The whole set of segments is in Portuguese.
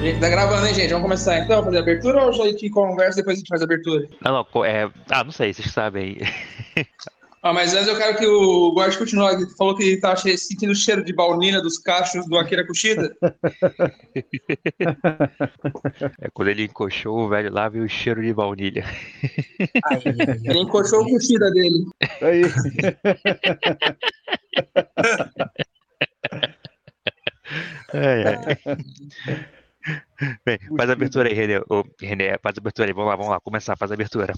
Gente, tá gravando, hein, gente? Vamos começar então, fazer abertura ou a gente conversa e depois a gente faz abertura? Não, não, é... Ah, não sei, vocês sabem aí. Ah, mas antes eu quero que o Guard continue. Ele falou que tá che- sentindo o cheiro de baunilha dos cachos do Akira Kushida. É, quando ele encoxou o velho lá, veio o cheiro de baunilha. Ele encoxou o Kushida dele. Aí. Ai, ai. Bem, faz a abertura aí, René. Ô, René, faz a abertura aí. Vamos lá, vamos lá, começar, faz a abertura.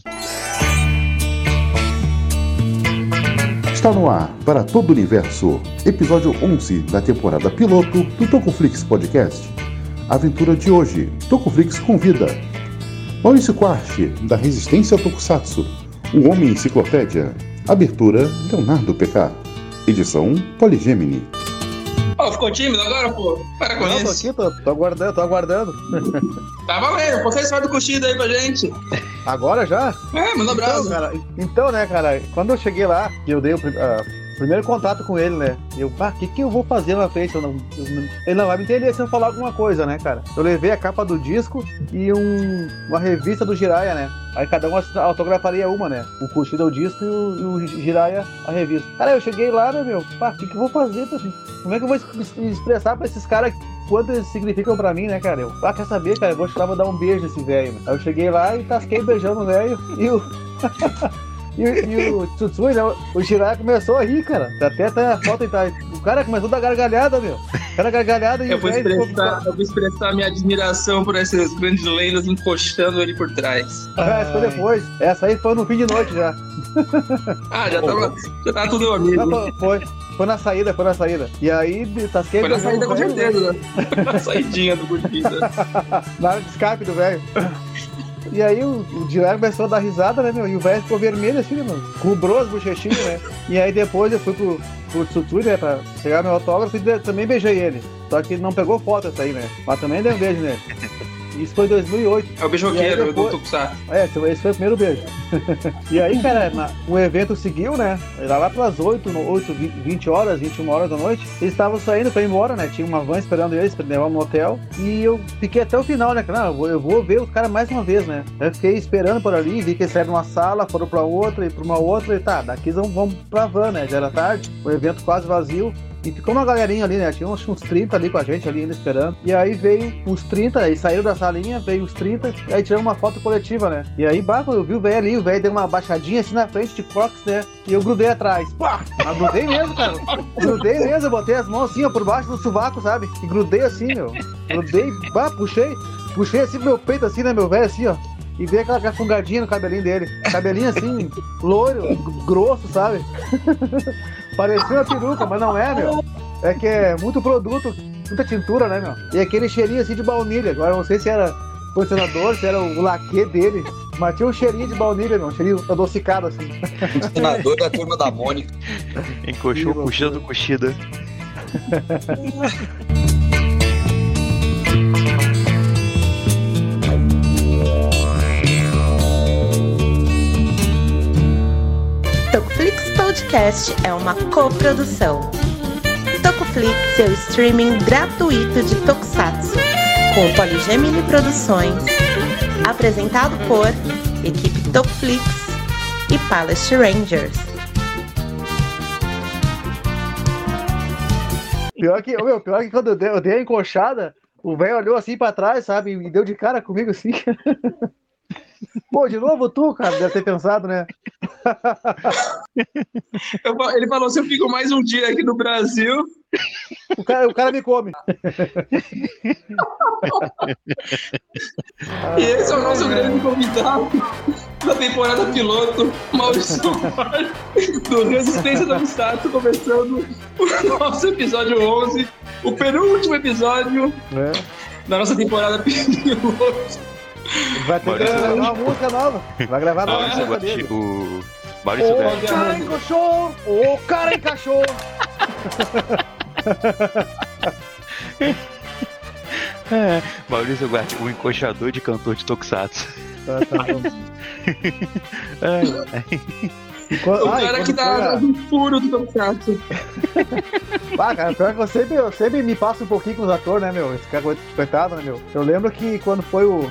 Está no ar para todo o universo, episódio 11 da temporada piloto do Tocoflix Podcast. Aventura de hoje, Tocoflix convida Maurício Quarte, da Resistência Tokusatsu, o Homem Enciclopédia. Abertura Leonardo PK. Edição Poligemini. Ó, ficou tímido agora, pô? Para com Não, tô isso. aqui, tô, tô aguardando, tô aguardando. Tá valendo. Vocês falam do Kushida aí pra gente. Agora já? É, manda um Então, abraço. cara, então, né, cara, quando eu cheguei lá, eu dei o ah, primeiro contato com ele, né? Eu, pá, o que, que eu vou fazer na frente? Eu não- eu não- ele não vai me entender se eu falar alguma coisa, né, cara? Eu levei a capa do disco e um- uma revista do Jiraya, né? Aí cada um autografaria uma, né? O Kushida o disco e o, o Jiraya a revista. Cara, eu cheguei lá, né, meu? Pá, o que, que eu vou fazer? pra- Como é que eu vou expressar pra esses caras quanto eles significam pra mim, né, cara? Eu, ah, quer saber, cara? Eu vou lá, vou dar um beijo nesse velho. Aí eu cheguei lá e tasquei beijando o velho e o. E, o- e o Tsutsui, né? O Jiraiya começou a rir, cara. Até tá a foto aí, tá. O cara começou a dar gargalhada, meu. O cara gargalhada e Eu o vou, expressar, eu vou expressar minha admiração por essas grandes lendas encostando ele por trás. Ah, essa foi depois. Essa aí foi no fim de noite já. Ah, já tava, já tava tudo amigo. Não, foi, foi, na saída, foi na saída. E aí, tasquei Foi na saída o com certeza, né? Na saidinha do Kushida. Na área de escape do velho. E aí o, o Jiraiya começou a dar risada, né, meu? E o velho ficou vermelho assim, né, mano? Cobrou as bochechinhas, né? E aí depois eu fui pro, pro Tsutsui, né, pra pegar meu autógrafo e também beijei ele. Só que não pegou foto essa aí, né? Mas também dei um beijo nele. Isso foi em 2008. É o beijoqueiro E aí depois- do Tokusatsu. É, esse esse foi o primeiro beijo. e aí, cara, o evento seguiu, né? Era lá pelas 8, no- 8 vi- 20 horas, 21 horas da noite. Eles estavam saindo pra ir embora, né? Tinha uma van esperando eles pra levar no hotel. E eu fiquei até o final, né? Não, eu vou, eu vou ver os caras mais uma vez, né? Eu fiquei esperando por ali, vi que eles saíram de uma sala, foram pra outra e pra uma outra. E tá, daqui vamos pra van, né? Já era tarde, o evento quase vazio. E ficou uma galerinha ali, né? Tinha uns, uns 30 ali com a gente ali ainda esperando. E aí veio os 30, aí saiu da salinha, veio os 30, e aí tiramos uma foto coletiva, né? E aí, quando eu vi o velho ali, o velho deu uma baixadinha assim na frente de Crocs, né? E eu grudei atrás. Pá! Mas grudei mesmo, cara. Grudei mesmo, eu botei as mãos assim, ó, por baixo do sovaco, sabe? E grudei assim, meu. Grudei, bah, puxei. Puxei assim pro meu peito, assim, né, meu velho, assim, ó. E veio aquela cafungadinha no cabelinho dele. Cabelinho assim, loiro, grosso, sabe? Parecia uma peruca, mas não é, meu. É que é muito produto, muita tintura, né, meu? E aquele cheirinho assim de baunilha. Agora eu não sei se era condicionador, se era o laque dele. Mas tinha um cheirinho de baunilha, meu. Um cheirinho adocicado, assim. Senador da turma da Mônica. Encoxou o Kushida do Kushida. Podcast é uma coprodução. Tocoflix, seu streaming gratuito de Tokusatsu, com Poligemini Produções, apresentado por equipe Tocoflix e Palace Rangers. Pior que, meu, pior que quando eu dei, eu dei a encoxada, o velho olhou assim pra trás, sabe? E deu de cara comigo assim. Pô, de novo tu, cara, deve ter pensado, né? Eu ele falou: se eu fico mais um dia aqui no Brasil, O cara, o cara me come. e esse é o nosso grande convidado da temporada piloto, Maurício do Resistência do Status, começando o nosso episódio 11, o penúltimo episódio né? da nossa temporada piloto. Vai ter que gravar uma música nova. Vai gravar nova música dele. o Maurício O cara encoxou! O cara encaixou! É, Maurício Guati, o encoxador de cantor de Tokusatsu. Tá, tá bom. Ai, ai. quando- O ah, cara que atrás do furo do Tokusatsu. Ah, cara, pior que eu sempre, eu sempre me passo um pouquinho com os atores, né, meu? Esse cara coitado, né, meu? Eu lembro que quando foi o,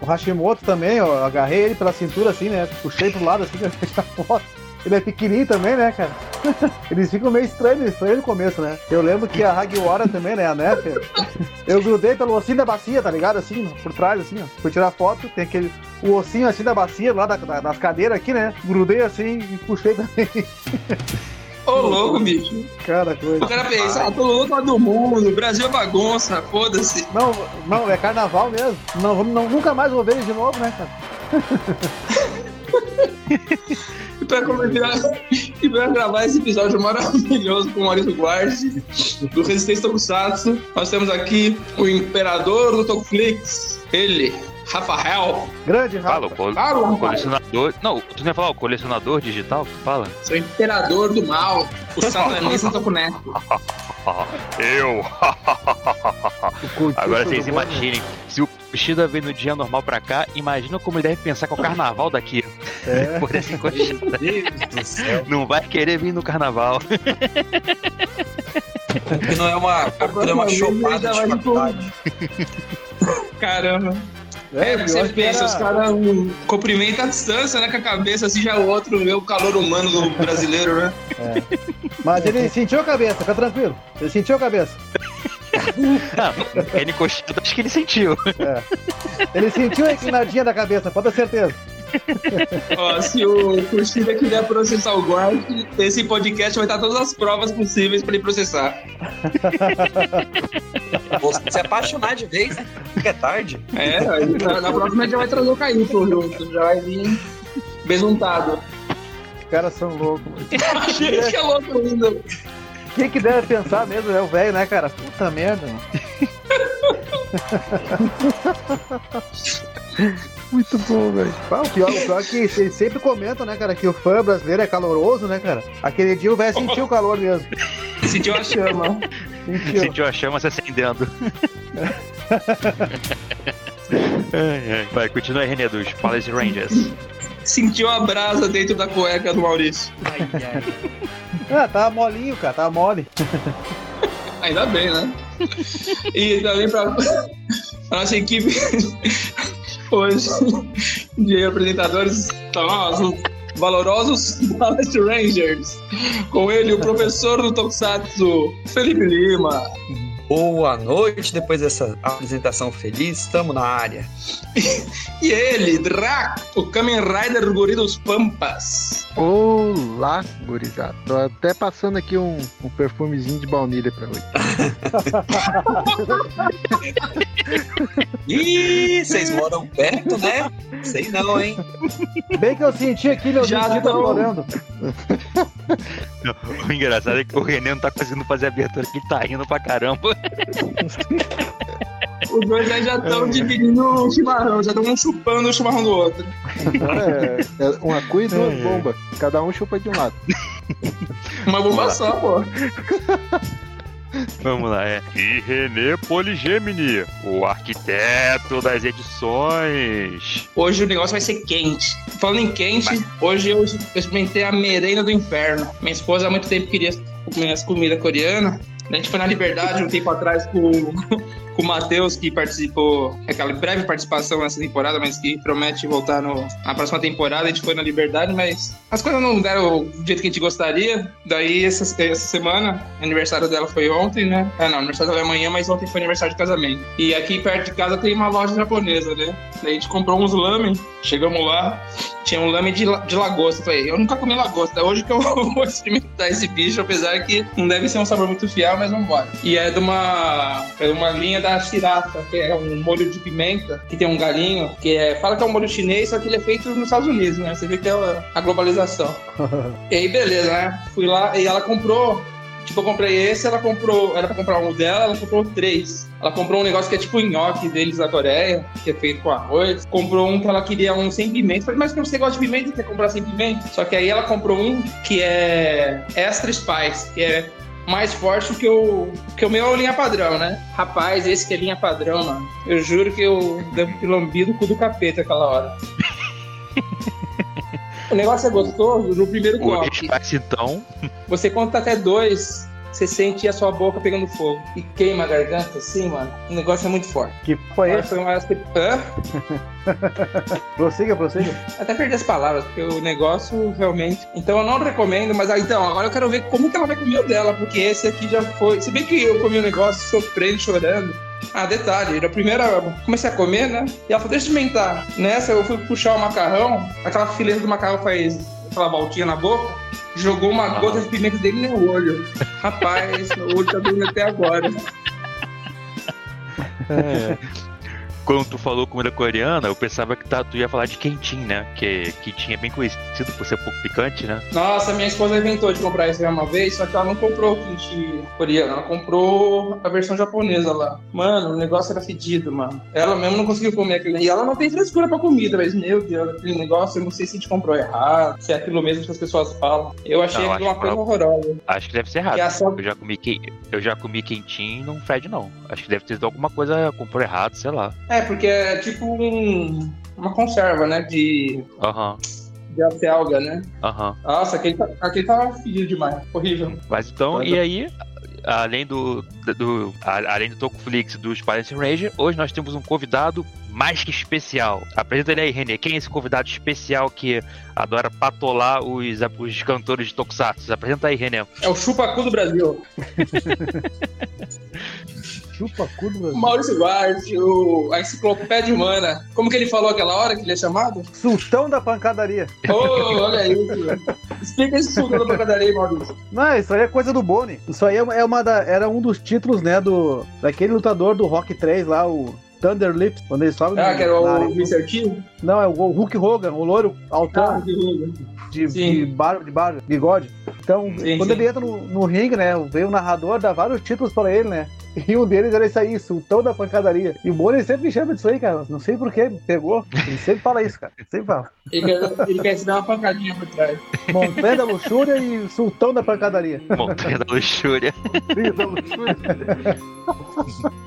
o Hashimoto também, eu agarrei ele pela cintura assim, né? Puxei pro lado assim, fechar a foto. Ele é pequenininho também, né, cara? Eles ficam meio estranhos, estranhos no começo, né? Eu lembro que a Hagiwara também, né, a Nef, eu grudei pelo ossinho da bacia, tá ligado? Assim, por trás, assim, ó. Fui tirar foto, tem aquele, o ossinho assim da bacia, lá da, da- das cadeiras aqui, né? Grudei assim e puxei também. Ô, louco, bicho. Cara, coisa. O cara pensa, ah, tô louco do mundo, Brasil é bagunça, foda-se. Não, não, é carnaval mesmo. Não, não, nunca mais vou ver ele de novo, né, cara? E pra, começar, e pra gravar esse episódio maravilhoso com o Maurício Guardi, do Resistência Tokusatsu, nós temos aqui o imperador do Tokuflix, ele, Rafael. Grande Fala, o Rafa. col- Fala, Rafael. colecionador. Não, tu não ia falar o colecionador digital? Tu fala? Sou imperador do mal, o satanista Tokuneco. Eu! O cultista Agora do vocês bom, imaginem, se o Shida vem no dia normal pra cá, imagina como ele deve pensar que é o carnaval daqui. É. Por essa encoxada. Meu Deus do céu. Não vai querer vir no carnaval. Que não é uma é uma chopada de faculdade. Caramba. É, É, você pensa, era- os caras um, cumprimentam a distância, né, com a cabeça, assim já o outro vê o calor humano do brasileiro, né? Mas ele sentiu a cabeça, fica tranquilo. Ele sentiu a cabeça. Ele encoxado, acho que ele sentiu. Ele sentiu a inclinadinha da cabeça, pode ter certeza. Ó, se o Curtida quiser processar o Guard, esse podcast vai estar todas as provas possíveis pra ele processar. Vou se apaixonar de vez, né? Porque é tarde. É, na, na próxima a gente já vai trazer o Caíto junto, já vai vir besuntado. Os caras são loucos. A gente é louco ainda. Quem que deve pensar mesmo é o velho, né, cara? Puta merda, mano. Muito bom, velho. Ah, o pior, o pior é que eles sempre comentam, né, cara, que o fã brasileiro é caloroso, né, cara? Aquele dia o velho sentiu o calor mesmo. Sentiu a chama. Sentiu. Sentiu a chama se acendendo. Ai, ai. Vai, continua aí, René, dos Palace Rangers. Sentiu a brasa dentro da cueca do Maurício. Ai, ai. Ah, tava molinho, cara, tava mole. Ainda bem, né? E também pra nossa equipe hoje de apresentadores nós, os valorosos Palace Rangers. Com ele, o professor do Tokusatsu, Felipe Lima. Boa noite, depois dessa apresentação feliz, estamos na área. E ele, Drac, o Kamen Rider Guri dos Pampas. Olá, gurizada. Tô até passando aqui um, um perfumezinho de baunilha pra hoje. Ih, vocês moram perto, né? Sei não, hein? Bem que eu senti aqui meu Já tá não. florando. O engraçado é que o René não tá conseguindo fazer a abertura aqui, ele tá rindo pra caramba. Os dois aí já estão dividindo o chimarrão, já estão um chupando o chimarrão do outro. É, é uma cuia e duas É, é. bombas. Cada um chupa de um lado. Uma bomba só, pô. Vamos lá, é. E René Poligemini, o arquiteto das edições. Hoje o negócio vai ser quente. Falando em quente, hoje eu experimentei a merenda do inferno. Minha esposa há muito tempo queria comer as comidas coreanas. A gente foi na Liberdade um tempo atrás com, o Matheus, que participou, aquela breve participação nessa temporada, mas que promete voltar no, na próxima temporada. A gente foi na Liberdade, mas as coisas não deram do jeito que a gente gostaria. Daí, essa, essa semana, aniversário dela foi ontem, né? Ah, não, aniversário dela é amanhã, mas ontem foi aniversário de casamento. E aqui perto de casa tem uma loja japonesa, né? Daí a gente comprou uns lamen, chegamos lá, tinha um lame de, de lagosta. Falei, eu nunca comi lagosta, hoje que eu vou experimentar esse bicho, apesar que não deve ser um sabor muito fiel, mas vamos embora. E é de uma, é de uma linha da Shirata, que é um molho de pimenta, que tem um galinho, que é, fala que é um molho chinês, só que ele é feito nos Estados Unidos, né? Você vê que é a- globalização. E aí, beleza, né? Fui lá e ela comprou. Tipo, eu comprei esse, ela comprou. Era pra comprar um dela, ela comprou três. Ela comprou um negócio que é tipo nhoque deles da Coreia, que é feito com arroz. Comprou um que ela queria um sem pimenta. Falei, mas você gosta de pimenta, quer comprar sem pimenta? Só que aí ela comprou um que é extra spice, que é mais forte que o, que o meu é linha padrão, né? Rapaz, esse que é linha padrão, mano. Eu juro que eu devo ter lambido o cu do capeta aquela hora. O negócio é gostoso no primeiro O. Spice, então. Você conta até dois, você sente a sua boca pegando fogo. E queima a garganta assim, mano. O negócio é muito forte. Que foi Agora esse? foi uma... Hã? Prossiga, prossiga. Até perdi as palavras, porque o negócio realmente. Então eu não recomendo, mas ah, então, agora eu quero ver como que ela vai comer o dela, porque esse aqui já foi. Se bem que eu comi o negócio sofrendo, chorando. Ah, detalhe, na primeira. Comecei a comer, né? E ela falou, deixa eu experimentar. Nessa eu fui puxar o macarrão, aquela fileira do macarrão faz aquela voltinha na boca, jogou uma Ah. gota de pimenta dele no olho. Rapaz, meu olho tá doendo até agora. Quando tu falou comida coreana, eu pensava que tá, tu ia falar de quentin, né? Que quentin é bem conhecido por ser pouco picante, né? Nossa, minha esposa inventou de comprar isso uma vez, só que ela não comprou o kimchi coreano, ela comprou a versão japonesa lá. Mano, o negócio era fedido, mano. Ela mesmo não conseguiu comer aquilo. E ela não tem frescura pra comida, mas meu Deus, aquele negócio, eu não sei se a gente comprou errado, se é aquilo mesmo que as pessoas falam. Eu achei Não, aquilo uma coisa que- horrorosa. Acho que deve ser errado. Só- Eu já comi que eu já comi quentin e não fede não. Acho que deve ter sido alguma coisa comprou errado, sei lá. É, porque é tipo um- uma conserva, né? De, Aham, de acelga, né? aham. Nossa, aquele, tá- aquele tava fedido demais. Horrível. Mas então, Mas e aí, além do, do além do Tokuflix e do Spice Ranger, hoje nós temos um convidado mais que especial. Apresenta ele aí, Renê. Quem é esse convidado especial que adora patolar os, os cantores de Tokusatsu? Apresenta aí, Renê. É o chupacu do Brasil. Chupa cu do O Brasil. Maurício Duarte, o, a enciclopédia humana. Como que ele falou aquela hora que ele é chamado? Sultão da pancadaria. Ô, olha isso. Explica esse suco da pancadaria Maurício. Não, isso aí é coisa do Boni. Isso aí é uma- é uma da, era um dos títulos, né, do daquele lutador do Rock 3 lá, o Thunder Lips, quando ele sobe Ah, no- que era o arena. Mr. T? Não, é o Hulk Hogan, o loiro altão Ah, de, barba, de barba, bigode. Então, Sim, quando sim. ele entra no, no ringue, né, veio o narrador, dá vários títulos pra ele, né? E um deles era isso aí, Sultão da Pancadaria. E o Boni sempre me chama disso aí, cara. Não sei por que pegou. Ele sempre fala isso, cara. Sempre fala. Ele quer, ele quer se dar uma pancadinha por trás. Montanha da Luxúria e Sultão da Pancadaria. Montanha da Luxúria. Montanha da Luxúria.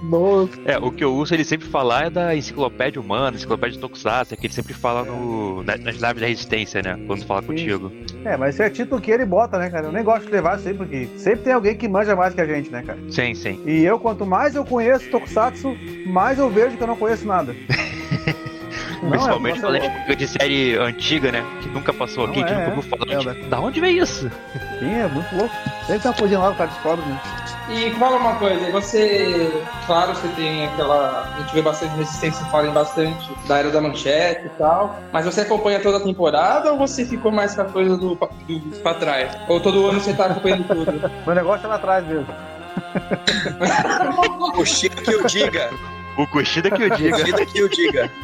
Nossa. É, o que eu uso ele sempre falar é da enciclopédia humana, enciclopédia de Tokusatsu, que ele sempre fala no, na- nas lives da resistência, né? Quando fala contigo. É, mas esse é título que ele bota, né, cara? Eu nem gosto de levar sempre, porque sempre tem alguém que manja mais que a gente, né, cara? Sim, sim. E eu, quanto mais eu conheço Tokusatsu, mais eu vejo que eu não conheço nada. Não, Principalmente é, quando a é, gente fica de série antiga, né? Que nunca passou aqui, Não, que é, nunca ouviu falar. é, Da onde veio isso? Sim, é muito louco. Sempre tem uma coisinha lá, o cara descobre, né? E fala uma coisa, você. Claro, você tem aquela. A gente vê bastante resistência, falam bastante da era da manchete e tal. Mas você acompanha toda a temporada ou você ficou mais com a coisa do, do pra trás? Ou todo ano você tá acompanhando tudo? Meu negócio é lá atrás mesmo. O Chico que eu diga. O Kushida que eu O diga. Chico que eu diga.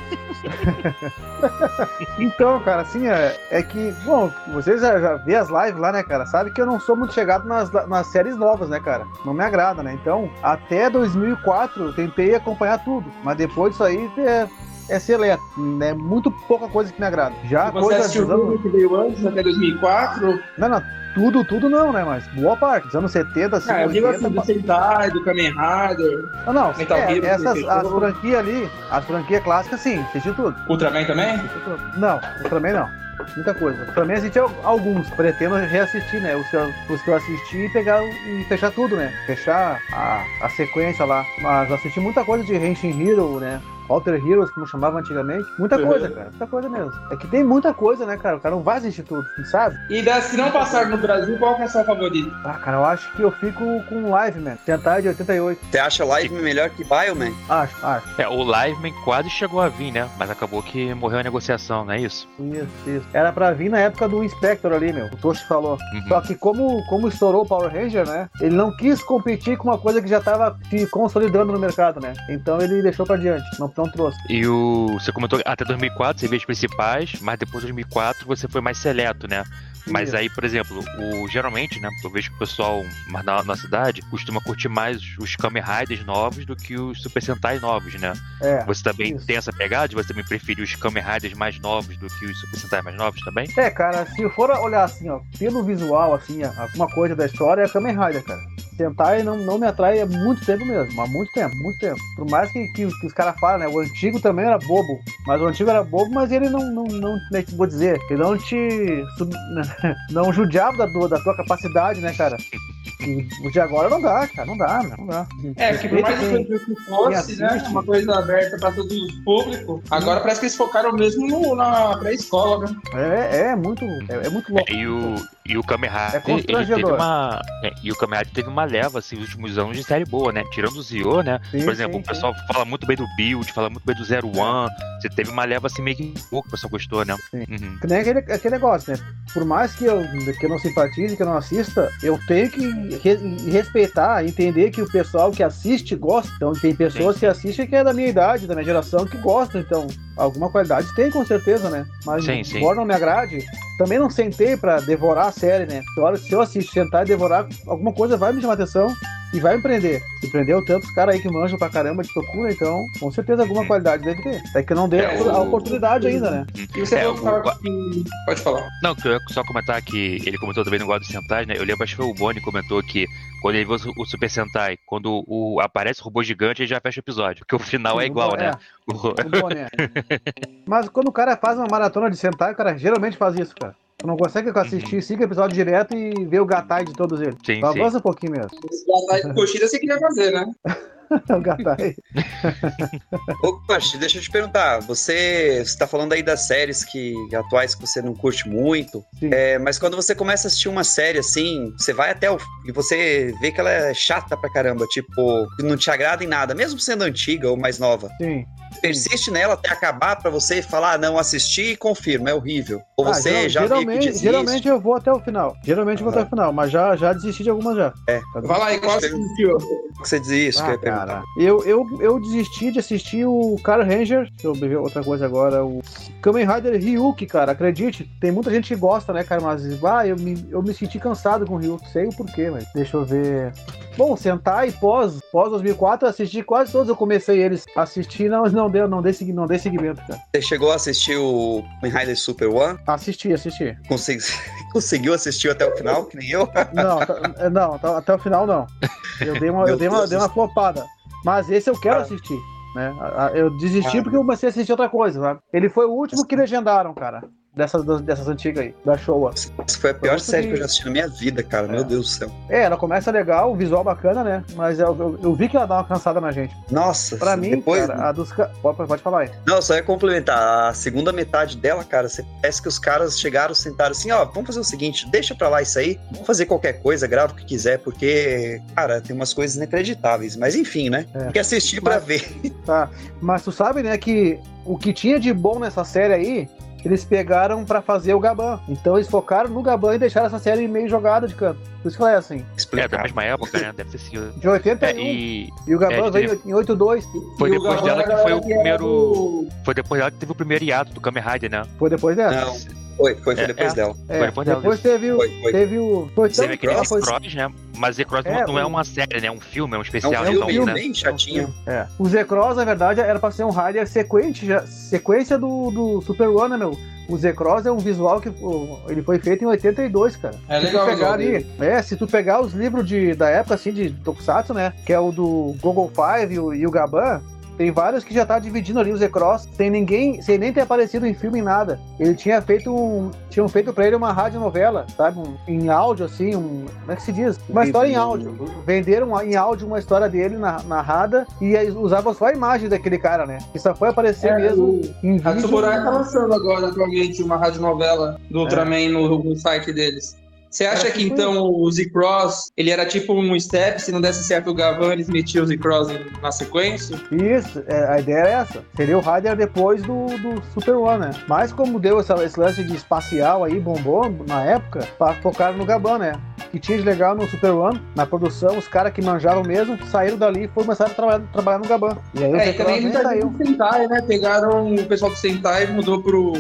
Então, cara, assim, é, é que, bom, vocês já, já vê as lives lá, né, cara? Sabe que eu não sou muito chegado nas, nas séries novas, né, cara? Não me agrada, né? Então, até 2004 eu tentei acompanhar tudo, mas depois disso aí é, é seleto, né? Muito pouca coisa que me agrada. Já Você coisa assistiu anos... tudo que veio antes, até 2004? Não, não, tudo, tudo não, né? Mas boa parte, dos anos 70, assim, Ah, eu digo 80, assim, do Sentai, do Kamen Rider, Não, não, Metal é, Hero, essas, as franquias ali, as franquias clássicas, sim, assisti tudo. Ultraman também? assisti. Não, também não. Muita coisa. Também assisti al- alguns, pretendo reassistir, né? Os que, eu, os que eu assisti e pegar e fechar tudo, né? Fechar a, a sequência lá. Mas assisti muita coisa de Henshin Hero, né? Alter Heroes, como chamava antigamente. Muita Uhum. coisa, cara. Muita coisa mesmo. É que tem muita coisa, né, cara? O cara não vai assistir tudo, sabe? E das que não passaram no Brasil, qual que é a sua favorita? Ah, cara, eu acho que eu fico com Live, man. Tentar de 88. Você acha Live melhor que Bioman? Acho, acho. É, o Liveman quase chegou a vir, né? Mas acabou que morreu a negociação, não é isso? Isso, isso. Era pra vir na época do Inspector ali, meu. O Toshi falou. Uhum. Só que como, como estourou o Power Ranger, né? Ele não quis competir com uma coisa que já tava se consolidando no mercado, né? Então ele deixou pra diante. Não, não trouxe. E o. Você comentou até 2004 você vê as principais, mas depois de 2004 você foi mais seleto, né? Mas aí, por exemplo, o, geralmente, né? Eu vejo que o pessoal mas na nossa cidade costuma curtir mais os Kamen Riders novos do que os Super Sentai novos, né? É. Você também Isso. tem essa pegada? Você também prefere os Kamen Riders mais novos do que os Super Sentai mais novos também? É, cara, se eu for olhar assim, ó, pelo visual, assim, ó, alguma coisa da história é Kamen Rider, cara. Sentai não, não me atrai há muito tempo mesmo, há muito tempo, muito tempo. Por mais que, que, que os caras falam, né? O antigo também era bobo, mas o antigo era bobo, mas ele não, não, não é que eu vou dizer? Ele não te. sub- não judiava da tua, da tua capacidade, né, cara? E o de agora não dá, cara, não dá, não dá. É, porque por mais que fosse, né, uma coisa aberta para todo o público, agora parece que eles focaram mesmo no- na pré-escola, né? É, é muito, é, é muito louco. É, e o, e o Kamen Rider, É ele teve constrangedor. uma. é, e o Kamen Rider teve uma leva, assim, últimos anos de série boa, né? Tirando o Zio, né? Sim, Por exemplo, sim, o pessoal fala muito bem do Build, fala muito bem do Zero One. Você teve uma leva assim meio que que o pessoal gostou, né? Sim. Uhum. Que nem aquele, aquele negócio, né? Por mais que eu, que eu não simpatize, que eu não assista, eu tenho que re- respeitar, entender que o pessoal que assiste gosta. Então, tem pessoas Sim. que assistem que é da minha idade, da minha geração, que gostam. Então, alguma qualidade tem, com certeza, né? Mas, Sim, sim. embora não me agrade, também não sentei pra devorar a série, né? Se eu- Se eu assistir, sentar e devorar, alguma coisa vai me chamar atenção. E vai me prender. Se prendeu tantos caras aí que manjam pra caramba de procura, então com certeza alguma qualidade deve ter. É que não deu É, a o- oportunidade ainda, né? E você É, o- que-. Pode falar. Não, que eu ia só comentar que ele comentou também no gosto do Sentai, né? Eu lembro, acho que foi o Bonnie que comentou que quando ele viu o Super Sentai, quando o, aparece o robô gigante, ele já fecha o episódio. Porque o final é igual, né? O- O boné. Mas quando o cara faz uma maratona de Sentai, o cara geralmente faz isso, cara. Tu não consegue assistir cinco episódios direto e ver o gatai de todos eles. Sim, sim. avança um pouquinho mesmo. Esse Gatai de coxilha você queria fazer, né? o gatai. Ô, Koshi, deixa eu te perguntar. Você está falando aí das séries que atuais que você não curte muito. É, mas quando você começa a assistir uma série assim, você vai até o. E você vê que ela é chata pra caramba. Tipo, não te agrada em nada, mesmo sendo antiga ou mais nova. Sim. Persiste nela até acabar pra você falar, ah, não, assisti e confirma, é horrível. Ou Ah, você geral- já meio que geralmente, desiste. geralmente eu vou até o final. Geralmente eu vou até o final, mas já, já desisti de algumas já. É. Tá Vai lá, e qual assistiu? que você desiste, Ah. Cara. Eu, eu, eu desisti de assistir o Car Ranger. Deixa eu ver outra coisa agora. O Kamen Rider Ryuki, cara. Acredite, tem muita gente que gosta, né, cara? Mas ah, eu, me, eu me senti cansado com o Ryuki. Sei o porquê, mas deixa eu ver. Bom, Sentai pós, pós 2004, eu assisti quase todos. Eu comecei eles a assistir, não, não deu, não dei, não dei seguimento, cara. Você chegou a assistir o Kamen Rider Super One? Assisti, assisti. Consegui- Conseguiu assistir até o final, que nem eu? Não, tá- não, tá- até o final não. Eu dei uma, eu dei uma, Deus dei uma flopada. Mas esse eu quero assistir. Né? Eu desisti Ah. porque eu comecei a assistir outra coisa, sabe? Ele foi o último que legendaram, cara. Dessas, dessas antigas aí, da Showa. Essa foi a pior série muito que eu já assisti na minha vida, cara. É. Meu Deus do céu. É, ela começa legal, o visual bacana, né? Mas eu, eu, eu vi que ela dá uma cansada na gente. Nossa, Pra mim, depois. cara, a dos. Pode, pode falar aí. Não, só ia complementar. A segunda metade dela, cara, você parece que os caras chegaram, sentaram assim, ó, vamos fazer o seguinte, deixa pra lá isso aí, vamos fazer qualquer coisa, grava o que quiser, porque, cara, tem umas coisas inacreditáveis. Mas enfim, né? É. Tem que assistir pra Mas- ver. Tá. Mas tu sabe, né, que o que tinha de bom nessa série aí, eles pegaram pra fazer o Gaban. Então eles focaram no Gaban e deixaram essa série meio jogada de canto. Por isso que ela é assim. É, da mesma época, né? Deve ter sido. De 81. É, e E o Gaban É, veio em 82. foi E depois dela que foi o primeiro. do- Foi depois dela que teve o primeiro hiato do Kamen Rider, né? Foi depois dessa. Não, foi, foi, foi É, depois é. dela. É, foi depois dela, depois teve o. Foi, foi. Teve o. Foi Teve aquele ela foi- Z-Cross, né? Mas Z-Cross É, não é o- uma série, né? É um filme, é um É um especial, filme então, né? bem chatinho. É. O Z-Cross, na verdade, era pra ser um Rider sequente, já- sequência do, do Super One, né, meu? O Z-Cross é um visual que ele foi feito em 82, cara. É se legal tu pegar ali, é, se tu pegar os livros de, da época, assim, de Tokusatsu, né? Que é o do Google Five e o, e o Gaban, tem vários que já tá dividindo ali o Z-Cross sem ninguém, sem nem ter aparecido em filme em nada. Ele tinha feito um. Tinham feito pra ele uma radionovela, sabe? Um, em áudio, assim, um. Como é que se diz? Uma história em áudio. Venderam em áudio uma história dele na- narrada e usavam só a imagem daquele cara, né? Que só foi aparecer É, mesmo o- em A vídeo. Tsuburaya tá lançando agora atualmente uma radionovela do Ultraman no, no site deles. Você acha que tipo então o Z-Cross ele era tipo um step, se não desse certo o Gavan, eles metiam o Z-Cross na sequência? Isso, é, a ideia era essa. Seria o Rider depois do, do Super One, né? Mas como deu essa- esse lance de espacial aí, bombou na época, focaram no Gaban, né? Que tinha de legal no Super One, na produção, os caras que manjavam mesmo, saíram dali e foram começar a trabalhar, trabalhar no Gaban. E aí o É, e Z-Cross também muita saiu. Sentai, né? Pegaram o pessoal do Sentai e mudou pro,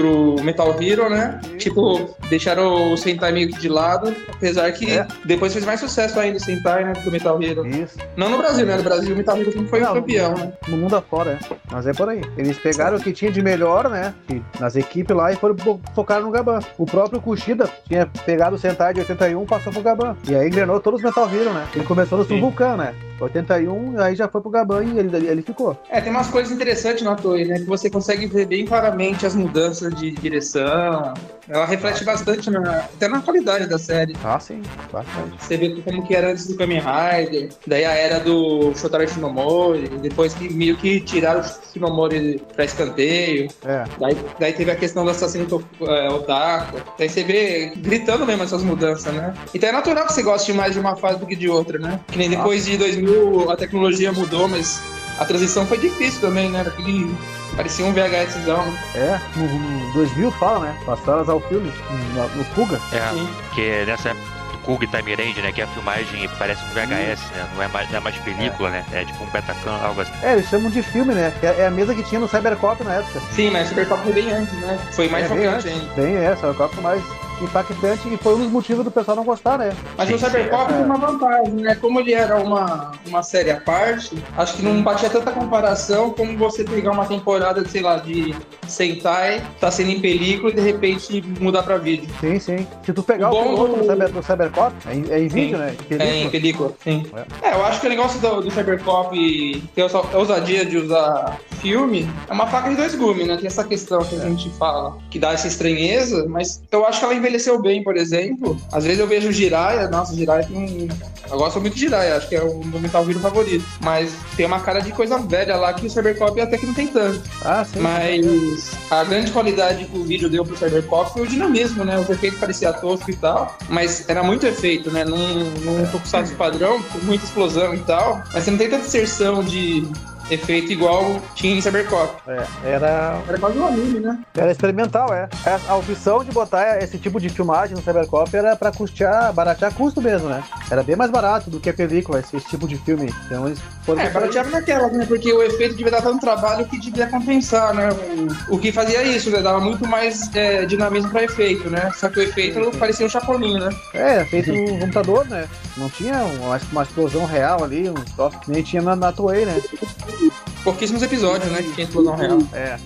pro Metal Hero, né? Tipo, deixaram o Sentai meio que de lado, apesar que É. depois fez mais sucesso ainda o Sentai, né, do Metal Hero. Isso. Não no Brasil, né? No Brasil o Metal Hero sempre foi Não, campeão, né? No mundo afora, é. Mas é por aí. Eles pegaram o que tinha de melhor, né? Nas equipes lá e foram fo- focar no Gaban. O próprio Kushida tinha pegado o Sentai de 81 passou pro Gaban. E aí engrenou todos os Metal Hero, né? Ele começou no Sim. Vulcan, né? 81, aí já foi pro Gaban e ele, ele, ele ficou. É, tem umas coisas interessantes na Toei, né? Que você consegue ver bem claramente as mudanças de direção. Ela reflete bastante na, até na qualidade da série. Ah, sim, bastante. Você vê como que era antes do Kamen Rider, daí a era do Shotaro Shinomori, depois que meio que tiraram o Shinomori pra escanteio, É. daí, daí teve a questão do assassino é, Otako, daí você vê gritando mesmo essas mudanças, né? Então é natural que você goste mais de uma fase do que de outra, né? Que nem depois de 2000 a tecnologia mudou, mas a transição foi difícil também, né? Aquele, parecia um VHSzão. É, no, no 2000 fala, né? Passaram a usar o filme no, no Fuga. É, Sim. porque nessa época do Kug Time Range, né? Que a filmagem parece um VHS, né? Não é mais, não é mais película, né? É tipo um Betacam, algo assim. É, eles chamam de filme, né? Que é é a mesa que tinha no Cybercop na época. Sim, mas Super Pop foi bem antes, né? Foi mais é, bem chocante antes. ainda. Bem, é, Cybercop foi mais impactante e foi um dos motivos do pessoal não gostar, né? Mas o é. tem uma vantagem, né? Como ele era uma, uma série à parte, acho que não batia tanta comparação como você pegar uma temporada, sei lá, de Sentai, tá sendo em película e de repente mudar pra vídeo. Sim, sim. Se tu pegar O o, bom piloto do- do, Cyber, do Cybercop, é em, é em vídeo, né? É, em Película. sim. É, eu acho que o negócio do, do Cybercop ter a ousadia de usar filme é uma faca de dois gumes, né? Tem essa questão que a gente fala, que dá essa estranheza, mas eu acho que ela envelheceu bem, por exemplo. Às vezes eu vejo o Jiraiya, nossa, o Jiraiya tem um... Eu gosto muito de Jiraiya, acho que é o meu Metal Hero favorito. Mas tem uma cara de coisa velha lá que o Cybercop até que não tem tanto. Ah, sim. Mas a grande qualidade que o vídeo deu pro Cyberpop foi o dinamismo, né? Os efeitos pareciam tosco e tal, mas era muito efeito, né? Num, num tokusatsu padrão, com muita explosão e tal, mas você não tem tanta inserção de efeito igual tinha em Cybercop. É, era, Era quase um anime, né? era experimental, é. A, a opção de botar esse tipo de filmagem no Cybercop era pra custear, baratear custo mesmo, né? Era bem mais barato do que a película, esse, esse tipo de filme. Então eles foram. É, barateava naquela, né? Porque o efeito devia dar tanto trabalho que devia compensar, né? O, o que fazia isso, né? Dava muito mais é, dinamismo pra efeito, né? Só que o efeito parecia um chapolinho, né? É, feito no computador, né? Não tinha uma, uma explosão real ali, um troço que nem tinha na, na Toei, né? Pouquíssimos episódios, né? Que tinha explosão real. É.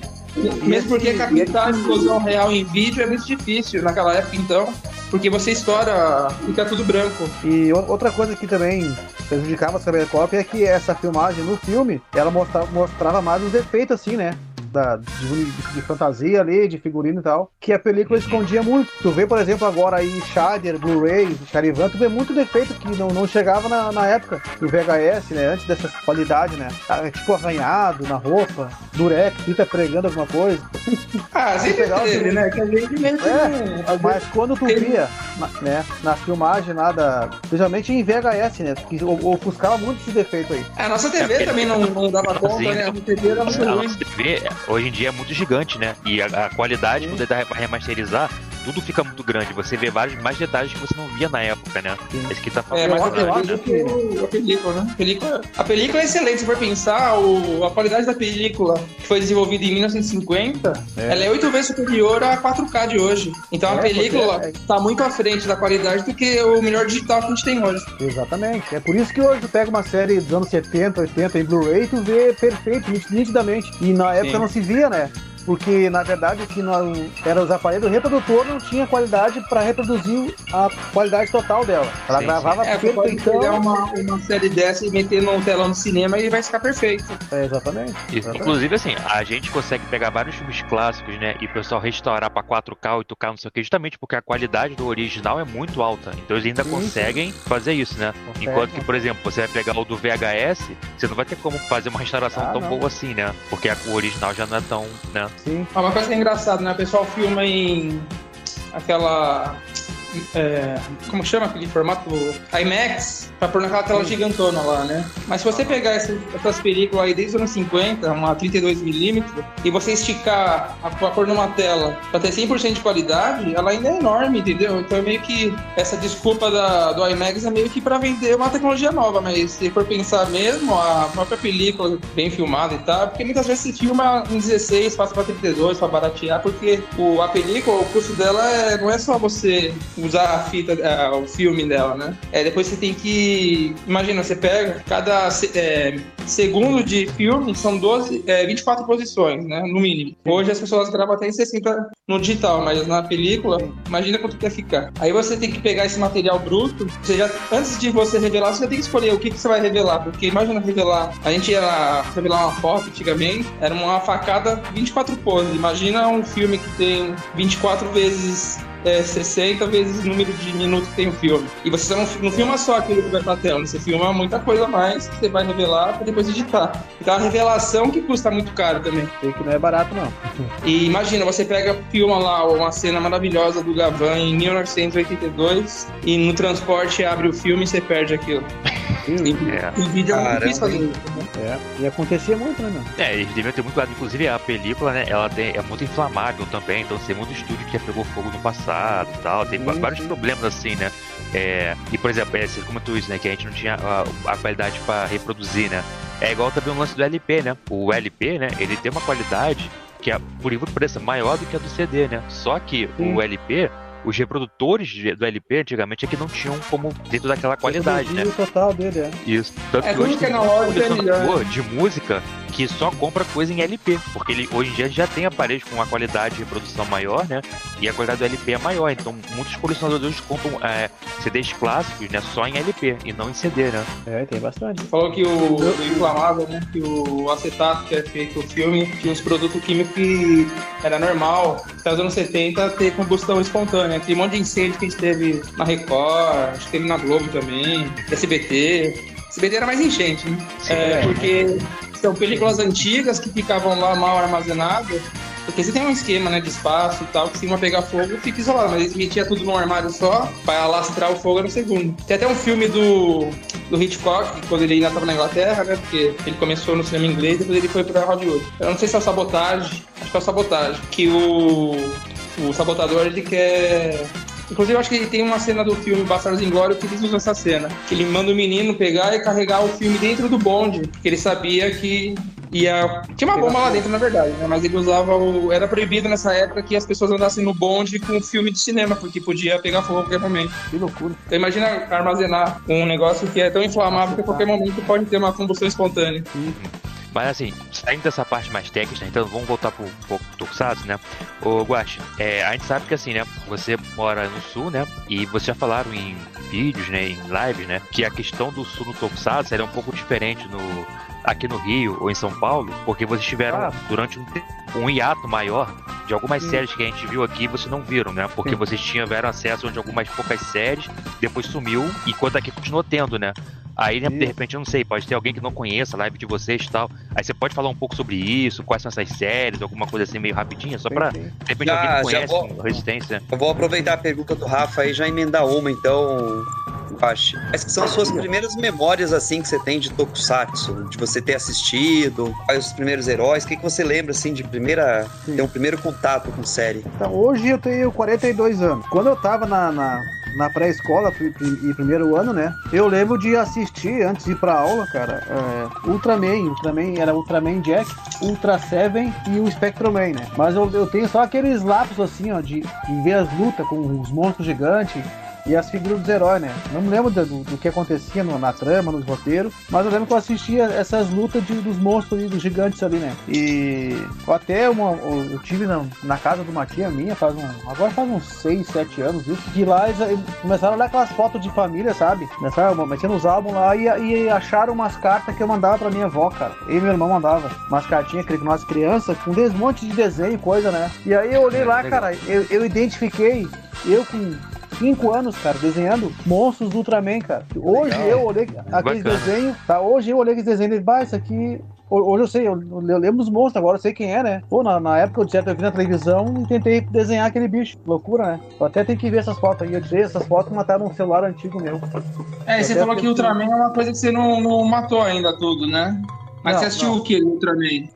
Mesmo porque captar a explosão real em vídeo é muito difícil naquela época, então. Porque você estoura, fica tudo branco. E outra coisa que também prejudicava a Cybercop é que essa filmagem no filme, ela mostrava, mostrava mais os efeitos, assim, né? Da, de, de- de fantasia ali, de figurino e tal, que a película escondia muito. Tu vê, por exemplo, agora aí Shader, Blu-ray, Charivan, tu vê muito defeito que não, não chegava na, na época do VHS, né? Antes dessa qualidade, né? Ah, Tipo arranhado na roupa, durex, fica pregando alguma coisa. Ah, sempre Legal, teve, sim. né? Que a gente mesmo. É, Mas quando tu via, na, né, na filmagem lá da. Principalmente em VHS, né? Que o- ofuscava muito esse defeito aí. A nossa TV também não, não dava conta, Sim. né? A TV era muito A nossa TV, hoje em dia, é muito gigante, né? E a, a qualidade, pra remasterizar, tudo fica muito grande. Você vê vários mais detalhes que você não via na época, né? Sim. Esse que tá É, falando. mas Eu- eu, eu acho acho que o- a película, né? A película, a película é excelente, se for pensar, o- a qualidade da película que foi desenvolvida em 1950, É. ela é oito vezes superior à 4K de hoje. Então a É, película porque é- tá muito à frente da qualidade do que o melhor digital que a gente tem hoje. Exatamente. É por isso que hoje tu pega uma série dos anos 70, 80 em Blu-ray, tu vê perfeito, nit- nitidamente. E na época Sim. não se via, né? Porque, na verdade, que não, era os aparelhos, o reprodutor não tinha qualidade para reproduzir a qualidade total dela. Ela Sim, gravava É, você pode perfeitão. pegar uma, uma série dessa e meter no telão no cinema e vai ficar perfeito. É, exatamente. Exatamente. Inclusive, assim, a gente consegue pegar vários filmes clássicos, né? E o pessoal restaurar pra 4K, 8K, não sei o que, justamente porque a qualidade do original é muito alta. Então eles ainda Sim, conseguem fazer isso, né? Consegue. Enquanto que, por exemplo, você vai pegar o do VHS, você não vai ter como fazer uma restauração Ah, tão não. boa assim, né? Porque a- o original já não é tão, né? Sim. Ah, Uma coisa que é engraçada, né? O pessoal filma em aquela é, como chama aquele formato IMAX, pra pôr naquela tela gigantona lá, né? Mas se você pegar essas, essas películas aí desde os anos 50, uma 32mm, e você esticar a, pra pôr numa tela pra ter 100% de qualidade, ela ainda é enorme, entendeu? Então é meio que essa desculpa da, do IMAX é meio que pra vender uma tecnologia nova, mas se for pensar mesmo, a própria película bem filmada e tal, porque muitas vezes se filma em 16, passa pra 32 pra baratear, porque o, a película, o custo dela é, não é só você usar a fita, é, o filme dela, né? É, depois você tem que. Imagina, você pega cada é, segundo de filme, são 12, é, 24 posições, né? No mínimo. Hoje as pessoas gravam até em 60 no digital, mas na película, imagina quanto que ia ficar. Aí você tem que pegar esse material bruto, você já, antes de você revelar, você tem que escolher o que, que você vai revelar, porque imagina revelar. A gente ia revelar uma foto antigamente, era uma facada 24 poses. Imagina um filme que tem 24 vezes é, 60 vezes o número de minutos que tem o filme. E você não, não filma só aquilo que vai pra tela, você filma muita coisa a mais que você vai revelar pra depois editar. Então a revelação que custa muito caro também. Sei que não é barato, não. E imagina, você pega, filma lá uma cena maravilhosa do Gavan em 1982 e no transporte abre o filme e você perde aquilo. Em, É. vídeo é muito difícil fazer isso. né? É. E acontecia muito, né, meu? É, eles deviam ter muito cuidado. Inclusive, a película, né, ela tem, é muito inflamável também, então tem muito estúdio que já pegou fogo no passado e tal. Tem Sim, vários problemas assim, né? É, e, por exemplo, é, você comentou isso, né, que a gente não tinha a, a qualidade pra reproduzir, né? É igual também o lance do LP, né? O LP, né, ele tem uma qualidade que, é, por incrível que pareça, maior do que a do CD, né? Só que Sim. o LP... Os reprodutores do LP antigamente é que não tinham como dentro daquela qualidade, né? O total dele, é. Isso. Tanto É, que hoje que é tem na muito loja é colecionador de música que só compra coisa em LP. Porque ele hoje em dia já tem aparelhos com uma qualidade de reprodução maior, né? E a qualidade do LP é maior. Então muitos colecionadores compram é, CDs clássicos, né? Só em LP e não em CD, né? É, tem bastante. Falou que o, inflamável, né? Que o acetato que é feito o filme tinha uns produtos químicos que era normal, até os anos 70, ter combustão espontânea. Tem um monte de incêndio que a gente teve na Record, acho que teve na Globo também, SBT. SBT era mais enchente, né? É, é. porque são películas antigas que ficavam lá mal armazenadas. Porque você tem um esquema, né, de espaço e tal, que se uma pegar fogo, fica isolado. Mas eles metiam tudo num armário só, pra alastrar o fogo no segundo. Tem até um filme do, do Hitchcock, quando ele ainda estava na Inglaterra, né, porque ele começou no cinema inglês, depois ele foi pra Hollywood. Eu não sei se é o Sabotagem, acho que é o Sabotagem, que o, o Sabotador, ele quer... Inclusive, eu acho que tem uma cena do filme Bastardos Inglórios que eles usam essa cena. Que ele manda o menino pegar e carregar o filme dentro do bonde, porque ele sabia que ia... Tinha uma bomba lá dentro, na verdade, né? Mas ele usava o... Era proibido nessa época que as pessoas andassem no bonde com o filme de cinema, porque podia pegar fogo a qualquer momento. Que loucura. Então imagina armazenar um negócio que é tão inflamável que a qualquer momento pode ter uma combustão espontânea. Mas assim, saindo dessa parte mais técnica, então vamos voltar pro, pouco pro Tokusatsu, né? Ô Guache, é, a gente sabe que assim, né? Você mora no sul, né? E vocês já falaram em vídeos, né? Em lives, né? Que a questão do sul no Tokusatsu era um pouco diferente no, aqui no Rio ou em São Paulo, porque vocês tiveram Ah. durante um, um hiato maior de algumas Sim. séries que a gente viu aqui vocês não viram, né? Porque Sim. vocês tiveram acesso de algumas poucas séries, depois sumiu, enquanto aqui continuou tendo, né? Aí, né, de Isso. repente, eu não sei, pode ter alguém que não conheça a live de vocês e tal. Aí você pode falar um pouco sobre isso, quais são essas séries, alguma coisa assim meio rapidinha, só pra, de repente, Já- alguém já conhece vou- Resistência. Eu vou aproveitar a pergunta do Rafa e já emendar uma, então. Acho. Quais que são as suas primeiras memórias, assim, que você tem de Tokusatsu? De você ter assistido? Quais os primeiros heróis? O que, que você lembra, assim, de primeira... Sim. ter um primeiro contato com série? Então, hoje eu tenho 42 anos. Quando eu tava na, na, na pré-escola e primeiro ano, né? Eu lembro de assistir, antes de ir pra aula, cara, é, Ultraman. Ultraman era Ultraman Jack, Ultra Seven e o Spectroman, né? Mas eu, eu tenho só aqueles lapsos assim, ó, de, de ver as lutas com os monstros gigantes. E as figuras dos heróis, né? Não me lembro do, do que acontecia no- na trama, nos roteiros, mas eu lembro que eu assistia essas lutas de- dos monstros e dos gigantes ali, né? E até uma, eu tive na, na casa de uma tia minha, faz um, agora faz uns 6, 7 anos isso, que lá eles, eles começaram a olhar aquelas fotos de família, sabe? Começaram mexendo nos álbuns lá e, e acharam umas cartas que eu mandava pra minha avó, cara. E meu irmão mandava umas cartinhas que nós crianças, com um monte de desenho e coisa, né? E aí eu olhei É, lá, cara, eu, eu identifiquei, eu com 5 anos, cara, desenhando monstros do Ultraman, cara. Hoje Legal. eu olhei aqueles Bacana. desenhos, tá? Hoje eu olhei aqueles desenhos e bah, isso aqui Ho- Hoje eu sei, eu, eu lembro dos monstros, agora eu sei quem é, né? Pô, na, na época eu tinha eu vi na televisão e tentei desenhar aquele bicho. Loucura, né? Eu até tenho que ver essas fotos aí. Eu tirei essas fotos e mataram um celular antigo meu. É, e você falou que porque- Ultraman é uma coisa que você não, não matou ainda tudo, né? Mas Não, você assistiu não. o que Ultraman?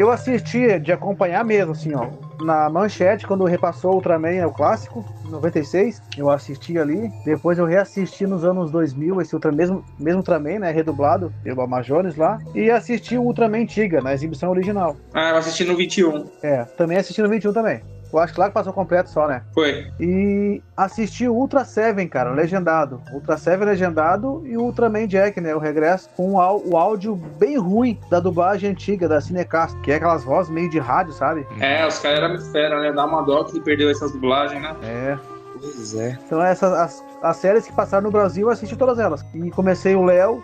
Eu assisti de acompanhar mesmo, assim, ó. Na manchete, quando repassou o Ultraman, é o clássico, 96, eu assisti ali. Depois eu reassisti nos anos 2000, esse Ultra, mesmo, mesmo Ultraman, né? Redublado pelo Amazones lá. E assisti o Ultraman Tiga, na exibição original. Ah, eu assisti no 21. É, também assisti no 21 também. Eu acho que lá que passou completo só, né? Foi. E assisti o Ultra Seven, cara, legendado. Ultra Seven legendado e o Ultraman Jack, né? O regresso com o, áudio bem ruim da dublagem antiga, da Cinecast, que é aquelas vozes meio de rádio, sabe? É, os caras eram fera, né? Dá uma dó que perdeu essas dublagens, né? É. Pois é. Então essas as, as séries que passaram no Brasil, eu assisti todas elas. E comecei o Léo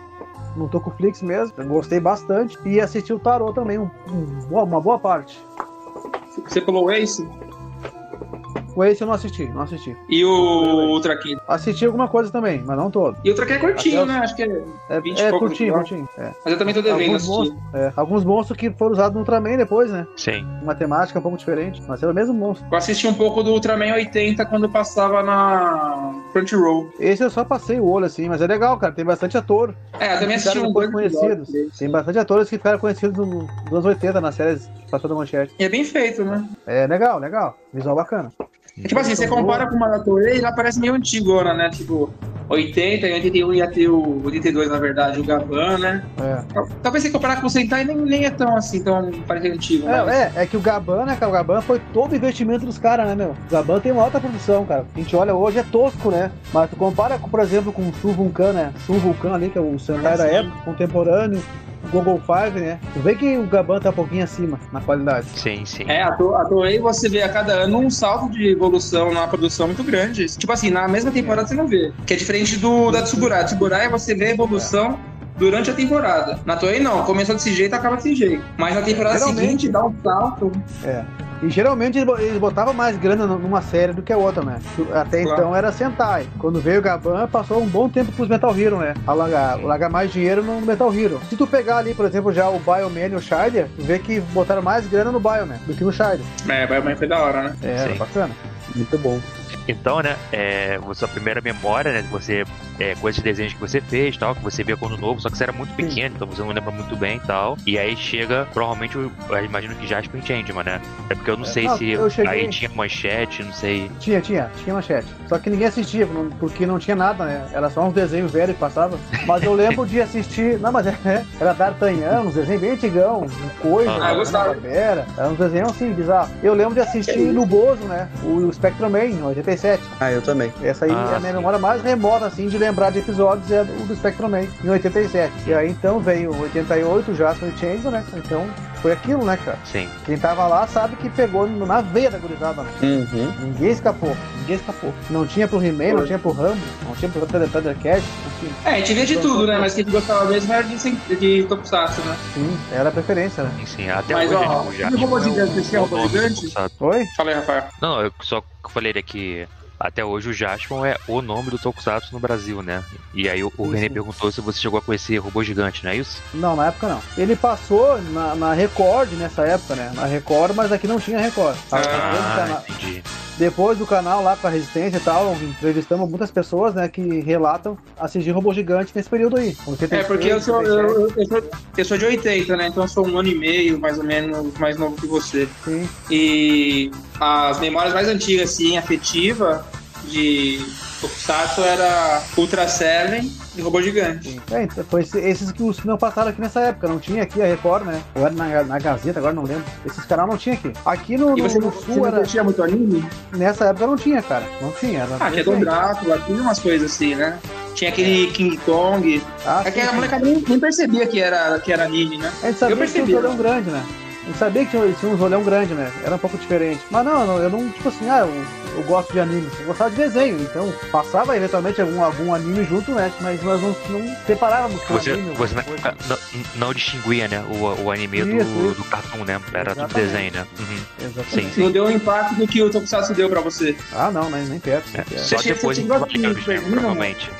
no Tocoflix mesmo, eu gostei bastante. E assisti o Tarot também, um- um- uma boa parte. Você pulou o Ace O Ace eu não assisti, não assisti. e o Ultra King. Assisti alguma coisa também, mas não todo. E o Ultra King é curtinho, Até né? Acho que é. É, 20 e é poucos curtinho, curtinho. É. Mas eu também tô devendo Alguns monstros, é, alguns monstros que foram usados no Ultraman depois, né? Sim. Uma temática um pouco diferente, mas era o mesmo monstro. Eu assisti um pouco do Ultraman 80 quando passava na Crunchyroll. Esse eu só passei o olho assim, mas é legal, cara. Tem bastante ator. É, eu também assisti um dois conhecidos. Tem bastante atores que ficaram conhecidos no- nos anos 80 nas séries que passou da manchete. E é bem feito, né? É legal, legal. Visual bacana. É tipo assim, você compara com uma da Toei, ela parece meio antigona, né? Tipo, 80 e 81 ia ter o 82, na verdade, o Gavan, né? É. Talvez você comparar com o Sentai nem, nem é tão assim, tão parecido antigo, né? É, é, é que o Gaban, né, cara? O Gaban foi todo o investimento dos caras, né, meu? O Gaban tem uma alta produção, cara. A gente olha hoje é tosco, né? Mas tu compara, com, por exemplo, com o Sul Vulcan, né? Sul Vulcan ali, que é o Sentai Ah, da sim. época, contemporâneo. O Google Five, né? Tu vê que o Gaban tá um pouquinho acima na qualidade. Sim, sim. É, a Toei você vê a cada ano um salto de evolução na produção muito grande. Tipo assim, na mesma temporada você não vê. Que é diferente do da Tsuburaya. Tsuburaya você vê a evolução durante a temporada. Na Toei não, começou desse jeito acaba desse jeito. Mas na temporada Geralmente- seguinte dá um salto. É. E geralmente eles bo- eles botavam mais grana nu- numa série do que a outra, né? Até Claro. então era Sentai. Quando veio o Gaban, passou um bom tempo pros Metal Hero, né? A largar, largar mais dinheiro no Metal Hero. Se tu pegar ali, por exemplo, já o Bioman e o Shider, tu vê que botaram mais grana no Bioman do que no Shider. É, vai foi da hora, né? É, Sim. bacana. Muito bom. Então, né, é, sua primeira memória, né, você, é, com esses desenhos que você fez tal, que você via quando novo, só que você era muito pequeno, então você não lembra muito bem e tal. E aí chega, provavelmente, o- eu imagino que Jasper Changeman, né? É porque eu não sei Não, se eu cheguei- aí tinha manchete, não sei. Tinha, tinha, tinha manchete. Só que ninguém assistia, porque não tinha nada, né? Era só uns desenhos velhos que passavam. Mas eu lembro de assistir. Não, mas é, era D'Artagnan, uns desenhos bem antigão, um coisa, Ah. Barbera. Era uns desenhos assim, bizarros. Eu lembro de assistir no Bozo, né? O Spectrum Man, 87. Ah, eu também. Essa aí Ah, é a minha sim. memória mais remota, assim, de lembrar de episódios é o do Spectrum Man, em 87. E aí então veio 88, Jasper e Change, né? Então foi aquilo, né, cara? Sim. Quem tava lá sabe que pegou na veia da gurizada, né? Uhum. Ninguém escapou, ninguém escapou. Não tinha pro He-Man, não tinha pro Rambo, não tinha pro Thunder- Thundercat, enfim. É, a gente via de tudo, né? Mas quem gostava mesmo era de, de Tokusatsu, né? Sim, era a preferência, né? Sim, sim. Até Mas, hoje, ó, o robô é gigante? Você tinha o robô gigante? Tokusatsu. Oi? Fala aí, Rafael. Não, eu só falei que até hoje o Jaspion é o nome do Tokusatsu no Brasil, né? E aí o, o René perguntou se você chegou a conhecer robô gigante, não é isso? Não, na época não. Ele passou na, na Record nessa época, né? Na Record, mas aqui não tinha Record. Ah, Ah, entendi. Depois do canal lá com a Resistência e tal, entrevistamos muitas pessoas, né, que relatam assistir robô gigante nesse período aí. É, porque eu sou, eu, eu- sou, eu sou de 80, né? Então eu sou um ano e meio, mais ou menos, mais novo que você. Sim. E as memórias mais antigas, assim, afetiva de Tokusatsu era Ultra Seven e Robô Gigante. É, então, foi esse- esses que os não passaram aqui nessa época. Não tinha aqui a Record, né? Ou era na, na Gazeta, agora não lembro. Esses canais não tinha aqui. Aqui no, E você, no não- você sul não era. curtia muito anime? Nessa época não tinha, cara. Não tinha. Era Ah, tinha diferente. Drácula, tinha umas coisas assim, né? Tinha aquele King Kong. Ah, É que a molecada nem, nem percebia que era, que era anime, né? A gente sabia Eu que tinha percebi, uns olhão grande, né? A gente sabia que tinha, tinha uns olhão grande, né? Era um pouco diferente. Mas não, não, eu não, tipo assim, ah, eu, eu gosto de anime. Eu gostava de desenho, então passava eventualmente algum, algum anime junto, né? Mas nós não, não separávamos Você, anime. você não, coisa. não, não distinguia, né, o, o anime do, Isso, isso. do cartoon, né? Era tudo desenho, né? Uhum. Exatamente. Sim, Não deu o impacto do que o Tokusatsu deu pra você. Ah, não, nem, nem perto. É, só Você- depois a Cavaleiros, assistir né, provavelmente.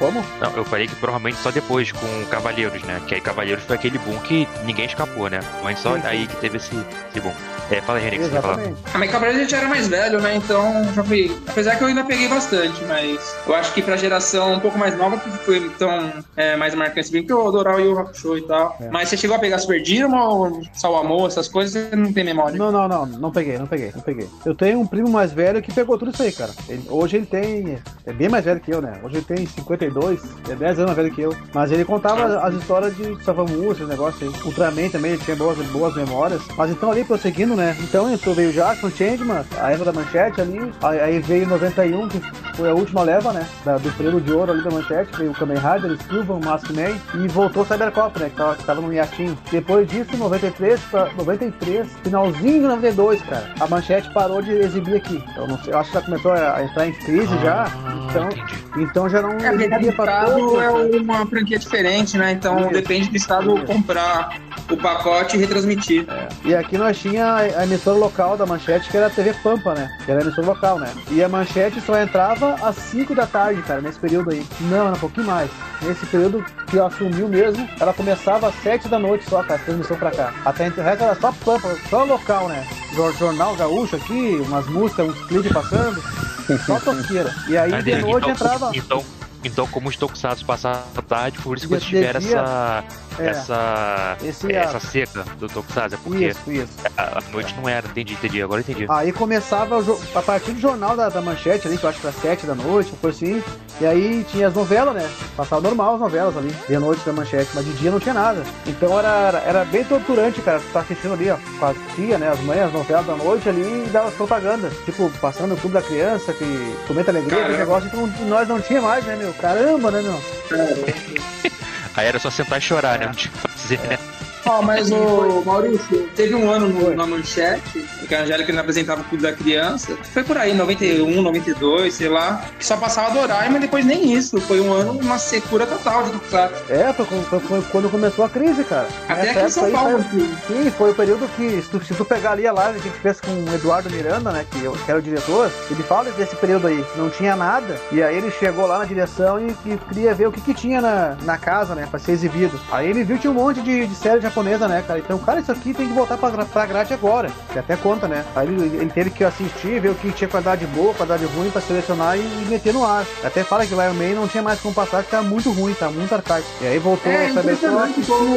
Como? Não, eu falei que provavelmente só depois com Cavaleiros, né? Que aí Cavaleiros foi aquele boom que ninguém escapou, né? Mas só Sim, sim. aí que teve esse, esse boom. É, fala aí, René, que você quer falar. Exatamente. A Mike Cabral a gente era mais velho, né? Então já fui. Apesar que eu ainda peguei bastante, mas eu acho que pra geração um pouco mais nova que foi tão é, mais marcante, bem que o Doral e o Hakusho e tal. É. Mas você chegou a pegar Super Dynamo, Salvamor, essas coisas, você não tem memória. Não, não, não, não peguei, não peguei, não peguei. Eu tenho um primo mais velho que pegou tudo isso aí, cara. Ele- hoje ele tem. É bem mais velho que eu, né? Hoje ele tem 52, é 10 anos mais velho que eu. Mas ele contava as histórias de Savamu, esses negócios aí. Ultraman também, ele tinha boas, boas memórias. Mas então ali prosseguindo, né? Então entrou, veio o Jackson, Changeman, a época da manchete ali. Aí, veio 91, que foi a última leva, né? Da- do período de ouro ali da manchete. Veio o Kamen Rider, o Maskman. E voltou o Cybercop, né? Que tava, que tava no hiatinho. Depois disso, 93 pra 93, finalzinho de 92, cara. A manchete parou de exibir aqui. Eu não sei, eu acho que já começou a entrar em crise já. Então, entendi. então já não É, pra estado todos. é uma franquia diferente, né? Então Isso. depende do estado Isso. comprar o pacote e retransmitir. E aqui nós tinha a emissora local da Manchete, que era a TV Pampa, né? Que era a emissora local, né? E a Manchete só entrava às 5 da tarde, cara, nesse período aí. Não, era um pouquinho mais. Nesse período que ela assumiu mesmo, ela começava às 7 da noite só, cara, a transmissão pra cá. Até o resto era só Pampa, só local, né? Jor- Jornal Gaúcho aqui, umas músicas, uns clipes passando. Só tosqueira. E aí de noite entrava. Então, então, como os tokusatsu passaram a tarde, por isso que vocês tiveram essa, É, essa, esse essa seca do tokusatsu. É porque Isso, isso. a, a noite não era. Entendi, entendi. Agora eu entendi. Aí começava o a partir do jornal da, da manchete ali, que eu acho que era 7 da noite, foi assim. E aí tinha as novelas, né? Passava normal as novelas ali, de noite da manchete, mas de dia não tinha nada. Então era, era bem torturante, cara. Tu tá assistindo ali, ó, com as tia, né? As mães, as novelas da noite ali e dava as propaganda. Tipo, passando no clube da criança, que comenta alegria, aquele negócio que nós não tinha mais, né, meu? Caramba, né, meu? Aí era só sentar e chorar, né? Não tinha que fazer, né? Ó, mas o Maurício, teve um ano no- na manchete, que a Angélica não apresentava o Clube da Criança. Foi por aí, 91, 92, sei lá. Que só passava Doraemon e depois nem isso. Foi um ano, uma secura total de Tokusatsu. É, foi, quando começou a crise, cara. Até Nessa aqui em São aí Paulo. saiu- aqui. Sim, foi o período que, se tu, se tu pegar ali a live que a gente fez com o Eduardo Miranda, né, que, eu- que era o diretor, ele fala desse período aí, não tinha nada, e aí ele chegou lá na direção e, e queria ver o que, que tinha na, na casa, né, pra ser exibido. Aí ele viu que tinha um monte de, de série japonesa, né, cara, então, cara, isso aqui tem que voltar pra, pra grade agora, que até conta, né. Aí ele, ele teve que assistir, ver o que tinha qualidade boa, qualidade ruim, pra selecionar e, e meter no ar. Até fala que o Lion Man não tinha mais como passar, que tá muito ruim, tá muito arcaico. E aí voltou É o Cyberpunk. impressionante como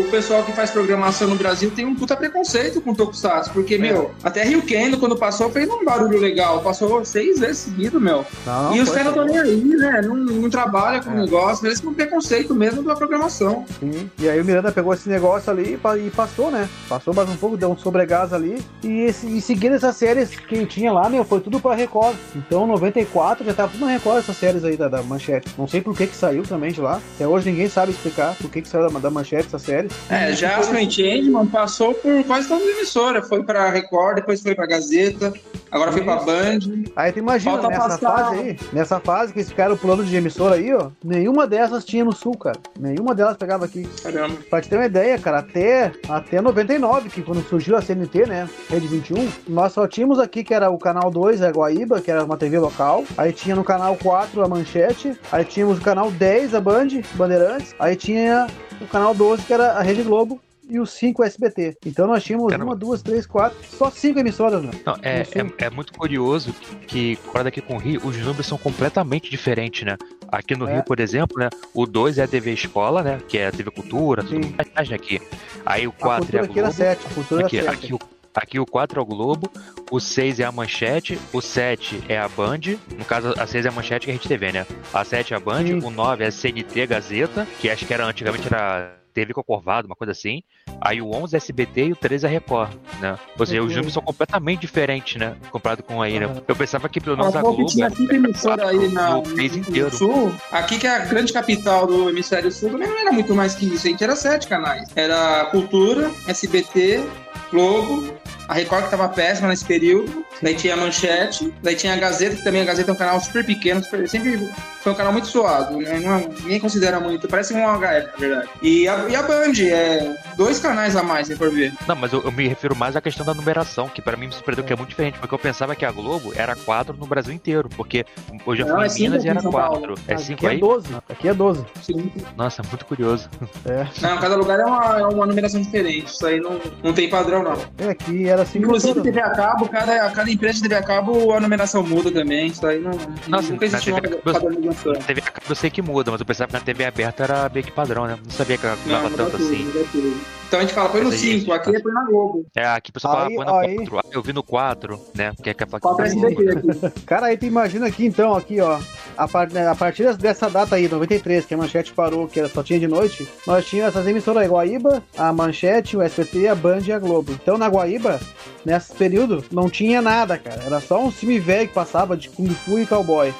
o pessoal que faz programação no Brasil tem um puta preconceito com Tokusatsu. Porque, meu, até Rio Kendo, quando passou, fez um barulho legal. Passou seis vezes seguido, meu. Não, e os caras estão nem aí, né? Não, não trabalham com o É. negócio, eles têm um preconceito mesmo da programação. Sim. E aí o Miranda pegou esse negócio ali e pa- passou, né? Passou mais um pouco, deu um sobregás ali. E, esse, e seguindo essas séries que tinha lá, meu, foi tudo pra Record. Então, 94 já tava tudo na Record essas séries aí da, da Manchete. Não sei por que que saiu também de lá. Até hoje ninguém sabe explicar por que que saiu da, da Manchete essas séries. É, já a Changeman passou por quase todas as emissoras. Foi pra Record, depois foi pra Gazeta, agora foi pra Band. Aí tu imagina, Falta nessa passar- fase aí, nessa fase que eles ficaram pulando de emissora aí, ó, nenhuma dessas tinha no sul, cara. Nenhuma delas pegava aqui. Caramba. Pra te ter uma ideia, cara, até, até 99, que quando surgiu a CNT, né, Rede 21, nós só tínhamos aqui que era o canal 2, a Guaíba, que era uma TV local, aí tinha no canal 4 a Manchete, aí tínhamos o canal 10, a Band, Bandeirantes, aí tinha o canal 12, que era a Rede Globo, e os 5 SBT. Então nós tínhamos Caramba. uma, duas, três, quatro, só cinco emissoras, né? Não, é, é, é muito curioso que, que fora daqui com o Rio, os números são completamente diferentes, né? Aqui no É. Rio, por exemplo, né? O 2 é a TV Escola, né? Que é a TV Cultura, tudo Sim. mais, né? Aqui. Aí o A 4 é a aqui era Globo. 7, a cultura Aqui, 7. aqui, o, aqui o 4 é o Globo, o 6 é a Manchete, o 7 é a Band, no caso a 6 é a Manchete que a gente TV, né? A 7 é a Band, Sim. o 9 é a CNT Gazeta, que acho que era antigamente era TV Corcovado, uma coisa assim. Aí o 11 é SBT e o 13 é Record, né? Ou seja, os Ok. números são completamente diferentes, né? Comparado com aí, né? Eu pensava que pelo menos a Globo Globo tinha cinco emissoras aí na, no sul. Aqui que é a grande capital do hemisfério sul também não era muito mais que isso. A gente era sete canais. Era Cultura, SBT, Globo, a Record que tava péssima nesse período, daí tinha a Manchete, daí tinha a Gazeta, que também a Gazeta é um canal super pequeno, super- sempre foi um canal muito suado, né? Não é- ninguém considera muito, parece um HF, na verdade. E a, e a Band, é dois canais a mais, se for ver. Não, mas eu, eu me refiro mais à questão da numeração, que pra mim me surpreendeu que é muito diferente, porque eu pensava que a Globo era 4 no Brasil inteiro, porque hoje eu fui é em cinco Minas e era. 4. É 5 Aqui é aí? 12. Aqui é 12. Sim. Nossa, muito curioso. É. Não, cada lugar é uma, é uma numeração diferente, isso aí não, não tem padrão, não. É, aqui era 5 Inclusive, TV a cabo, cada, cada empresa de TV a cabo, a numeração muda também. Isso aí não. Nossa, nunca existiu uma TV a cabo- padronização. Na TV a cabo eu sei que muda, mas eu pensava que na TV aberta era meio que padrão, né? Não sabia que Não, dava muda tanto tudo, assim. Então a gente fala, põe no Mas aí, 5, aqui é põe na Globo. É, aqui o pessoal fala, no aí. 4. Eu vi no 4, né? Que é que é 4 SBT aqui. Cara, aí tu imagina aqui então, aqui ó, a, par- né, a partir dessa data aí, 93, que a Manchete parou, que era- só tinha de noite, nós tínhamos essas emissoras aí, Guaíba, a Manchete, o SBT, a Band e a Globo. Então na Guaíba, nesse período, não tinha nada, cara. Era só um filme velho que passava de Kung Fu e Cowboy.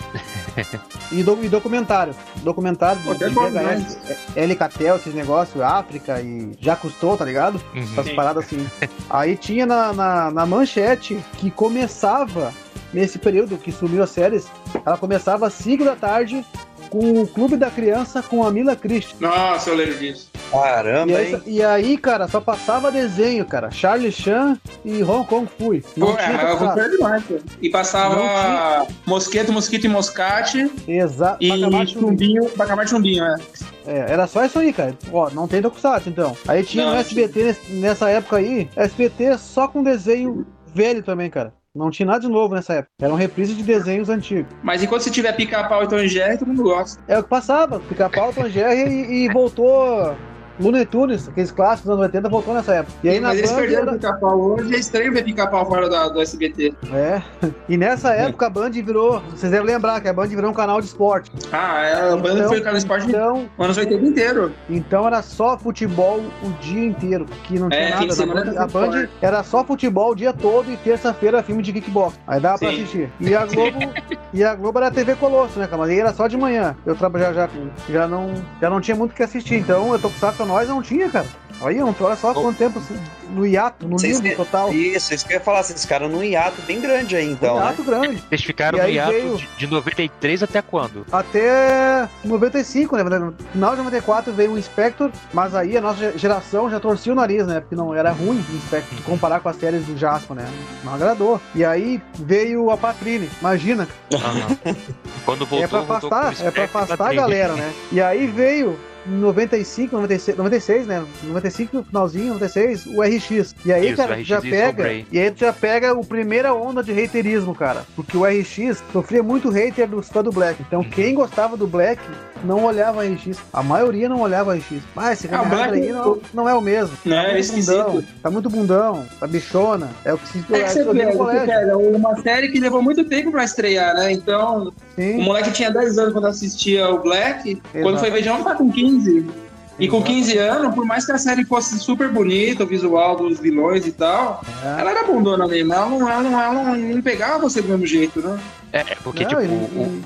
e, do- e documentário. Documentário de, de VHS, é, L Catel, esses negócios, África e já custou, tá ligado? Uhum. essas paradas assim. Aí tinha na, na, na manchete que começava, nesse período que sumiu as séries, ela começava às 5 da tarde com o Clube da Criança com a Mila Christie. Nossa, eu lembro disso. Caramba, E aí, hein? e aí, cara, só passava desenho, cara. Charlie Chan e Hong Kong Fui. Não Pô, tinha é, concordo demais. E passava Não Mosqueto, Mosquito e Moscate Exato. e Bacamarte Chumbinho. Chumbinho, Bacamarte Chumbinho, é. É, era só isso aí, cara. Ó, não tem Tokusatsu, então. Aí tinha Não, no SBT nessa época aí, SBT só com desenho velho também, cara. Não tinha nada de novo nessa época. Era uma reprise de desenhos antigos. Mas enquanto você tiver pica-pau e Tom Jerry, todo mundo gosta. É o que passava, Pica-Pau, Tom Jerry e, e voltou Looney Tunes, aqueles clássicos dos anos 80, voltou nessa época. E aí na Mas eles Band perderam o era... pica-pau hoje, é estranho ver pica-pau fora da- do SBT. É. E nessa época a Band virou, vocês devem lembrar que a Band virou um canal de esporte. Ah, é, a banda Então- foi o canal esporte Então, anos 80 inteiro. então era só futebol o dia inteiro, que não tinha É, nada. de A Band, era a Band esporte. era só futebol o dia todo e terça-feira filme de kickbox. Aí dava pra Sim. assistir. E a Globo, e a Globo era TV Colosso, né, cara? Mas aí era só de manhã. Eu trabalhava já, já não, já não tinha muito o que assistir. Então eu tô com saco nós não tinha, cara. Aí, não, olha só quanto tempo assim, no hiato, no Vocês limbo que- total. Isso, isso que eu ia falar, esses caras num hiato bem grande aí, então, um né? hiato grande. Vocês ficaram E no hiato veio- de, de 93 até quando? Até 95, né? No final de 94 veio o Inspector, mas aí a nossa geração já torcia o nariz, né? Porque não era ruim o Inspector, comparar com as séries do Jasper, né? Não agradou. E aí veio a Patrine, imagina. Quando voltou, é pra voltou com afastar, é pra afastar a galera, né? E aí veio em 95, 96, 96, né? 95 no finalzinho, 96, o RX. E aí, Isso, cara, o tu já pega. E aí tu já pega a primeira onda de haterismo, cara. Porque o RX sofria muito hater dos fãs do Black. Então Uhum. quem gostava do Black não olhava o RX. A maioria não olhava o RX. Ah, esse Ah, o cara Black- aí não, não é o mesmo. Não, Tá é muito esquisito. bundão, tá muito bundão, tá bichona. É o que se É que você colégio. pega uma série que levou muito tempo pra estrear, né? Então, o Sim, moleque tinha 10 anos quando assistia o Black, quando Exato. foi ver já não tá com 15. E com 15 anos, por mais que a série fosse super bonita, o visual dos vilões e tal, É. ela era bundona mesmo. Ela não, ela não, ela não, não pegava você do mesmo jeito, né? É, é porque, Não, tipo, ele-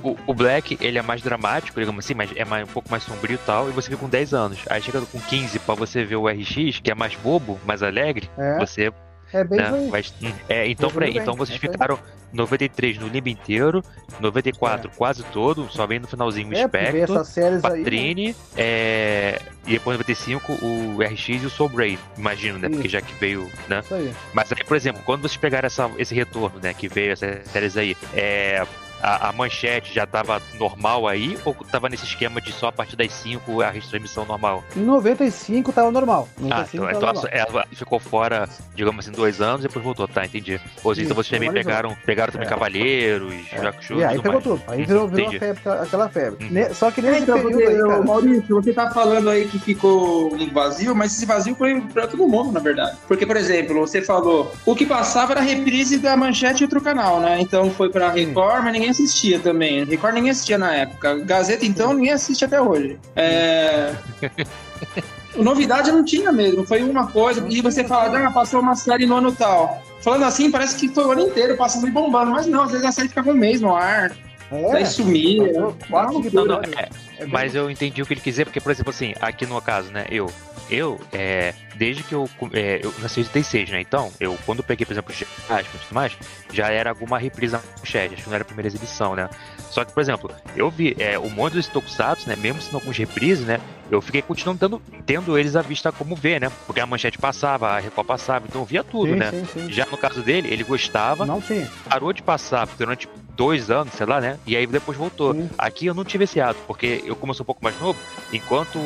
o, o, o Black, ele é mais dramático, digamos assim, mas é mais, um pouco mais sombrio e tal, e você fica com 10 anos. Aí chega com 15 pra você ver o RX, que é mais bobo, mais alegre, é, você, é bem né, isso aí. vai... É, então, peraí, então vocês é ficaram 93 no limbo inteiro, 94 quase todo, só vem no finalzinho o É, porque Spectre, séries aí. né? Patrine, é... e depois 95 o RX e o Soul Brain, imagino, né, porque Isso. já que veio, né, Isso aí. mas aí, por exemplo, quando vocês pegaram essa, esse retorno, né, que veio essas séries aí, é, a, a manchete já tava normal aí ou tava nesse esquema de só a partir das 5 a transmissão normal? Em 95 tava normal. Ah, 95 então, tava então normal. ela ficou fora, digamos assim, dois anos e depois voltou, tá, entendi. Ou seja, então vocês também pegaram, pegaram também É. Cavaleiros, É. Jakushu E aí tudo pegou mais. tudo. Aí virou, virou a febre, aquela febre. Uhum. Ne- Só que É, nesse então, período porque, aí, cara. Maurício, você tá falando aí que ficou um vazio, mas esse vazio foi pra todo mundo, na verdade. Porque, por exemplo, você falou, o que passava era a reprise da Manchete e outro canal, né? Então foi pra Record, mas ninguém assistia também. Record ninguém assistia na época. Gazeta, então, ninguém assiste até hoje. É... Novidade não tinha mesmo, foi uma coisa. E você fala, ah, passou uma série no ano tal. Falando assim, parece que foi o ano inteiro passando e bombando. Mas não, às vezes a série ficava um mês no ar. É, Daí sumia. quatro Não, Não, episódios. é, É mas eu entendi o que ele quis dizer, porque, por exemplo, assim, aqui no caso, né, eu, eu, é, desde que eu, é, eu nasci em 86, né, então, eu, quando eu peguei, por exemplo, Jasper e tudo mais, já era alguma reprise na manchete, acho que não era a primeira exibição, né, só que, por exemplo, eu vi é, o monte dos Tokusatsu, né, mesmo sendo alguns reprises, né, eu fiquei continuando tendo, tendo eles à vista como ver, né, porque a manchete passava, a Record passava, então eu via tudo, sim, né. sim, sim. Já no caso dele, ele gostava, Não tinha. parou de passar durante dois anos, sei lá, né? E aí depois voltou. Sim. Aqui eu não tive esse ato, porque eu como eu sou um pouco mais novo, enquanto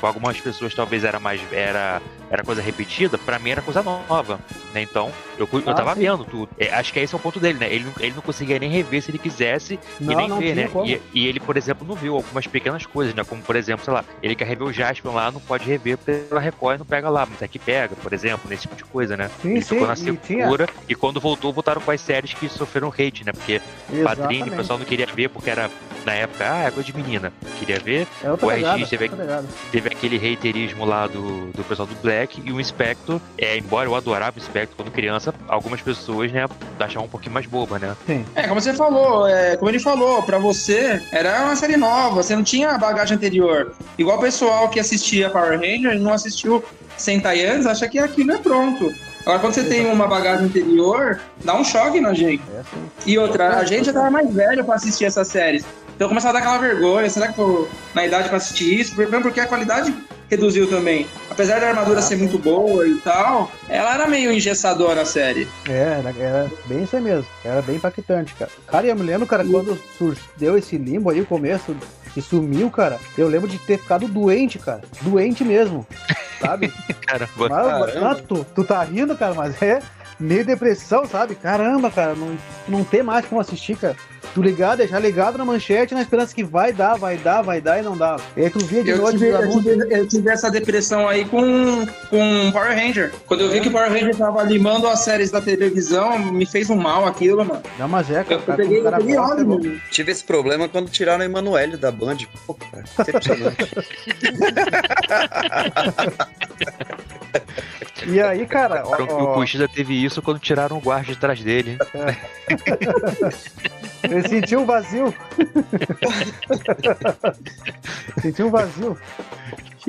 para algumas pessoas talvez era mais era era coisa repetida, pra mim era coisa nova, né? Então, eu, eu Ah, tava sim. vendo tudo. É, acho que esse é o ponto dele, né? Ele, não- ele não conseguia nem rever se ele quisesse e Não, nem não ver, né? E, e ele, por exemplo, não viu algumas pequenas coisas, né? Como, por exemplo, sei lá, ele quer rever o Jasper lá, não pode rever pela Record e não pega lá, mas aqui pega, por exemplo, nesse tipo de coisa, né? Sim, ele sim, ficou na e tinha- segura e quando voltou, voltaram com as séries que sofreram hate, né? Porque Padrinho, o Exatamente. pessoal não queria ver porque era, na época, ah, é coisa de menina. Queria ver. É outra o RX pegada, teve-. Teve aquele haterismo lá do, do pessoal do Black e o Inspector, é, embora eu adorava o Inspector quando criança, algumas pessoas, né, achavam um pouquinho mais boba, né? Sim. É, como você falou, é, como ele falou, pra você era uma série nova, você não tinha a bagagem anterior. Igual o pessoal que assistia Power Ranger e não assistiu Sentai antes, acha que aquilo é pronto. Agora, quando você tem uma bagagem anterior, dá um choque na gente. É assim. E outra, a gente já tava mais velho pra assistir essas séries. Então começava a dar aquela vergonha, será que tô na idade pra assistir isso? Mesmo porque a qualidade reduziu também. Apesar da armadura ser muito boa e tal, ela era meio engessadora a série. É, era, era bem isso aí mesmo. Era bem impactante, cara. Cara, e eu me lembro, cara, quando sur- deu esse limbo aí, o começo, e sumiu, cara, eu lembro de ter ficado doente, cara. Doente mesmo. Sabe? Caramba. Mas, Caramba. ah, tu, tu tá rindo, cara, mas é meio depressão, sabe? Caramba, cara, não, não tem mais como assistir, cara. Tu ligar, deixar ligado na manchete na esperança que vai dar, vai dar, vai dar e não dá. E aí tu via de Eu noite tive, os eu, tive, eu tive essa depressão aí com, com Power Ranger. Quando eu vi que o Power Ranger tava limando as séries da televisão, me fez um mal aquilo, mano. Não, mas é, cara. Eu, cara, peguei, o cara eu peguei ódio, é mano. Tive esse problema quando tiraram o Emanuele da Band. Pô, cara, decepcionante. E aí, cara, ó, O ó, Kushida teve isso quando tiraram o guarda de trás dele. ele sentiu um vazio. sentiu um vazio.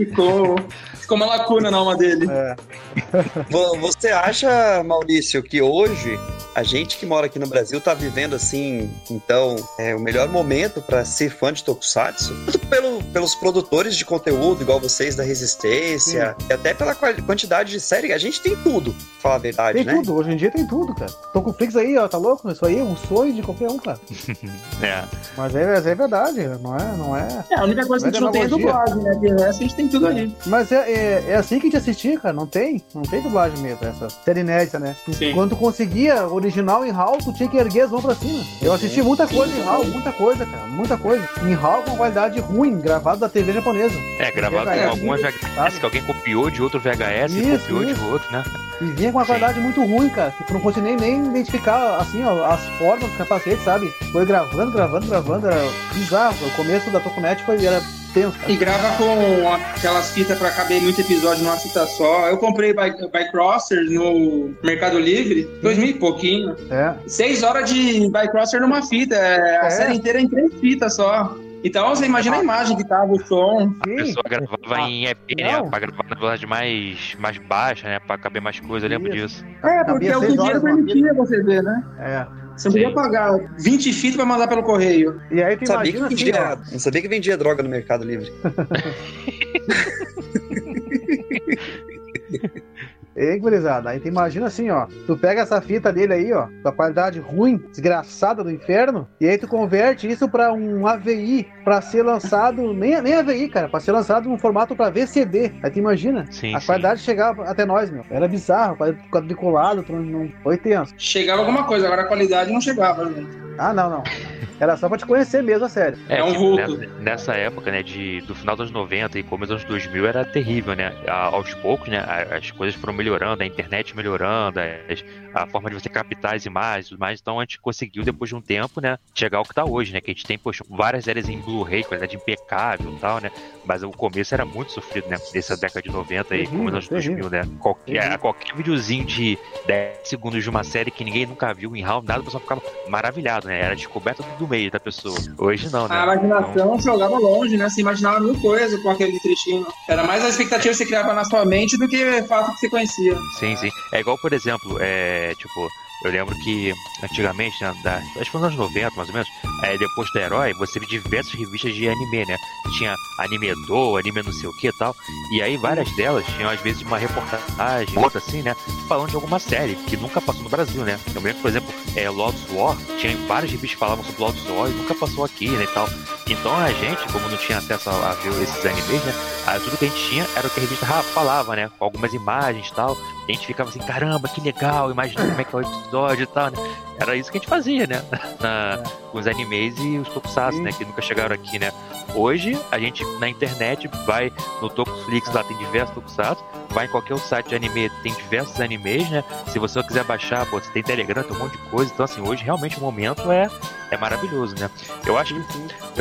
Ficou, ficou uma lacuna na alma dele. É. Vo- Você acha, Maurício, que hoje a gente que mora aqui no Brasil tá vivendo assim, então, é o melhor momento para ser fã de Tokusatsu? Tanto pelo, pelos produtores de conteúdo, igual vocês da Resistência, e até pela quantidade de série. A gente tem tudo, pra falar a verdade, Tem né? tudo, hoje em dia tem tudo, cara. Tô com o Flix aí, ó, tá louco? Isso aí é um sonho de qualquer um, cara. É. Mas é, é verdade, não é, não é. É, a única coisa que a gente não tem é dublagem, né? Resto, a gente tem tudo aí. Mas é, é, é assim que a gente assistia, cara. Não tem, não tem dublagem mesmo, essa série inédita, né? Sim. Quando tu conseguia original em HAL, tu tinha que erguer as mãos pra cima. Eu assisti muita coisa em HAL, muita coisa, cara, muita coisa. Em HAL com qualidade ruim, gravado da TV japonesa. É, gravado VHS, com alguma VHS que alguém copiou de outro VHS e Isso, copiou isso. de outro, né? E vinha com uma Sim. qualidade muito ruim, cara. Que tu não conseguia nem, nem identificar, assim, ó, as formas do capacete, sabe? Foi gravando, gravando, gravando. Era bizarro. O começo da Tokunet foi, era tenso. E grava com aquelas fitas pra caber muito episódio numa fita só. Eu comprei by, by Crosser no Mercado Livre, dois mil e pouquinho. É. Seis horas de by Crosser numa fita. é, A É. série inteira em três fitas só. Então você imagina a imagem que tava, o som. A pessoa gravava em EP, né? Pra gravar na velocidade mais, mais baixa, né? Pra caber mais coisa, eu lembro Isso. disso. É, porque o seis dinheiro permitia você ver, né? É. Você não podia pagar 20 fitas pra mandar pelo correio. E aí tu Sabia que imagina assim, vendia, ó. não sabia que vendia droga no Mercado Livre. Ei, gurizada, aí tu imagina assim, ó. Tu pega essa fita dele aí, ó, com a qualidade ruim, desgraçada do inferno, e aí tu converte isso pra um AVI, pra ser lançado, nem, nem AVI, cara, pra ser lançado num formato pra VCD. Aí tu imagina, Sim, a sim. qualidade chegava até nós, meu. Era bizarro, quadriculado, não, foi tenso. Chegava alguma coisa, agora a qualidade não chegava. Né? Ah, não, não. Era só pra te conhecer mesmo, a sério. É, É um que vulto. nessa, nessa época, né, de, do final dos anos 90 e começo dos anos 2000 era terrível, né? A- aos poucos, né, as coisas foram melhorando, a internet melhorando, as- a forma de você captar as imagens e tudo mais, então a gente conseguiu, depois de um tempo, né, chegar ao que tá hoje, né, que a gente tem, poxa, várias séries em Blu-ray, qualidade impecável e tal, né, mas o começo era muito sofrido, né, dessa década de 90 e começo dos anos 2000, né, qualquer, qualquer videozinho de 10 segundos de uma série que ninguém nunca viu em RAW, nada, o pessoal ficava maravilhado, né, era descoberta do meio da pessoa. Hoje não, né? A imaginação jogava longe, né? Você imaginava mil coisas com aquele trechinho. Era mais a expectativa que você criava na sua mente do que o fato que você conhecia. Sim, sim. É igual, por exemplo, é, tipo, eu lembro que antigamente, né, da, acho que nos anos 90, mais ou menos, é, depois do Herói, você via diversas revistas de anime, né? Tinha Anime Do, Anime não sei o que e tal. E aí várias delas tinham, às vezes, uma reportagem, outra assim, né? Falando de alguma série que nunca passou no Brasil, né? Eu lembro, por exemplo, é, Lotus War, tinha várias revistas que falavam sobre Lotus War e nunca passou aqui, né? E tal. Então a gente, como não tinha acesso a, a ver esses animes, né? Aí, tudo que a gente tinha era o que a revista falava, né? Com algumas imagens e tal. E a gente ficava assim, caramba, que legal, imagina como é que é o episódio e tal, né? Era isso que a gente fazia, né? Na, com os animes e os tokusatsu, né? Que nunca chegaram aqui, né? Hoje, a gente na internet vai no Tokuflix, lá tem diversos tokusatsu, vai em qualquer site de anime, tem diversos animes, né? Se você quiser baixar, pô, você tem Telegram, tem um monte de coisa. Então, assim, hoje realmente o momento é, é maravilhoso, né? Eu acho que.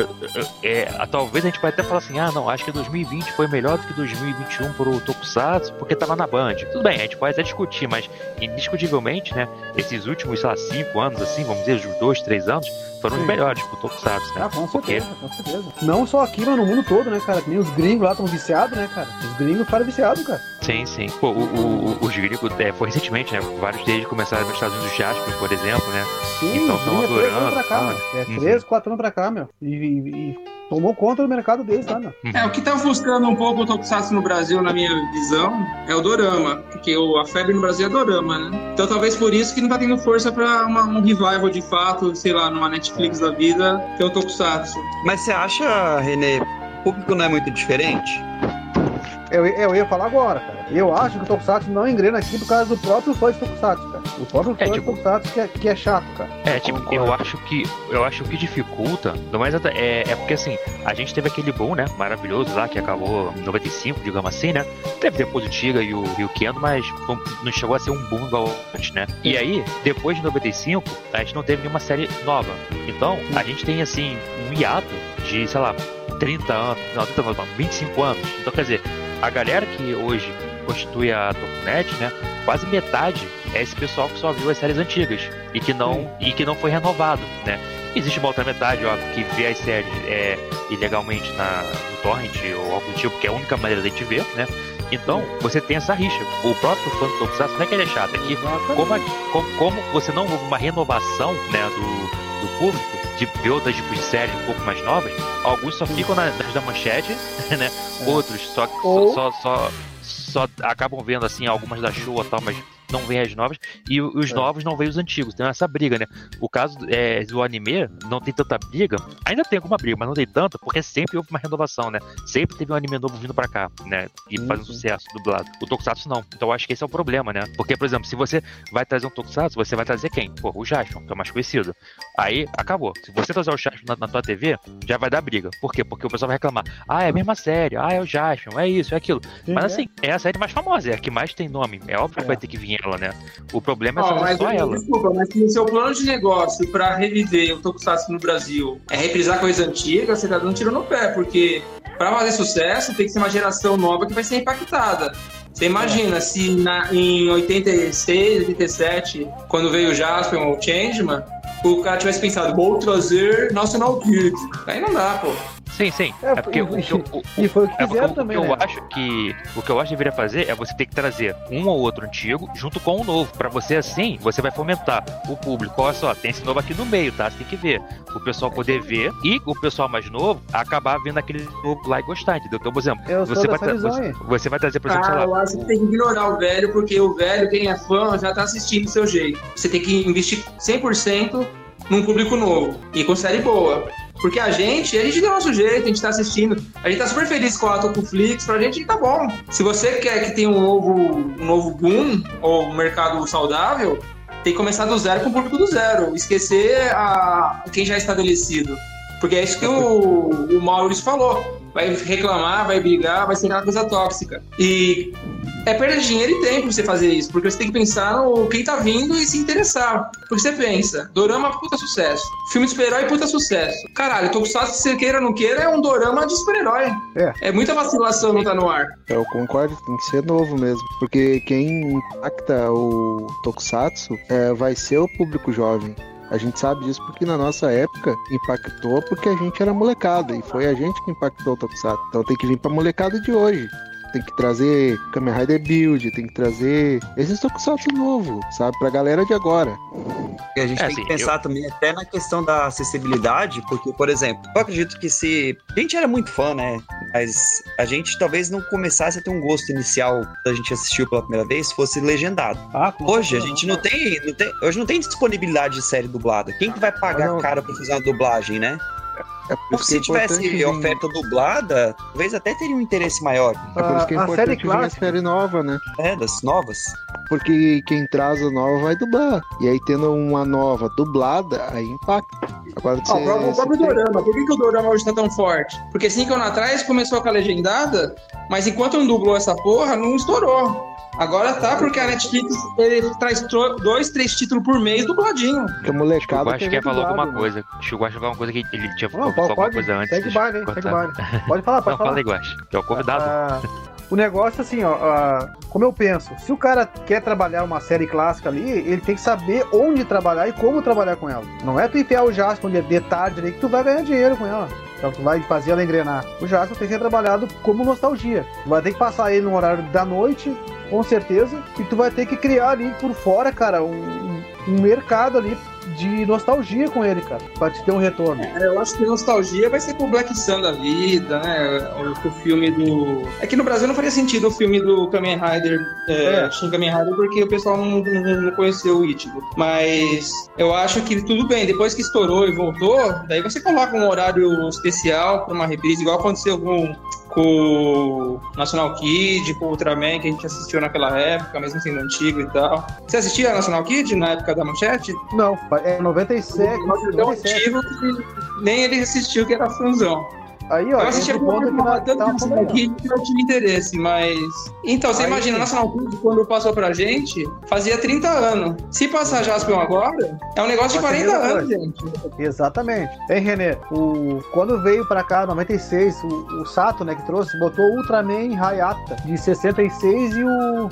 eu- eu- é, talvez a gente pode até falar assim, ah, não, acho que 2020 foi melhor do que 2021 pro Tokusatsu, porque tava na Band. Tudo bem, a gente pode até discutir, mas indiscutivelmente, né? Esses últimos, sei lá, cinco anos, assim, vamos dizer, os dois, três anos, foram os Sim. melhores pro Tokusatsu, né? Ah, com Porque- certeza, com certeza. Não só aqui, mas no mundo todo, né, cara? Que nem os gringos lá estão viciados, né, cara? Os gringos ficaram viciados, cara. Sim, sim. Pô, o, o, o- os gringos, é, foi recentemente, né? Vários deles começaram nos Estados Unidos, Jasper, por exemplo, né? Sim, Então, os tão gringos é três anos adorando, pra cá, tá? meu. É Uhum. três, quatro anos pra cá, meu. E, e- e tomou conta do mercado deles, tá, meu? É, o que tá ofuscando um pouco o Tokusatsu no Brasil, na minha visão, é o Dorama. Porque o- a febre no Brasil é Dorama, né? Então talvez por isso que não tá tendo força pra uma- um revival de fato, sei lá, numa Netflix da vida, que é o Tokusatsu. Mas você acha, Renê, o público não é muito diferente? Eu, eu ia falar agora, cara. Eu acho que o Tokusatsu não engrena aqui por causa do próprio fã de Tokusatsu, cara. O próprio fã É, de tipo- Tokusatsu que é, que é chato, cara. É, tipo, eu acho que eu acho que o que dificulta, não mais é, é porque assim, a gente teve aquele boom, né, maravilhoso lá, que acabou em 95, digamos assim, né? Teve depois o Tiga e o, e o Kendo, mas não chegou a ser um boom igual antes, né? E aí, depois de 95, a gente não teve nenhuma série nova. Então, a gente tem assim, um hiato de, sei lá, 30 anos, não, 30 anos, não, 25 anos. Então, quer dizer, a galera que hoje constitui a Tokunet, né? Quase metade é esse pessoal que só viu as séries antigas e que não, e que não foi renovado, né? Existe uma outra metade, ó, que vê as séries é, ilegalmente na, no torrent ou algo do tipo, que é a única maneira de gente ver, né? Então, você tem essa rixa. O próprio fã do Tokusatsu não é que ele é chato, é que como, como, como você não houve uma renovação né, do, do público de ver outros tipos de séries um pouco mais novas, alguns só ficam na- nas da manchete, né? Outros só, só, Ou- só, só, só acabam vendo assim algumas da Showa e tal, mas não veem as novas, e os É. novos não veem os antigos. Tem essa briga, né? O caso é, do anime não tem tanta briga, ainda tem alguma briga, mas não tem tanta, porque sempre houve uma renovação, né? Sempre teve um anime novo vindo pra cá, né? E Sim, fazendo sucesso dublado. O Tokusatsu não. Então eu acho que esse é o problema, né? Porque, por exemplo, se você vai trazer um Tokusatsu, você vai trazer quem? Pô, o Jaspion, que é o mais conhecido. Aí, acabou. Se você trazer o Jaspion na, na tua TV, já vai dar briga. Por quê? Porque o pessoal vai reclamar. Ah, é a mesma série. Ah, é o Jaspion. É isso, é aquilo. Mas é. assim, é a série mais famosa, é a que mais tem nome. É óbvio que É. vai ter que vir ela, né? O problema é fazer mas, só ela. desculpa, mas se o seu plano de negócio pra reviver o Tokusatsu no Brasil é reprisar coisa antiga, você tá dando um tiro no pé, porque pra fazer sucesso tem que ser uma geração nova que vai ser impactada. Você imagina se na- em 86, 87, quando veio o Jasper ou o Changeman, o cara tivesse pensado, vou trazer National Kid. Aí não dá, pô. Sim, sim. É, É, porque o, que eu- o- E foi o que É porque fizeram o, também, o que né? eu acho que o que eu acho que deveria fazer é você ter que trazer um ou outro antigo junto com o novo. Pra você assim, você vai fomentar o público. Olha só, tem esse novo aqui no meio, tá? Você tem que ver. O pessoal poder ver e o pessoal mais novo acabar vendo aquele novo lá e gostar, entendeu? Então, por exemplo, Eu sou você vai, você, você vai trazer, por exemplo, sei Ah, lá. eu acho que o- tem que ignorar o velho, porque o velho, quem é fã, já tá assistindo do seu jeito. Você tem que investir 100% num público novo e com série boa. Porque a gente, a gente deu nosso jeito, a gente tá assistindo. A gente tá super feliz com a Tocoflix, pra gente tá bom. Se você quer que tenha um novo, um novo boom, ou um mercado saudável, tem que começar do zero com o público do zero. Esquecer a, quem já é estabelecido. Porque é isso que o, o Maurício falou. Vai reclamar, vai brigar, vai ser aquela coisa tóxica. E é perda de dinheiro e tempo você fazer isso, porque você tem que pensar no quem tá vindo e se interessar. Porque você pensa, dorama puta sucesso. Filme de super-herói puta sucesso. Caralho, Tokusatsu, se você queira ou não queira, é um dorama de super-herói. É. É muita vacilação não tá no ar. Eu concordo, tem que ser novo mesmo. Porque quem impacta o Tokusatsu é, vai ser o público jovem. A gente sabe disso porque na nossa época impactou porque a gente era molecada e foi a gente que impactou o Tokusatsu. Então tem que vir pra molecada de hoje. Tem que trazer Kamen Rider Build, tem que trazer esses Tokusatsu novo, sabe? Pra galera de agora. E a gente É, tem assim, que pensar também até na questão da acessibilidade, porque, por exemplo, eu acredito que se. A gente era muito fã, né? Mas a gente talvez não começasse a ter um gosto inicial da gente assistiu pela primeira vez, fosse legendado. Ah, Hoje a gente não tem, não tem. Hoje não tem disponibilidade de série dublada. Quem que vai pagar Ah, não. cara pra fazer uma dublagem, né? É por isso que é se tivesse importante vir- oferta dublada, talvez até teria um interesse maior, É por isso que é A- importante série vir a clássica- série nova, né? né? Das novas. Porque quem traz a nova vai dublar. E aí tendo uma nova dublada, aí impacta. Agora Ó, você, o próprio, o próprio Dorama. Por que, que o Dorama hoje tá tão forte? Porque cinco anos atrás começou com a legendada, mas enquanto não dublou essa porra, não estourou. Agora tá, porque a Netflix ele traz dois, três títulos por mês dubladinho. Porque a O molecada Guache quer falar dublado, alguma né? coisa. Acho que o Guache falar alguma coisa que ele tinha Não, falado alguma pode. coisa antes. Segue eu hein? Segue baile. Pode falar, pode Não, falar. fala aí, Guache, que é o convidado. Ah, o negócio, assim, ó, ah, como eu penso, se o cara quer trabalhar uma série clássica ali, ele tem que saber onde trabalhar e como trabalhar com ela. Não é tu enfiar o Jasper de de tarde ali que tu vai ganhar dinheiro com ela. Então tu vai fazer ela engrenar. O Jasper tem que ser trabalhado como nostalgia. Tu vai ter que passar ele no horário da noite, com certeza, e tu vai ter que criar ali por fora, cara, um, um mercado ali de nostalgia com ele, cara, pra te ter um retorno. É, Eu acho que nostalgia vai ser com o Black Sun da vida, né? O, o filme do. É que no Brasil não faria sentido o filme do Kamen Rider, é, É. Shin Kamen Rider, porque o pessoal não, não, não conheceu o Ichigo. Mas eu acho que tudo bem, depois que estourou e voltou, daí você coloca um horário especial pra uma reprise, igual aconteceu com. Com o National Kid, com o Ultraman, que a gente assistiu naquela época, mesmo sendo antigo e tal. Você assistia National Kid na época da manchete? Não, é 97, Nossa, é tão 97. antigo que nem ele assistiu que era fãzão. Aí, ó, Eu assisti que alguma nós tanto tava National falando. Kid que eu tive interesse, mas. Então, você Aí imagina, sim. National Kid, quando passou pra gente, fazia 30 anos. Se passar Jaspion agora, é um negócio de Vai ser 40 a mesma anos, gente. Exatamente. Hein, Renê? O... Quando veio pra cá, 96, o, o Sato, né, que trouxe, botou o Ultraman Hayata de 66 e o.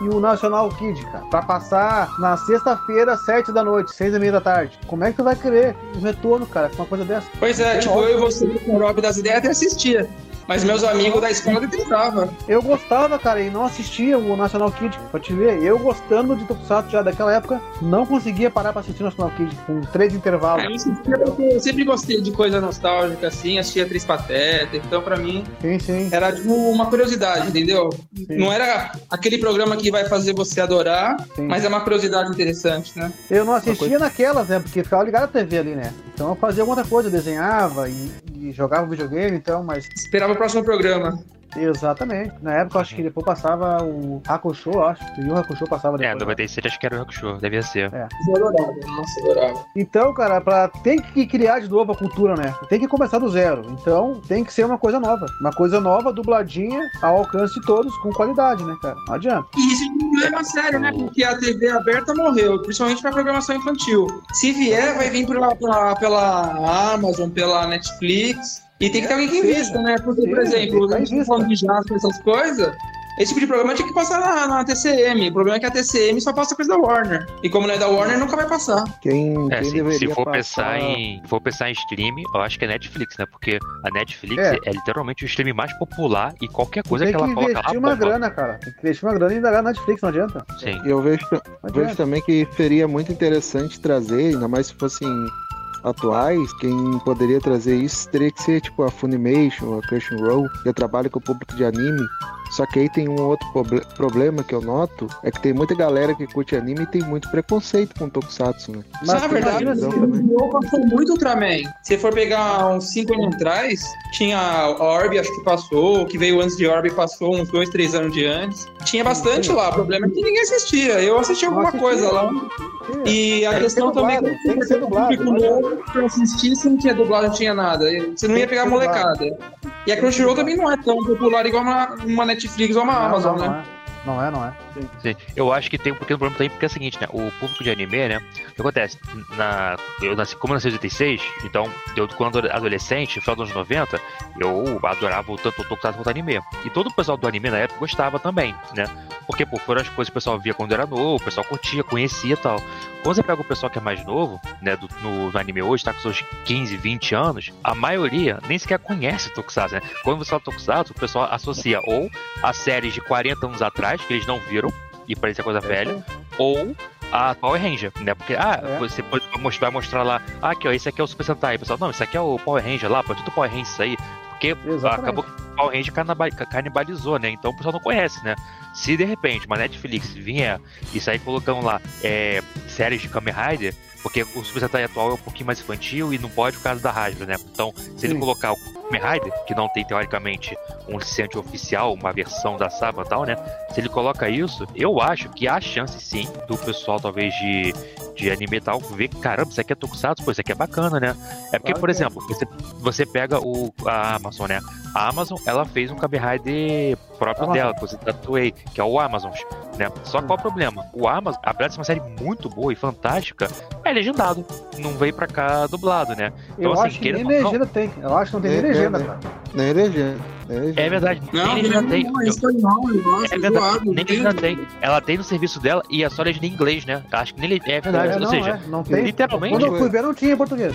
E o National Kid, cara, pra passar na sexta-feira, sete da noite, seis e meia da tarde. Como é que tu vai querer um retorno, cara, com uma coisa dessa? Pois é, É tipo, óbvio. eu e você com o Rob das ideias até assistia. Mas meus amigos da escola detestavam. Eu gostava, cara, e não assistia o National Kid, pra te ver. Eu gostando de Tokusatsu já daquela época, não conseguia parar pra assistir o National Kid, com três intervalos. Aí eu assistia porque eu sempre gostei de coisa nostálgica, assim, assistia Três Pateta, então pra mim Sim, sim. era tipo uma curiosidade, entendeu? sim, Não era aquele programa que vai fazer você adorar, sim. mas é uma curiosidade interessante, né? Eu não assistia naquelas, né? Porque ficava ligado à TV ali, né? Então eu fazia alguma outra coisa, eu desenhava e, e jogava videogame, então, mas. Esperava o próximo programa. Exatamente. Na época eu acho que depois passava o Hakusho, eu acho. E o Hakusho passava É, depois. 97 acho que era o Hakusho, devia ser. Eu adorava, nossa, adorava. Então, cara, pra... tem que criar de novo a cultura, né? Tem que começar do zero. Então tem que ser uma coisa nova. Uma coisa nova, dubladinha, ao alcance de todos, com qualidade, né, cara? Não adianta. E isso é um problema sério, né? Porque a TV aberta morreu, principalmente pra programação infantil. Se vier, vai vir pela, pela, pela Amazon, pela Netflix. E tem que ter alguém que invista, né? Porque, por exemplo, tem a que gente falando de Jasper, essas coisas. Esse tipo de programa tinha que passar na, na TCM. O problema é que a TCM só passa coisa da Warner. E como não é da Warner, nunca vai passar. Quem, É, quem se, deveria se for passar... pensar em, se for pensar em stream, eu acho que é Netflix, né? Porque a Netflix É. é, literalmente o stream mais popular e qualquer coisa tem que ela que coloca lá investir uma grana, cara. Tem que investir uma grana e ainda na Netflix, não adianta. Sim. Eu vejo, vejo também que seria muito interessante trazer, ainda mais se fossem atuais, quem poderia trazer isso teria que ser tipo a Funimation, a Crunchyroll, que trabalha com o público de anime. Só que aí tem um outro proble- problema que eu noto, é que tem muita galera que curte anime e tem muito preconceito com Tokusatsu, né? Mas, na tu verdade, Joe passou muito Ultraman. Se for pegar uns 5 anos atrás, tinha a Orb, acho que passou, que veio antes de Orb passou uns 2, 3 anos de antes. Tinha bastante lá, o problema é que ninguém assistia. Eu assisti alguma assistia. coisa lá. E a Tem que questão ser também dublado, é tem que ser dublado, público novo pra assistir se não tinha dublado, não tinha nada. Você não Tem ia que pegar molecada. E a Crunchyroll também não é tão popular igual uma, uma Netflix ou uma Não, Amazon, não, né? não é. Não é, não é. Sim. Eu acho que tem um pequeno problema também, porque é o seguinte, né? O público de anime, né? O que acontece? Na, eu nasci, como eu nasci em 86, então, eu, quando adolescente, no final dos anos 90, eu adorava tanto o Tokusatsu quanto o anime. E todo o pessoal do anime na época gostava também, né? Porque, pô, foram as coisas que o pessoal via quando era novo, o pessoal curtia, conhecia e tal. Quando você pega o pessoal que é mais novo, né, do, no, no anime hoje, tá com seus 15, 20 anos, a maioria nem sequer conhece Tokusatsu, né? Quando você fala Tokusatsu, o pessoal associa ou a séries de 40 anos atrás, que eles não viram, e parece coisa velha, ou a Power Ranger, né? Porque, ah, É. você pode vai mostrar lá, ah, aqui, ó, esse aqui é o Super Sentai. Pessoal, não, esse aqui é o Power Ranger lá, pô, é tudo Power Ranger isso aí. Porque Exatamente. acabou que o Power Ranger canibalizou, né? Então o pessoal não conhece, né? Se de repente uma Netflix vier e sair colocando lá é, séries de Kamen Rider, porque o Super Sentai atual é um pouquinho mais infantil e não pode por causa da Hasbro, né? Então, se ele Sim. colocar o Kamen Rider, que não tem teoricamente um licenciante oficial, uma versão da Saba e tal, né? Se ele coloca isso, eu acho que há chance sim do pessoal, talvez, de, de anime e tal, ver que, caramba, isso aqui é Tokusatsu, pô, isso aqui é bacana, né? É porque, Claro por é. exemplo, você, você pega o, a Amazon, né? A Amazon, ela fez um Kamen Rider próprio Amazon. dela, que você tatuei, que é o Amazon, né? Só qual é o problema? O Amazon, apesar de ser uma série muito boa e fantástica, é legendado. Não veio pra cá dublado, né? Eu assim, acho que nem ou não- legenda tem. Eu acho que não tem nem É, legenda, é, cara. Nem é legenda. é legenda. É verdade. Não, nem legenda tem. não, é Eu- espanhol, negócio, É verdade, zoado, nem legenda tem. Ela tem no serviço dela e é só legenda em inglês, né? Acho que nem le- é verdade. É, ou não, seja, é, não tem. literalmente- Quando eu fui ver, não tinha em português.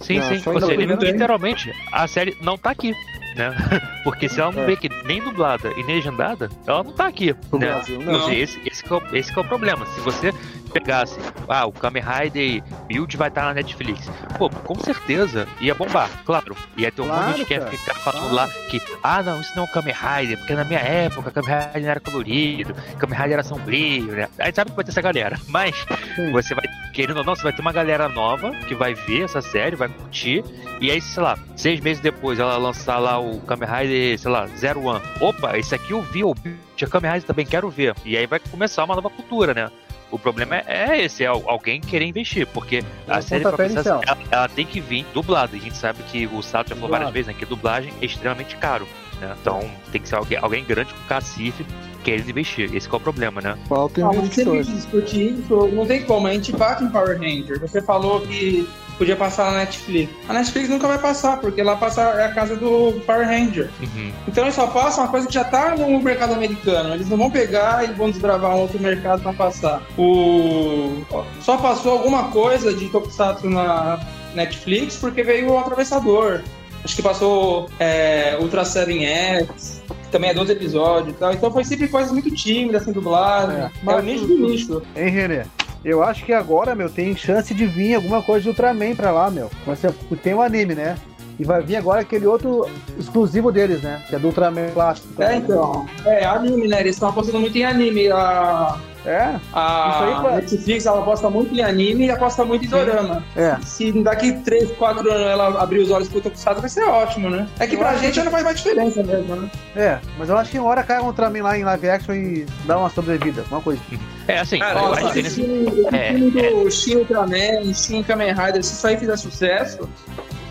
sim, Não, sim. Ou seja, literalmente a série não tá aqui. Né? Porque se ela não É. vê que nem dublada e nem legendada, ela não tá aqui. No né? Brasil, não. esse, esse, que é o, esse que é o problema. Se você pegasse, ah, o Kamen Rider Build vai estar na Netflix. Pô, com certeza ia bombar, claro. Ia ter um monte de Claro, que ia ficar falando Claro. lá que, ah, não, isso não é um Kamen Rider, porque na minha época Kamen Rider não era colorido, Kamen Rider era sombrio, né? Aí sabe que vai ter essa galera. Mas Sim. você vai, querendo ou não, você vai ter uma galera nova que vai ver essa série, vai curtir, e aí, sei lá, seis meses depois ela lançar lá o Kamen Rider, sei lá, Zero One. Opa, esse aqui eu vi, eu vi, tinha Kamen Rider também, quero ver. E aí vai começar uma nova cultura, né? O problema é, é esse, é al- alguém querer investir, porque a série começar, inicial. ela, ela tem que vir dublada. A gente sabe que o Sato já falou várias vezes, né? Que dublagem é extremamente caro. Né? Então tem que ser alguém, alguém grande com cacife querendo investir. Esse que é o problema, né? Falta Ah, mas sempre investidor. que discutir isso, não tem como. A gente bate em Power Ranger. Você falou que podia passar na Netflix. A Netflix nunca vai passar, porque lá passa é a casa do Power Ranger. Uhum. Então eles só passam uma coisa que já tá no mercado americano. Eles não vão pegar e vão desbravar um outro mercado pra passar. O... Só passou alguma coisa de Tokusatsu na Netflix porque veio o atravessador. Acho que passou é, Ultra Seven X, que também é 12 episódios e tal. Então foi sempre coisas muito tímidas, sem dublagem. É. É, Mas o nicho do nicho. Hein, Renê? Eu acho que agora, meu, tem chance de vir alguma coisa de Ultraman pra lá, meu. Mas você- tem um anime, né? E vai vir agora aquele outro exclusivo deles, né? Que é do Ultraman clássico. É, então. É, anime, né? Eles estão apostando muito em anime. A, É, a Isso aí, pô. Netflix ela aposta muito em anime e aposta muito em dorama. é. Se daqui 3, 4 anos ela abrir os olhos pro Tokusatsu, vai ser ótimo, né? É que Eu pra gente que- não faz mais diferença mesmo, né? É, mas eu acho que uma hora cai um Ultraman lá em live action e dá uma sobrevida, uma coisa. É assim, Cara, eu eu acho Nossa, que acho esse nesse- filme, esse é, filme do Shin Ultraman, Shin Kamen Rider, se isso aí fizer sucesso,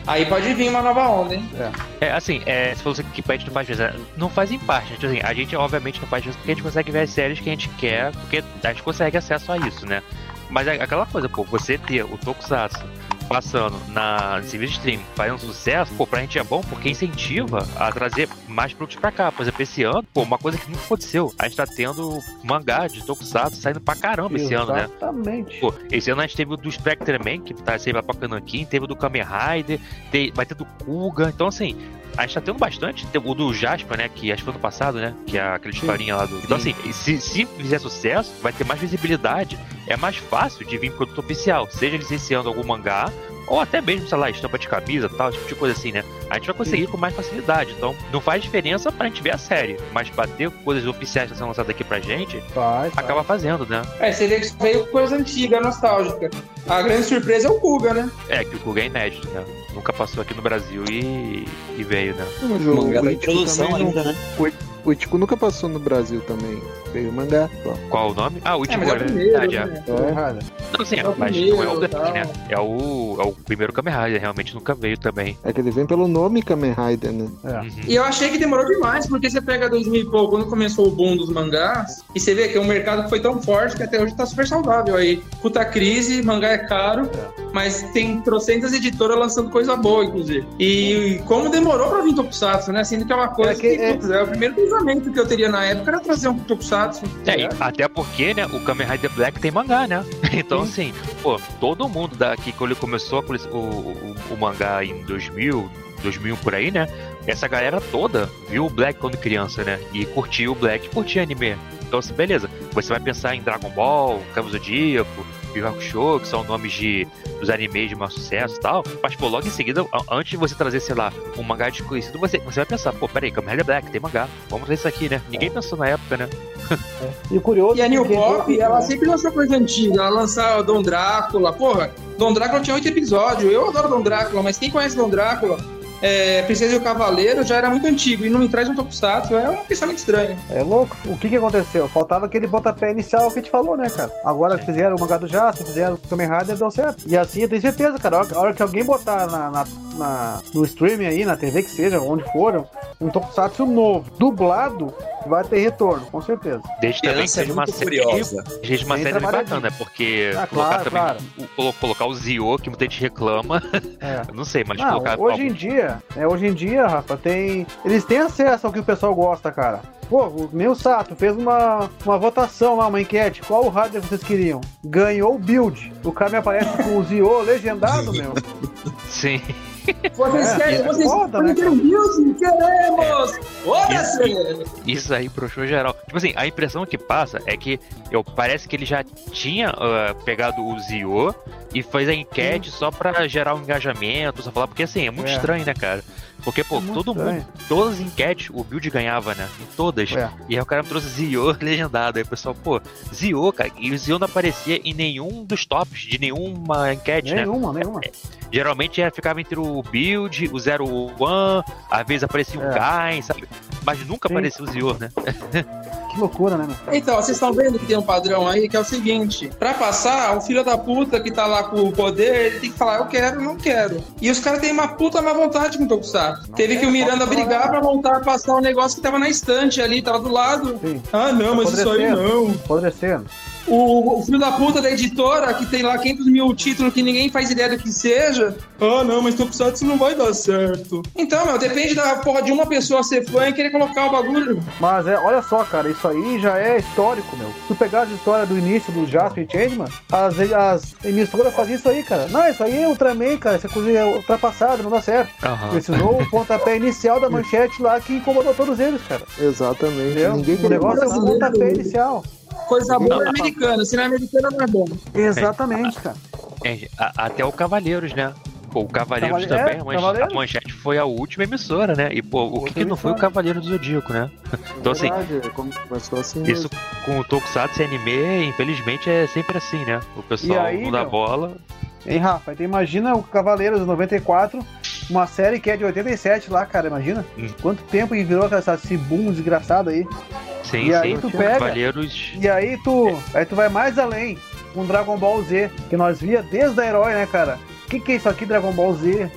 aí pode vir uma nova onda, hein? É, assim, é, você falou assim que a gente não faz. Não faz em parte, né? Tipo assim, a gente obviamente não faz diferença porque a gente consegue ver as séries que a gente quer, porque a gente consegue acesso a isso, né? Mas é aquela coisa, pô, você ter o Tokusatsu passando na serviço de streaming, fazendo sucesso, pô, pra gente é bom porque incentiva a trazer mais produtos pra cá. Por exemplo, esse ano, pô, uma coisa que nunca aconteceu, a gente tá tendo mangá de Tokusatsu saindo pra caramba esse ano, né? Exatamente. Pô, esse ano a gente teve o do Spectre Man, que tá sempre lá pra Kanankin, teve o do Kamen Rider, te- vai ter do Kuga, então assim, a gente tá tendo bastante, o do Jasper, né, que acho que foi ano passado, né, que é aquele historinha lá do... Então assim, se, se fizer sucesso, vai ter mais visibilidade, é mais fácil de vir produto oficial, seja licenciando algum mangá, ou até mesmo, sei lá, estampa de camisa, tal, esse tipo de coisa assim, né? A gente vai conseguir com mais facilidade. Então, não faz diferença pra gente ver a série, mas pra ter coisas oficiais que estão sendo lançadas aqui pra gente, Faz, faz. acaba fazendo, né? É, você vê que veio coisa antiga, nostálgica. A grande surpresa é o Kuga, né? É, que o Kuga é inédito, né? Nunca passou aqui no Brasil e, e veio, né? Não, mas O o, mangá da introdução ainda, né? o Ichigo nunca passou no Brasil também. Veio o mangá. Só. Qual o nome? Ah, o É, Ichigo, mas é é o primeiro, verdade, é. né? É errado. Não, sim, É o mas primeiro, não é o né? É o, é o primeiro Kamen Rider, realmente nunca veio também. É que ele vem pelo nome Kamen Rider, né? É. Uhum. E eu achei que demorou demais, porque você pega 2000 e pouco, quando começou o boom dos mangás, e você vê que é um mercado que foi tão forte que até hoje tá super saudável aí. Puta crise, mangá é caro, mas tem trocentas editoras lançando coisa boa, inclusive. E como demorou pra vir Tokusatsu, né? Sendo que é uma coisa É que- que, é- putz, é o primeiro pensamento que eu teria na época era trazer um Tokusatsu. É, e até porque, né, o Kamen Rider Black tem mangá, né? Então, assim, pô, todo mundo daqui, quando ele começou o, o, o mangá em 2000, 2001 por aí, né? Essa galera toda viu o Black quando criança, né? E curtiu o Black, curtia anime. Então, assim, beleza. Você vai pensar em Dragon Ball, Cabo Zodíaco, Yu que são nomes de, dos animes de maior sucesso e tal. Mas, pô, logo em seguida, a- antes de você trazer, sei lá, um mangá desconhecido, você, você vai pensar, pô, peraí, Kamen Rider Black, tem mangá. Vamos trazer isso aqui, né? Ninguém pensou na época, né? E o curioso E a é New Pop, ela sempre lançou coisa antiga. Ela lançava Dom Drácula. Porra, Dom Drácula tinha oito episódios. Eu adoro Dom Drácula, mas quem conhece Dom Drácula, é, Princesa e o Cavaleiro, já era muito antigo. E não me traz um Tokusatsu. É um pensamento estranho. É louco. O que que aconteceu? Faltava aquele pontapé inicial que a gente falou, né, cara? Agora fizeram o mangá do Jasper, fizeram o Kamen Rider, deu certo. E assim, eu tenho certeza, cara, a hora, que alguém botar na, na- na- no streaming aí, na TV que seja, onde for, um Tokusatsu novo, dublado, vai ter retorno, com certeza. Desde também que é seja uma série. curiosa. Seja uma série bacana, né? Porque Ah, colocar claro, também claro. o, colo- colocar o Zio, que muita gente reclama, É. não sei, mas Não, colocar. hoje em dia, é, hoje em dia, Rafa, tem. Eles têm acesso ao que o pessoal gosta, cara. Pô, o meu Sato fez uma, uma votação lá, uma enquete. Qual hardware vocês queriam? Ganhou o build. O cara me aparece com o Zio legendado, meu. Sim. Vocês É, querem, é vocês foda, né, Music? Queremos! Foda-se! Isso aí broxou geral. Tipo assim, a impressão que passa é que eu, parece que ele já tinha ah, pegado o Zio e fez a enquete só pra gerar um engajamento, só falar, porque assim, é muito É. estranho, né, cara? Porque, pô, É todo estranho. mundo, todas as enquetes, o build ganhava, né? Em todas. É. E aí o cara me trouxe Zio legendado. Aí o pessoal, pô, Zio, cara, e o Zio não aparecia em nenhum dos tops de nenhuma enquete, né? Nenhuma, nenhuma. Geralmente era, ficava entre o Build, o Zero One, às vezes aparecia um É. Gain, sabe? Mas nunca Sim. aparecia o Zio, né? Que loucura, né, meu? Então, vocês estão vendo que tem um padrão aí que é o seguinte: pra passar, o filho da puta que tá lá com o poder, ele tem que falar, eu quero, não quero. E os caras têm uma puta má vontade com o Tokusatsu. Teve que o Miranda brigar pra voltar a passar um negócio que tava na estante ali, tava do lado. Sim. Ah, não, mas isso aí não. Apodrecendo. O, o filho da puta da editora, que tem lá 500 mil títulos que ninguém faz ideia do que seja. Ah, não, mas Tokusatsu não vai dar certo. Então, meu, depende da porra de uma pessoa ser fã e querer colocar o bagulho. Mas é, olha só, cara, isso aí já é histórico, meu. Se tu pegar as histórias do início do Jasper e Changeman, as, as emissoras faziam isso aí, cara. Não, isso aí é Ultraman, cara. Essa coisa é ultrapassada, não dá certo. Aham. Precisou o pontapé inicial da manchete lá que incomodou todos eles, cara. Exatamente. Entendeu? Ninguém o negócio é o pontapé inicial. Coisa boa Não. é americana, se não é americana não é bom. Exatamente, cara. É, até o Cavaleiros, né? Pô, o Cavaleiros Cavale- também, é, Cavaleiros. a manchete foi a última emissora, né? E, pô, o que, que não foi o. Cavaleiro do Zodíaco, né? Então, assim, Verdade, começou assim isso com o Tokusatsu e anime, infelizmente, é sempre assim, né? O pessoal aí, não dá meu? bola. Hein, Rafa? Então imagina o Cavaleiros de 94, uma série que é de 87 lá, cara, imagina. Hum. Quanto tempo que virou essa, esse boom desgraçado aí. Sim, E aí sim. tu pega- Cavaleiros. E aí tu, aí tu vai mais além com Dragon Ball Z, que nós via desde a herói, né, cara? O que, que é isso aqui, Dragon Ball Z?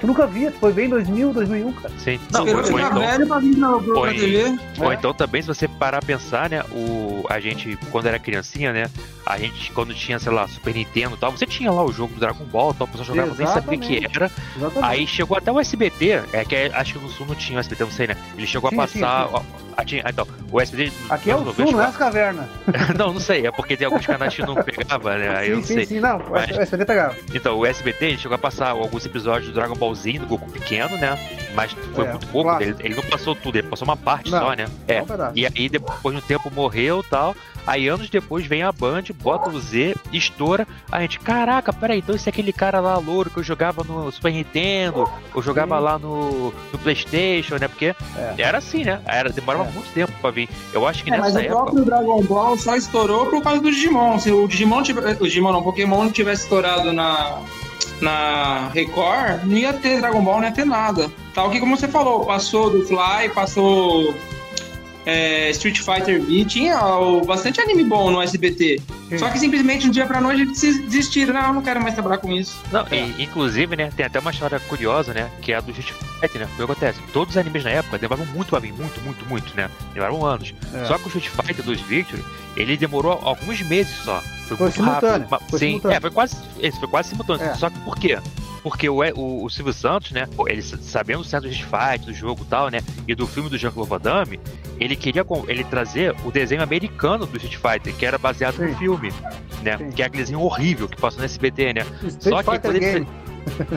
Tu nunca via, tu foi ver em 2000, 2001, cara. Sim. Não, Esperou ou, ficar então, velho pra vir na, pra Foi. TV. ou É. então também, se você parar a pensar, né? O, a gente, quando era criancinha, né? A gente, quando tinha, sei lá, Super Nintendo e tal, você tinha lá o jogo do Dragon Ball, tal, a pessoa jogava, nem sabia o que Exatamente. era. Exatamente. Aí chegou até o SBT, é que é- acho que no Sul não tinha o SBT, não sei, né? Ele chegou Sim, a sim, passar. sim. ó, ah, tinha- ah, então, o SBT. aqui é o sul, 90 não é as cavernas. não, não sei, é porque tem alguns canais que não pegava, né? Aí eu sim, não sim, sei. sim, não. Mas- O SBT pegava. Então, o SBT ele chegou a passar alguns episódios do Dragon Ball Z do Goku pequeno, né? Mas foi É, muito pouco. Ele, ele não passou tudo, ele passou uma parte Não. só, né? É. Um. E aí, depois de um tempo, morreu e tal. Aí, anos depois, vem a Band, bota o Z, estoura. A gente, caraca, peraí, então esse é aquele cara lá, louro, que eu jogava no Super Nintendo, ou jogava Sim. lá no, no Playstation, né? Porque É. era assim, né? Era, demorava É. muito tempo pra vir. Eu acho que É, mas nessa o época. próprio Dragon Ball só estourou por causa do Digimon. Se o Digimon, tivesse, o Digimon não, o Pokémon não tivesse estourado na, na Record, não ia ter Dragon Ball, não ia ter nada. Tal que como você falou, passou do Fly, passou é, Street Fighter V, tinha ó, bastante anime bom no SBT. Sim. Só que simplesmente de um dia pra noite eles desistiram. Não, eu não quero mais trabalhar com isso. Não, e, inclusive, né, tem até uma história curiosa, né, que é a do Street Fighter, né, o que acontece? Todos os animes na época demoravam muito pra vir, muito, muito, muito, né, demoraram anos. É. Só que o Street Fighter 2 Victory, ele demorou alguns meses só. Foi, Foi simultâneo, rápido. Foi Sim, simultâneo. é, foi quase, esse foi quase simultâneo. É. Só que por quê? porque o, o, o Silvio Santos, né, ele sabendo certo Street Fight, do jogo e tal, né, e do filme do Jean-Claude Van Damme, ele queria ele trazer o desenho americano do Street Fighter, que era baseado Sim. no filme, né, Sim. que é aquele desenho horrível que passou no SBT, né. Street Só que Fighter quando ele, Game.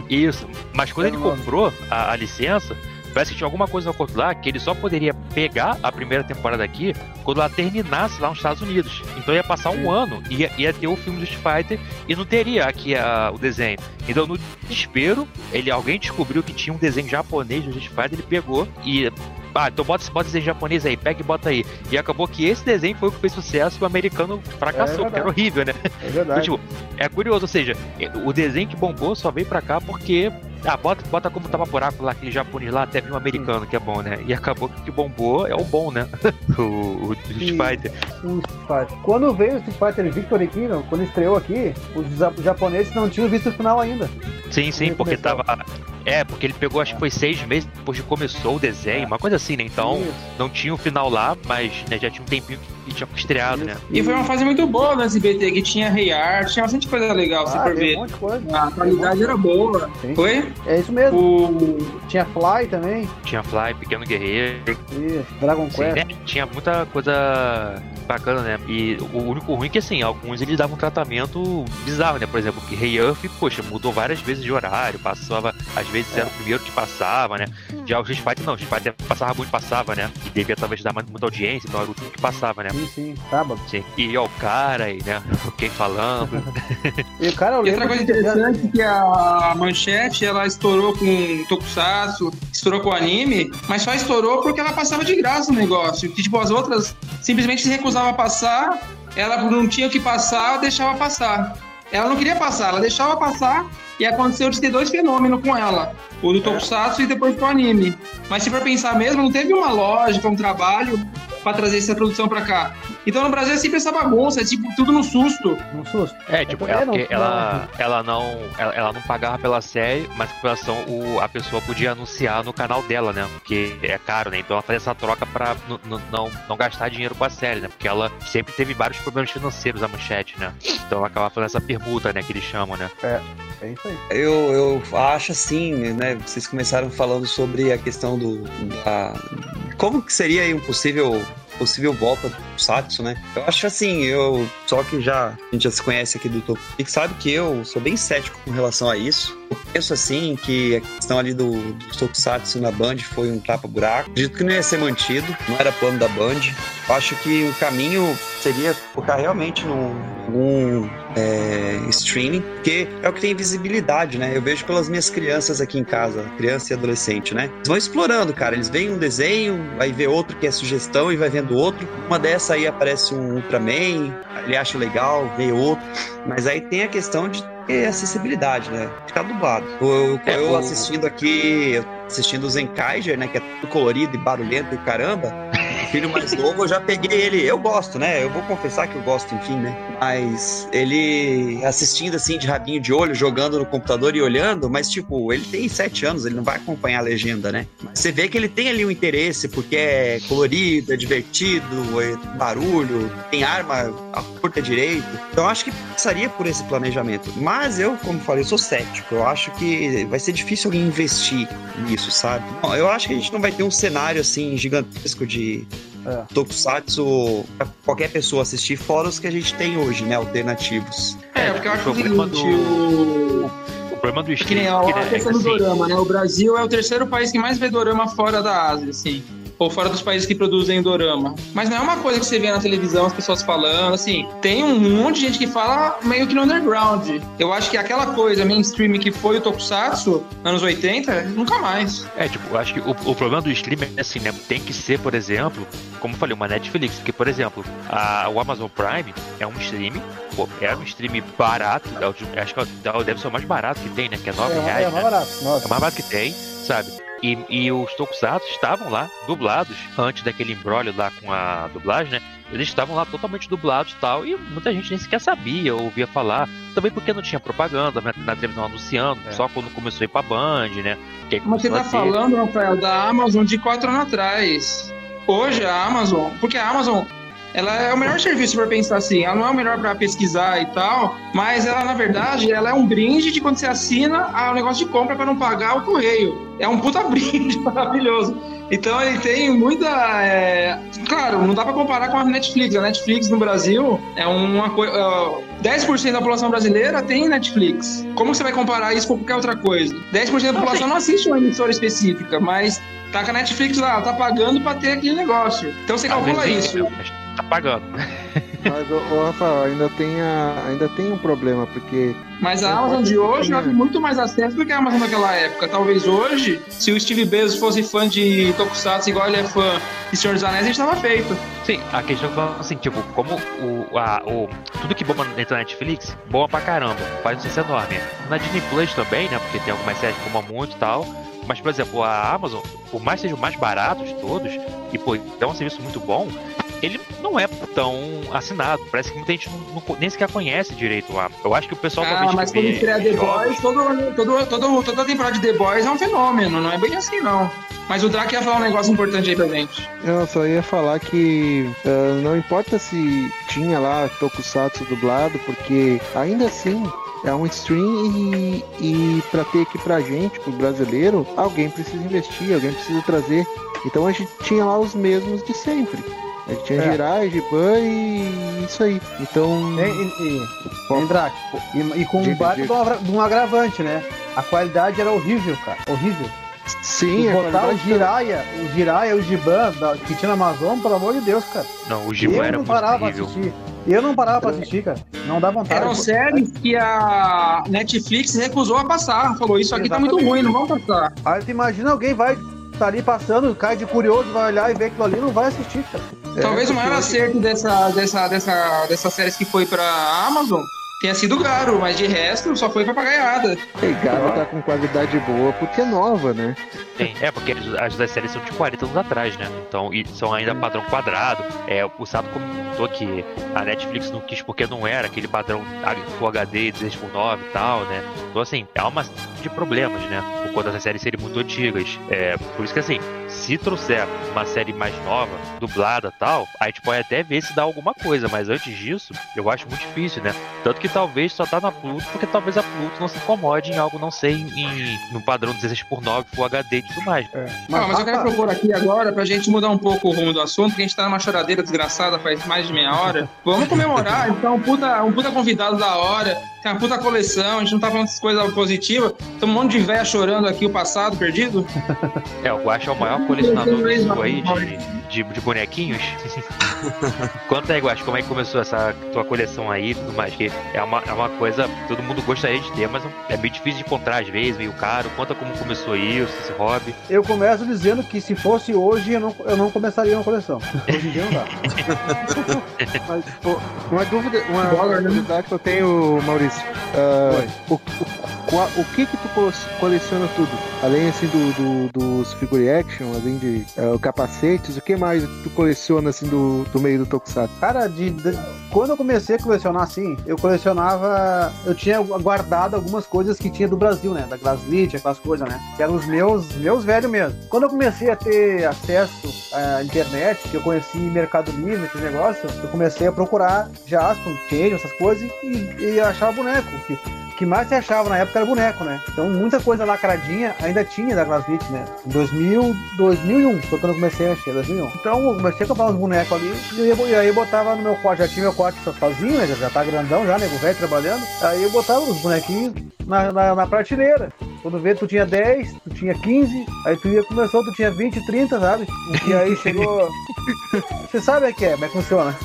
isso. Mas quando É ele comprou a, a licença, parece que tinha alguma coisa no acordo lá que ele só poderia pegar a primeira temporada aqui quando ela terminasse lá nos Estados Unidos. Então ia passar um ano e ia, ia ter o filme do Street Fighter e não teria aqui a- o desenho. Então no desespero, ele, alguém descobriu que tinha um desenho japonês do Street Fighter, ele pegou e. Ah, então bota esse bota desenho japonês aí, pega e bota aí. E acabou que esse desenho foi o que fez sucesso e o americano fracassou, É porque era horrível, né? É Então, verdade. tipo, é curioso, ou seja, o desenho que bombou só veio pra cá porque. Ah, bota, bota como tava buraco lá, aquele japonês lá, até viu um americano que é bom, né? E acabou que que bombou é o bom, né? o, o Street. Fighter. o Street Fighter. Quando veio o Street Fighter Victory Kingdom, quando estreou aqui, os ja- japoneses não tinham visto o final ainda. Sim, sim, porque começou. tava. É, porque ele pegou, acho que foi seis meses depois de começou o desenho, É. uma coisa assim, né? Então, Isso, não tinha o final lá, mas né, já tinha um tempinho que tinha estreado, né? E foi uma fase muito boa no SBT, que tinha Rei Art, tinha bastante coisa legal, se Ah, for tem ver. um monte de coisa. A qualidade era boa. Sim. Foi? É isso mesmo. O... Tinha Fly também. Tinha Fly, Pequeno Guerreiro, Isso. Dragon Sim, Quest. né? Tinha muita coisa bacana, né? E o único ruim é que, assim, alguns eles davam um tratamento bizarro, né? Por exemplo, que Rei Earth, poxa, mudou várias vezes de horário, passava, às vezes era o primeiro que passava, né? Já o Street Fighter não, o Street Fighter passava muito, passava, né? E devia talvez dar muita audiência, então era o último que passava, né? Sim, sim. Sábado. Sim. E ó, o cara aí, né? Quem falando. E o cara, eu E lembro outra coisa interessante é que a manchete ela estourou com Tokusatsu, estourou com anime, mas só estourou porque ela passava de graça o negócio. Que tipo, as outras simplesmente se recusavam a passar, ela não tinha que passar, deixava passar. Ela não queria passar, ela deixava passar e aconteceu de ter dois fenômenos com ela. O do Tokusatsu e depois com o anime. Mas se for pensar mesmo, não teve uma lógica, um trabalho pra trazer essa produção pra cá. Então no Brasil é sempre essa bagunça, é tipo tudo no susto. Um susto. É, tipo, também ela, não- porque ela, ela não. Ela, ela não pagava pela série, mas com relação o, a pessoa podia anunciar no canal dela, né? Porque é caro, né? Então ela fazia essa troca pra n- n- não, não gastar dinheiro com a série, né? Porque ela sempre teve vários problemas financeiros, a manchete, né? Então ela acaba fazendo essa permuta, né? Que eles chamam, né? É isso aí. Eu, eu acho assim, né? Vocês começaram falando sobre a questão do. Da, como que seria aí um possível. Possível volta do Satsu, né? Eu acho assim, eu. Só que já. A gente já se conhece aqui do Topic, sabe que eu sou bem cético com relação a isso. Eu penso assim que a questão ali do, do Tokusatsu na Band foi um tapa-buraco. Acredito que não ia ser mantido, não era plano da Band. Eu acho que o caminho seria focar realmente num algum é, streaming, porque é o que tem visibilidade, né? Eu vejo pelas minhas crianças aqui em casa, criança e adolescente, né? Eles vão explorando, cara. Eles veem um desenho, vai ver outro que é sugestão e vai vendo outro. Uma dessa aí aparece um Ultraman, ele acha legal, vê outro. Mas aí tem a questão de ter acessibilidade, né? Ficar dublado. Eu, É, eu o- assistindo aqui, assistindo o Zenkaiger, né? Que é tudo colorido e barulhento e caramba. O filho mais novo, eu já peguei ele. Eu gosto, né? Eu vou confessar que eu gosto, enfim, né? Mas ele assistindo assim, de rabinho de olho, jogando no computador e olhando, mas tipo, ele tem sete anos, ele não vai acompanhar a legenda, né? Mas você vê que ele tem ali um interesse, porque é colorido, é divertido, é barulho, tem arma à curta direito. Então acho que passaria por esse planejamento. Mas eu, como falei, eu sou cético. Eu acho que vai ser difícil alguém investir nisso, sabe? Eu acho que a gente não vai ter um cenário assim gigantesco de É. Tokusatsu pra qualquer pessoa assistir, fora os que a gente tem hoje, né? Alternativos. É, porque eu acho o o problema do- o... O problema do É que nem streaming. a, a questão é do que, assim, dorama, né? O Brasil é o terceiro país que mais vê dorama fora da Ásia, assim. Ou fora dos países que produzem dorama. Mas não é uma coisa que você vê na televisão, as pessoas falando, assim. Tem um monte de gente que fala meio que no underground. Eu acho que aquela coisa mainstream que foi o Tokusatsu, anos 80, nunca mais. É, tipo, eu acho que o, o problema do streaming é assim, né? Tem que ser, por exemplo, como eu falei, uma Netflix. Porque, por exemplo, a, o Amazon Prime é um streaming, pô, é um streaming barato, é acho que é deve ser o mais barato que tem, né? Que é 9 É, reais. é né? mais barato. É mais barato que tem, sabe? E, e os Tokusatsu estavam lá, dublados, antes daquele embrólio lá com a dublagem, né? Eles estavam lá totalmente dublados e tal, e muita gente nem sequer sabia, ou ouvia falar. Também porque não tinha propaganda né, na televisão anunciando, É. só quando começou a ir pra Band, né? Mas você tá ter. falando, Rafael, da Amazon de quatro anos atrás. Hoje a Amazon, porque a Amazon ela é o melhor serviço para pensar assim. Ela não é o melhor para pesquisar e tal, mas ela, na verdade, ela é um brinde de quando você assina o negócio de compra para não pagar o correio. É um puta brinde maravilhoso. Então ele tem muita. é, Claro, não dá pra comparar com a Netflix. A Netflix no Brasil é uma coisa. 10% da população brasileira tem Netflix. Como você vai comparar isso com qualquer outra coisa? 10% da população não assiste uma emissora específica, mas tá com a Netflix lá, tá pagando pra ter aquele negócio. Então você calcula isso. mas tá pagando. Mas, ô, ô, Rafael, ainda tem, a, ainda tem um problema, porque Mas a É, Amazon de hoje ela tem muito mais acesso do que a Amazon naquela época. Talvez hoje, se o Steve Bezos fosse fã de Tokusatsu igual ele é fã de Senhor dos Anéis, a gente tava feito. Sim, a questão é assim, tipo, como o, a, o tudo que bomba dentro da Netflix, bomba pra caramba, faz um sucesso enorme. Na Disney Plus também, né? Porque tem algumas séries que bombam muito e tal. Mas, por exemplo, a Amazon, por mais que sejam mais baratos todos, e pô, dá um serviço muito bom, ele não é tão assinado. Parece que muita gente não, não- nem sequer conhece direito a. Eu acho que o pessoal Ah, talvez mas que quando vê estreia The Boys, todo, todo, todo, toda temporada de The Boys é um fenômeno, não é bem assim não. Mas o Drac ia falar um negócio importante aí pra gente. Eu só ia falar que ah, não importa se tinha lá Tokusatsu dublado, porque ainda assim é um stream e, e para ter aqui pra gente, pro brasileiro, alguém precisa investir, alguém precisa trazer. Então a gente tinha lá os mesmos de sempre. A gente tinha É. Jirai, Giban e isso aí. Então. E, e, e, e, e, e com um Diga, baita um agra- de um agravante, né? A qualidade era horrível, cara. Horrível. Sim, E botar o Jiraya, o Jiraya, o Giban que tinha na Amazon, pelo amor de Deus, cara. Não, o Eu Giban era não muito parava pra horrível. assistir. Eu não parava pra assistir, cara. Não dá vontade. Eram séries que a Netflix recusou a passar. Falou, isso aqui tá muito Exatamente. ruim, não vamos passar. Aí tu imagina alguém vai tá ali passando, cai de curioso, vai olhar e ver aquilo ali, não vai assistir, cara. É, Talvez o porque maior acerto dessa, dessa, dessa, dessas séries que foi pra Amazon tenha sido o Garo, mas de resto só foi papagaiada. E Garo tá com qualidade boa porque é nova, né? Tem, é, porque as, as das séries são de 40 anos atrás, né? Então, e são ainda padrão quadrado. É, o Sato comentou que a Netflix não quis porque não era aquele padrão Full HD 16 por 9 e tal, né? Então, assim, há uma série de problemas, né? Conta das séries serem muito antigas. É, por isso que, assim, se trouxer uma série mais nova, dublada e tal, a gente pode até ver se dá alguma coisa, mas antes disso, eu acho muito difícil, né? Tanto que talvez só tá na Pluto, porque talvez a Pluto não se incomode em algo não ser em, no padrão 16 por 9 Full HD e tudo mais. Ah, mas eu quero Rafa, propor aqui agora, pra gente mudar um pouco o rumo do assunto, que a gente tá numa choradeira desgraçada faz mais de meia hora. Vamos comemorar, então, um puta, um puta convidado da hora, tem uma puta coleção, a gente não tá falando dessas coisas positivas, tem um monte de véia chorando aqui o passado perdido. É, o Guaxa é o maior colecionador do aí de, de, de bonequinhos. Conta aí, Guaxa, como é que começou essa tua coleção aí e tudo mais? Que é uma, é uma coisa que todo mundo gostaria de ter, mas é meio difícil de encontrar às vezes, meio caro. Conta como começou isso, esse hobby. eu começo dizendo que se fosse hoje, eu não, eu não começaria uma coleção. Hoje em dia não dá. Mas, pô, uma dúvida, uma né? curiosidade que eu tenho, Maurício. Oi. o, o, qual- o que que tu co- coleciona tudo? Além assim do, do- dos figure action, além de ah, capacetes, o que mais tu coleciona assim do, do meio do Tokusatsu? Cara, de, de- quando eu comecei a colecionar assim, eu colecionava. Eu tinha guardado algumas coisas que tinha do Brasil, né? Da Glaslit, aquelas coisas, né? Que eram os meus, meus velhos mesmo. Quando eu comecei a ter acesso à internet, que eu conheci Mercado Livre, esse negócio, eu comecei a procurar Jaspion, Chain, essas coisas e, e achava boneco. Que, que mais se achava na época era boneco, né? Então muita coisa lacradinha ainda tinha da Glaslit, né? Em 2000, 2001, foi quando eu comecei a mexer, 2001. Então eu comecei a comprar uns bonecos ali e, aí botava no meu quarto, já tinha meu quarto sozinho, né? Já, já tá grandão já, nego velho trabalhando. Aí eu botava os bonequinhos na, na, na prateleira. Quando vê, tu tinha 10, tu tinha 15, aí tu ia, começou, tu tinha 20, 30, sabe? E aí chegou. Você sabe o que é, como é que funciona?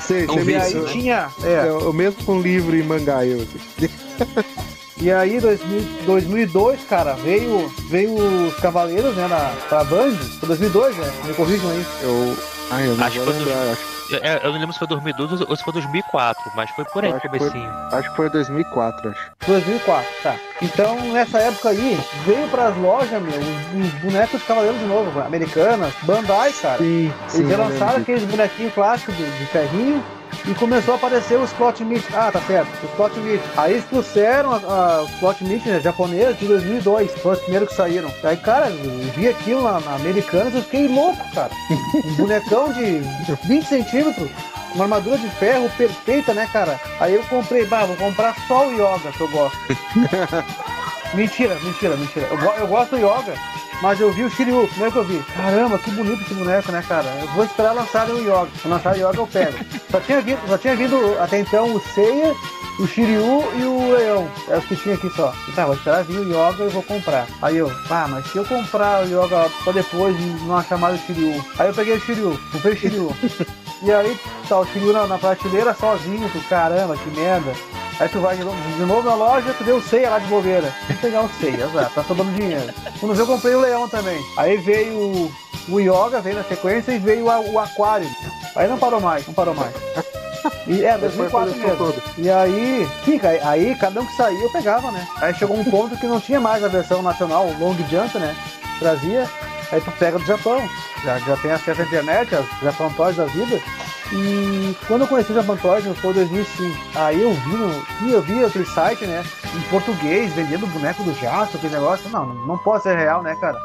Sei, É E vício, aí né? tinha. é. É, o mesmo com livro e mangá, eu. assim. E aí, 2000, 2002, cara, veio, veio os Cavaleiros, né, na, pra Band. Foi 2002, né? Me corrijam aí. Eu, ai, eu não Acho vou que foi lembrar, acho, Eu, é, eu não lembro se foi 2012 ou se foi 2004, mas foi por aí, Acho que foi- comecinho. acho que foi 2004, acho. 2004, tá. Então, nessa época aí, veio pras lojas, meu, os, os bonecos de Cavaleiros de novo, americanas, Bandai, cara. Sim, Eles relançaram lembro aqueles bonequinhos clássicos de, de ferrinho E começou a aparecer os plot meat. Ah, tá certo, os plot meat. Aí eles trouxeram a- a- os plot meat né, japoneses de 2002, foi os primeiros que saíram. Aí, cara, eu vi aquilo na, na Americanas eu fiquei louco, cara. Um bonecão de 20 centímetros. Uma armadura de ferro perfeita, né, cara? Aí eu comprei, bah, vou comprar só o Yoga que eu gosto. mentira, mentira, mentira. Eu, eu gosto do Yoga, mas eu vi o Shiryu, primeiro que eu vi. Caramba, que bonito esse boneco, né, cara? Eu vou esperar lançarem o Yoga. Se lançar o Yoga, eu pego. Só tinha vindo, só tinha vindo até então o Seiya, o Shiryu e o Leão. É os que tinha aqui só. E tá, vou esperar vir o Yoga e vou comprar. Aí eu, ah, mas se eu comprar o Yoga pra depois e não achar mais o Shiryu. Aí eu peguei o Shiryu, comprei o Shiryu. E aí, tá o Shiryu na, na prateleira sozinho, tu, caramba, que merda. Aí tu vai de novo, de novo na loja, tu vê o Seiya lá de bobeira. Vou pegar o Seiya, exato, tá sobrando dinheiro. Quando eu comprei o Leão também. Aí veio o, Yoga, veio na sequência, e veio a- o Aquário. Aí não parou mais, não parou mais. E é, Essa foi a 2004 coleção mesmo. toda. E aí, aí, aí cada um que saía eu pegava, né? Aí chegou um ponto que não tinha mais a versão nacional, o Long Jump, né? Trazia, aí tu pega do Japão. Já, já tem acesso à internet, as Japão Toys da vida. E quando eu conheci o Japan Toys, foi em 2005. Aí eu vi, no, eu vi aquele site, né? Em português, vendendo boneco do Jasper, aquele negócio. Não, não pode ser real, né, cara?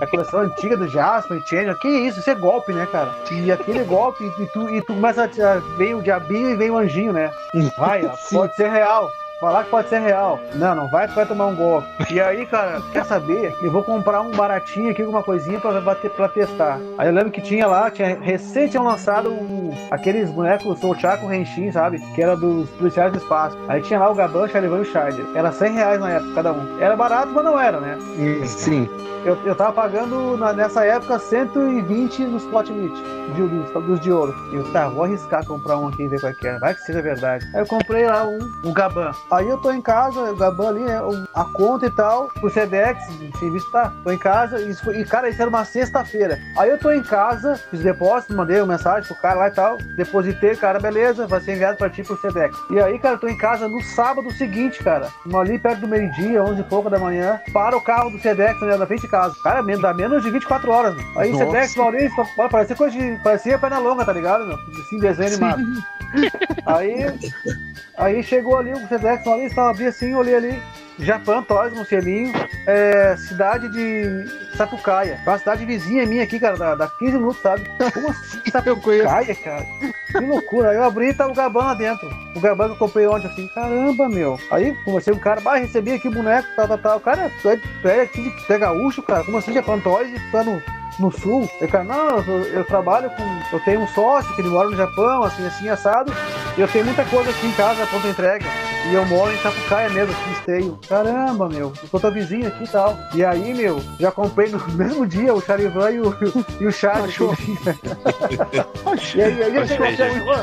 A coleção antiga do Jasper e Change. Que isso? Isso é golpe, né, cara? E aquele golpe, e tu, e tu começa a. a- Vem o diabinho e vem o anjinho, né? Vai, pode ser real. Falar que pode ser real. Não, não vai, tu vai tomar um golpe. E aí, cara, quer saber? Eu vou comprar um baratinho aqui, alguma coisinha pra, bater, pra testar. Aí eu lembro que tinha lá, tinha, recém tinham lançado um- aqueles bonecos Sochaco Henshin, sabe? Que era dos policiais do espaço. Aí tinha lá o Gaban, Charivan e o Charger. Era 100 reais na época, cada um. Era barato, mas não era, né? Sim, Eu, eu tava pagando na- nessa época 120 nos plot meat de, dos, dos de ouro. E eu, tá, vou arriscar comprar um aqui e ver qual é que é. Vai que seja verdade. Aí eu comprei lá um, um Gaban. Aí eu tô em casa, o Gaban ali, né? o- A conta e tal, pro Sedex, serviço tá. Tô em casa, e, e cara, isso era uma sexta-feira. Aí eu tô em casa, fiz depósito, mandei uma mensagem pro cara lá e tal. Depositei, cara, beleza, vai ser enviado pra ti pro Sedex. E aí, cara, eu tô em casa no sábado seguinte, cara. Ali perto do meio-dia, 11 e pouco da manhã. Para o carro do Sedex, né, na frente de casa. Cara, men- dá menos de 24 horas, meu. Aí Nossa. Sedex, Maurício, pa- parecia coisa de. Parecia perna longa, tá ligado, meu? Assim, desenho animado. Aí. Aí chegou ali o Sedex, Maurício, tava abri assim, olhei ali. Japão, Toys, no selinho. É, cidade de Sapucaia. É uma cidade vizinha minha aqui, cara, dá, dá 15 minutos, sabe? Como assim. Sapucaia, cara? Que loucura. Aí eu abri e tava o Gaban lá dentro. O Gaban que eu comprei ontem, assim, caramba, meu. Aí conversei com o cara, vai recebi aqui o boneco, tal, tal, tal. Cara, tu é, tu é aqui de tu é gaúcho, cara. Como assim, Japão e tu tá no, no sul? Eu, cara, não, eu, eu trabalho com. Eu tenho um sócio que ele mora no Japão, assim, assim, assado. E eu tenho muita coisa aqui em casa, pronta entrega. E eu moro em Sapucaia mesmo, aqui em Esteio. Caramba, meu. Eu teu vizinho aqui e tal. E aí, meu, já comprei no mesmo dia o Charivan e o, e o e aí, aí chegou, seja, chegou-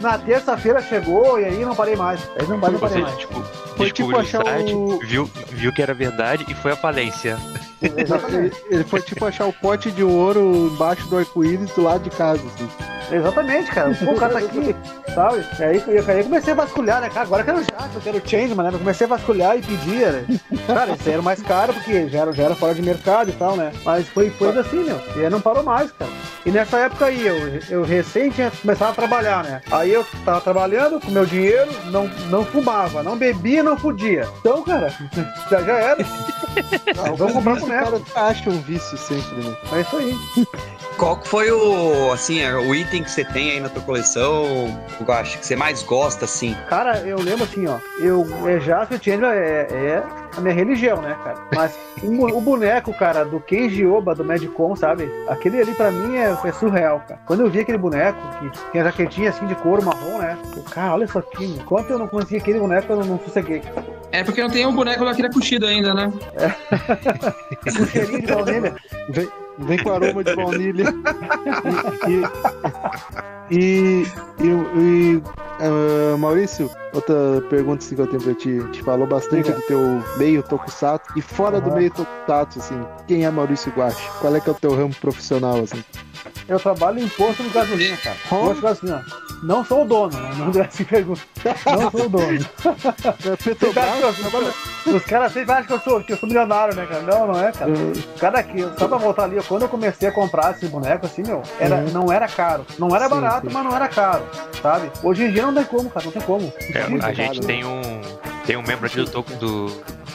na terça-feira chegou e aí não parei mais. Aí não, parei, não parei Você mais. tipo, Foi tipo o achar site, o- viu, viu que era verdade e foi à falência. Exatamente. Ele, foi tipo achar o pote de ouro embaixo do arco-íris do lado de casa, assim. Exatamente, cara. Pô, o cara tá aqui, sabe? E aí, eu, aí eu comecei a vasculhar, né, cara? Agora eu quero já, eu quero change, né? Eu comecei a vasculhar e pedir, né? Cara, isso aí era mais caro porque já era, já era fora de mercado e tal, né? Mas foi, indo assim, meu. E aí não parou mais, cara. E nessa época aí, eu, eu recém tinha começado a trabalhar, né? Aí eu tava trabalhando com meu dinheiro, não, não fumava, não bebia, não fudia. Então, cara, já, já era. Ah, vamos comprar. O cara acha um vício sempre, né? É isso aí. Qual foi o, assim, é, o item que você tem aí na tua coleção, eu acho, que você mais gosta, assim? Cara, eu lembro assim, ó. Eu, é, Jasper Chandler é, é a minha religião, né, cara? Mas o, o boneco, cara, do Keiji Oba, do Medicom, sabe? Aquele ali pra mim é, é surreal, cara. Quando eu vi aquele boneco, que tem a jaquetinha assim de couro marrom, né? Eu, cara, olha isso aqui. Enquanto eu não conhecia aquele boneco, eu não, não sosseguei. É porque não tem o boneco da Kira ainda, né? Com cheirinho de baunilha. Vem, com aroma de baunilha. E. E. e, e- ah, Maurício, outra pergunta assim, que eu tenho pra ti. Te falou bastante do teu meio tokusatsu. E fora do Aham. meio tokusatsu, assim, quem é Maurício Guache? Qual é que é o teu ramo profissional, assim? Eu trabalho em posto de gasolina, cara. Posto de gasolina. Não sou o dono, né? Não assim pergunta. Não sou o dono. É Os caras sempre acham que eu sou, que eu sou milionário, né, cara? Não, não é, cara. Cada aqui, só pra voltar ali, quando eu comecei a comprar esse boneco, assim, meu, era, Uhum. não era caro. Não era Sim, barato, sim. mas não era caro, sabe? Hoje em dia não tem como, cara, não tem como. É, a gente tem um tem um membro aqui do Toco do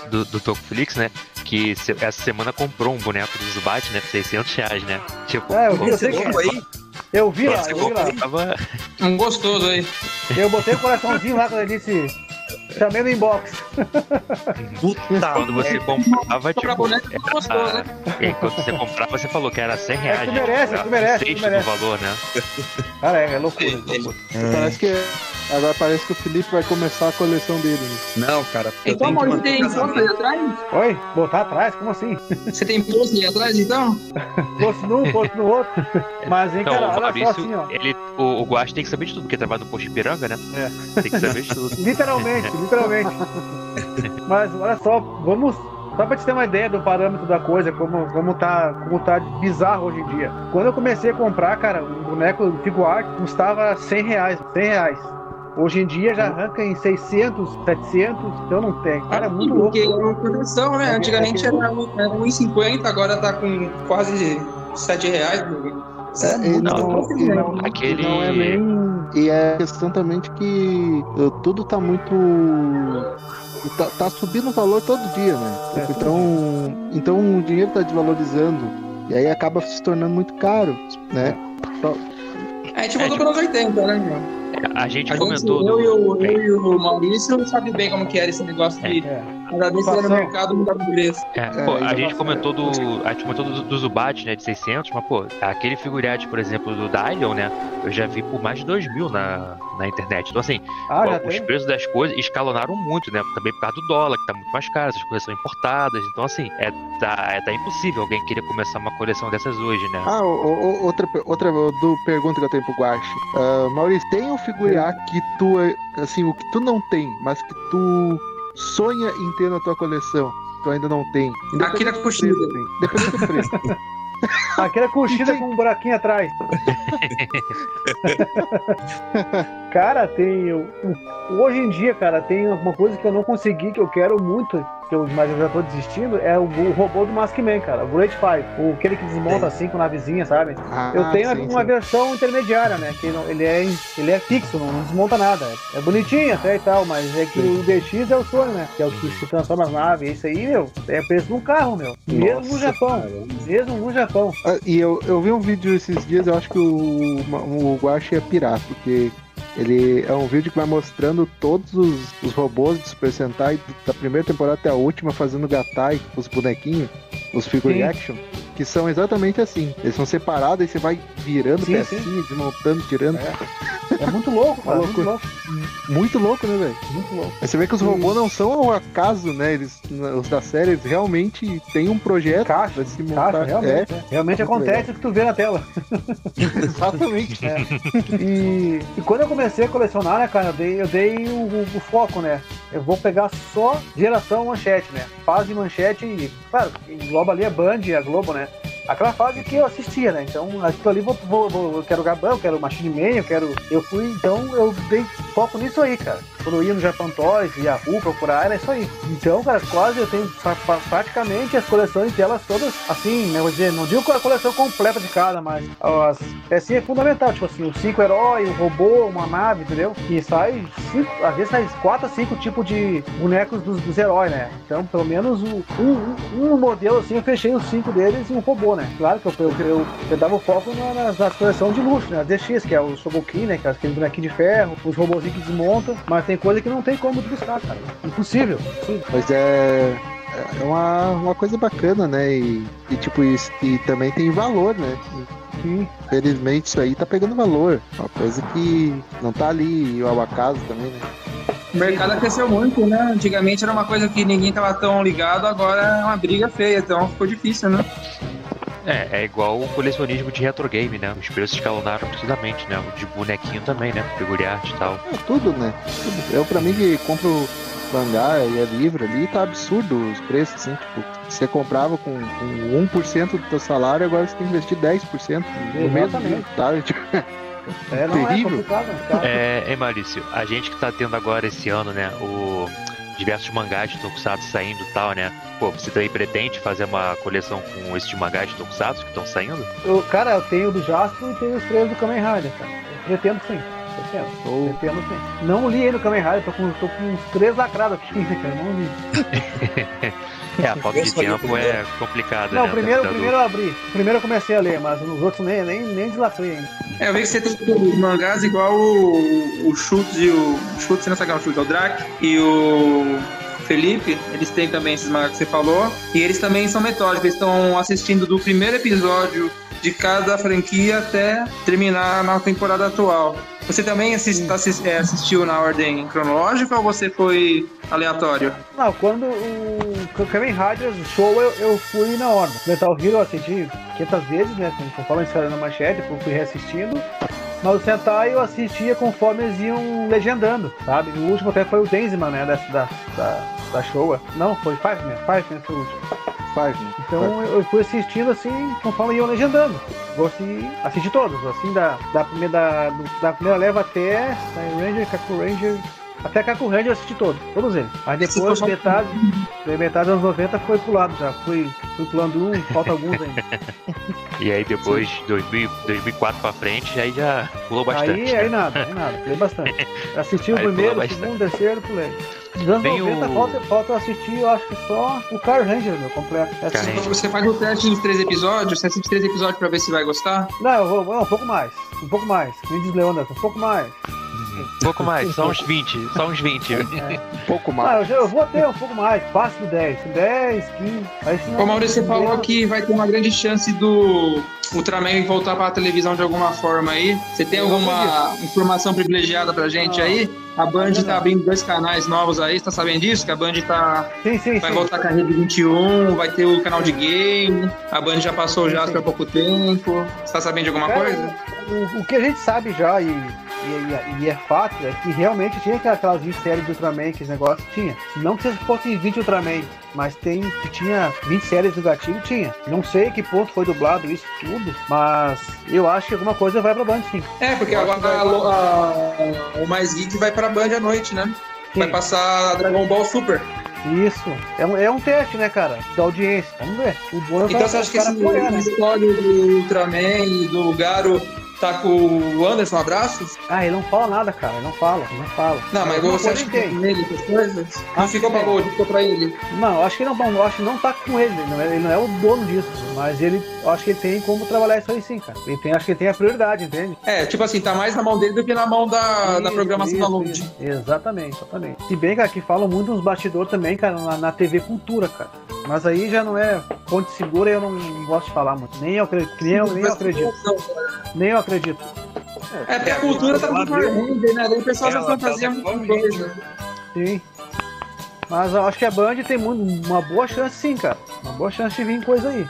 do, do Tocoflix, né? Que essa semana comprou um boneco do Zubat, né? Por 600 reais, né? Tipo, É, eu vi, eu sei que aí, Eu vi lá, eu vi lá. comprava Um gostoso aí. Eu botei o coraçãozinho lá quando ele disse. Chamei no inbox. puta quando você comprava, tipo, boneco não gostou, né? era, e quando você comprava, você falou que era 100 reais. tu né? merece, Era tu merece, um tu sexto merece. do valor, né? Cara, é, é loucura. é loucura. Parece que. Agora parece que o Felipe vai começar a coleção dele. Né? Não, cara, Então, Maurício, manter tem o posto aí atrás? Oi? Botar atrás? Como assim? Você tem posto aí atrás, então? Posto num, posto no outro. Mas, hein, Então, cara, o olha só Maurício, assim, ó. ele, o, o Guache tem que saber de tudo, porque trabalha no posto Ipiranga, né? É. Tem que saber de tudo. Literalmente, literalmente. Mas olha só, vamos. Só pra te ter uma ideia do parâmetro da coisa, como, como, tá, como tá bizarro hoje em dia. Quando eu comecei a comprar, cara, um boneco Figuart custava 100 reais. 100 reais. Hoje em dia já arranca em 600, 700, então não tem. Cara, é muito louco. Porque é uma proteção, né? Antigamente era um- era 1,50, agora tá com quase 7 reais. É, não, né? não, Aquele- e não é nem. E é questão também de que uh, tudo tá muito. Tá, tá subindo o valor todo dia, né? É, Tipo, então, então o dinheiro tá desvalorizando. E aí acaba se tornando muito caro, né? A gente É, voltou tipo- pelos 80, né, meu? A gente A gente, comentou eu, do. e o, eu e o Maurício sabe bem como que era esse negócio de É. cada vez que era no mercado mudava o preço. É, É, pô, a gente comentou do. A gente comentou do, do Zubat, né? De 600, mas, pô, aquele figurete, por exemplo, do Dylion, né? Eu já vi por mais de 2 mil na, na internet. Então, assim, Ah, já os tem? preços das coisas escalonaram muito, né? Também por causa do dólar, que tá muito mais caro, essas coisas são importadas. Então, assim, é, tá, é tá impossível alguém querer começar uma coleção dessas hoje, né? Ah, o- o- outra, outra do pergunta que eu tenho pro Guache. Ah, Maurício, tem um figurá que tu, é- assim, o que tu não tem, mas que tu sonha em ter na tua coleção, que tu ainda não tem? Preço, assim. Independente do preço. Aquela coxinha com um buraquinho atrás. cara, tem. eu- Hoje em dia, cara, tem uma coisa que eu não consegui, que eu quero muito, que eu, mas eu já tô desistindo, é o, o robô do Maskman, cara. O Great Five. O, aquele que desmonta assim com navezinha, sabe? Ah, Eu tenho sim, uma sim. versão intermediária, né? Que não- ele, é, ele é fixo, não, não desmonta nada. É bonitinho até e tal, mas é que o DX é o sonho, né? Que é o que se transforma as naves. Isso aí, meu, é preço de um carro, meu. Mesmo no Nossa, Japão. cara. Mesmo no Japão. Ah, e eu, eu vi um vídeo esses dias, eu acho que o, o Guache é pirata, porque ele é um vídeo que vai mostrando todos os, os robôs do Super Sentai da primeira temporada até a última fazendo gatai, os bonequinhos, os figure Sim. action, que são exatamente assim. Eles são separados e você vai virando Sim, pecinha, desmontando, tirando. É muito louco, cara. Muito louco. Muito louco, né, velho? Muito louco. Aí você vê que os robôs não são ao acaso, né? Eles, os da série, eles realmente têm um projeto Caixa, pra se montar. Caixa, realmente. é. Realmente Muito acontece o que tu vê na tela. É, exatamente. É. E, e quando eu comecei a colecionar, né, cara, eu dei, eu dei o, o- o foco, né? Eu vou pegar só geração manchete, né? Fase manchete e, claro, engloba ali a Band e a Globo, né? Aquela fase que eu assistia, né? Então, aquilo ali vou, vou, vou- eu quero Gabão, eu quero Machine Man, eu quero. Eu fui, então eu dei foco nisso aí, cara. Quando eu ia no Japan Toys, Yahoo procurar, era isso aí. Então, cara, quase eu tenho pra- pra- praticamente as coleções delas todas, assim, né? Vou dizer, não digo a coleção completa de cada, mas as, assim é fundamental. Tipo assim, os cinco heróis, um robô, uma nave, entendeu? E sai cinco, às vezes sai quatro a cinco tipos de bonecos dos, dos heróis, né? Então, pelo menos um, um, um modelo assim, eu fechei os cinco deles e um robô, né? Claro que eu, eu, eu, eu dava o foco na- nas coleções de luxo, né? As DX, que é o Shogokin, né? Que é aquele bonequinho de ferro, os robôzinhos que desmontam, mas tem coisa que não tem como buscar, cara. Impossível. impossível. Mas é. É uma, uma coisa bacana, né? E, e, tipo, isso, e também tem valor, né? Sim. Infelizmente isso aí tá pegando valor. Uma coisa que não tá ali ao acaso também, né? O mercado cresceu muito, né? Antigamente era uma coisa que ninguém tava tão ligado, agora é uma briga feia, então ficou difícil, né? É, é igual o colecionismo de retro game, né? Os preços escalonaram absurdamente, né? O de bonequinho também, né? Figure art e tal. É tudo, né? Tudo. Eu, pra mim, que compro mangá e é livro ali, tá absurdo os preços, assim. Tipo, você comprava com, com 1% do teu salário, agora você tem que investir 10% no mesmo tá? Tipo, É, não Terrível. é complicado. É, é, Maurício, a gente que tá tendo agora esse ano, né, o diversos mangás de Tokusatsu saindo e tal, né? Pô, você também pretende fazer uma coleção com esses mangás de Tokusatsu que estão saindo? Eu, cara, eu tenho o do Jasper e tenho os três do Kamen Rider, cara. Eu pretendo sim. Pretendo. Ou Pretendo sim. Não li ainda o Kamen Rider, tô com, tô com uns três lacrados aqui, né, cara? Não li. É, a falta de tempo é complicada, Não, né? o primeiro, o Tá primeiro eu abri. O primeiro eu comecei a ler, mas nos outros nem, nem, nem deslacrei ainda. É, eu vi que você tem os mangás igual o, o Schultz e o. O Schultz, não sabe o Schultz, é o Drac e o Felipe, eles têm também esses mangás que você falou. E eles também são metódicos, eles estão assistindo do primeiro episódio de cada franquia até terminar na temporada atual. Você também assist, assis- é, assistiu na ordem cronológica ou você foi aleatório? Não, quando o Kamen Rider show eu, eu fui na ordem. Metal Hero eu assisti 500 vezes, né? Como em história na manchete, eu fui reassistindo. Mas o Sentai eu assistia conforme eles iam legendando, sabe? O último até foi o Denzman, né? Dessa, da, da, da Showa. Não, foi Five Man. Five Man foi o último. Five, né? Então eu fui assistindo assim, conforme iam legendando. Gosto de assistir todos, assim, da, da, primeira, da, da primeira leva até Ranger, Kaku Ranger. Até Kaku Ranger eu assisti todos, todos eles. Aí depois, foi- metade, metade dos anos 90 foi pulado já. Fui, fui pulando um, falta alguns ainda. E aí depois, 2000, 2004 pra frente, aí já pulou bastante. Aí, né? aí nada, aí nada, pulei bastante. Assisti o Aí primeiro, o segundo, o terceiro, pulei. Dos anos Tem 90 o- falta, falta eu assistir, eu acho que só o Car Ranger, meu, completo. É assim, Ranger. Você faz o teste nos três episódios, você assiste três episódios pra ver se vai gostar? Não, eu vou, não, um pouco mais, um pouco mais. Me diz Leandro, um pouco mais. Um pouco mais, só uns 20, só uns 20. Um pouco Ah, mais. eu, já- eu vou ter um pouco mais, passo do 10, 10, 15. Aí, se Ô Maurício, você falou que vai ter uma grande chance do Ultraman voltar pra televisão de alguma forma aí. Você tem Eu alguma informação privilegiada pra gente Não. aí? A Band tá abrindo dois canais novos aí, você tá sabendo disso? Que a Band tá, Sim, sim, vai sim. voltar com a Rede 21, vai ter o canal de game, a Band já passou Jasper há pouco tempo. Você tá sabendo de alguma Cara, coisa? O, o que a gente sabe já, e, e, e é fato, é que realmente tinha aquelas 20 séries de Ultraman, que esse negócio tinha. Não que fossem 20 Ultraman, mas tem que tinha 20 séries do gatilho, tinha. Não sei que ponto foi dublado isso tudo, mas eu acho que alguma coisa vai pra Band sim. É, porque agora vai- o Mais Geek vai pra Band à noite, né? Vai Sim. passar Dragon Ball Super. Isso. É um, é um teste, né, cara? Da audiência. Vamos ver. O bom é Então você acha que esse apoiar, né? história do Ultraman e do Garo tá com o Anderson Abraços? Ah, ele não fala nada, cara. Ele não fala, ele não fala. Não, mas você acha que ele essas coisas? Não Ah, ficou pra Gold, ficou pra ele. Não, eu acho que não, bom, acho que não tá com ele, não, é, ele não é o dono disso, mas ele, acho que ele tem como trabalhar isso aí sim, cara. Ele tem, acho que ele tem a prioridade, entende? É, tipo assim, tá mais na mão dele do que na mão da, da Isso, programação isso, da Load. Exatamente, exatamente. Se bem que aqui falam muito nos bastidores também, cara, na, na TV Cultura, cara. Mas aí já não é fonte segura e eu não, gosto de falar muito. Nem eu, nem eu, nem eu acredito. Nem eu acredito. É, porque a cultura tá Power Ranger, né? O pessoal já fantasia muita com coisa. Sim. Mas eu acho que a Band tem muito, uma boa chance sim, cara. Uma boa chance de vir coisa aí.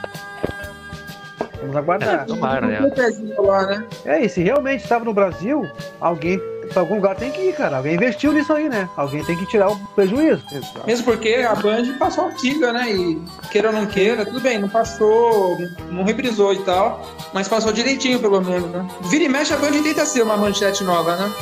Vamos aguardar. É, tomara, né? Né? É, e se realmente estava no Brasil, alguém pra algum lugar tem que ir, cara. Alguém investiu nisso aí, né? Alguém tem que tirar o prejuízo. Exato. Mesmo porque a Band passou antiga, né? E queira ou não queira, tudo bem, não passou, não reprisou e tal, mas passou direitinho pelo menos, né? Vira e mexe, a Band tenta ser uma manchete nova, né?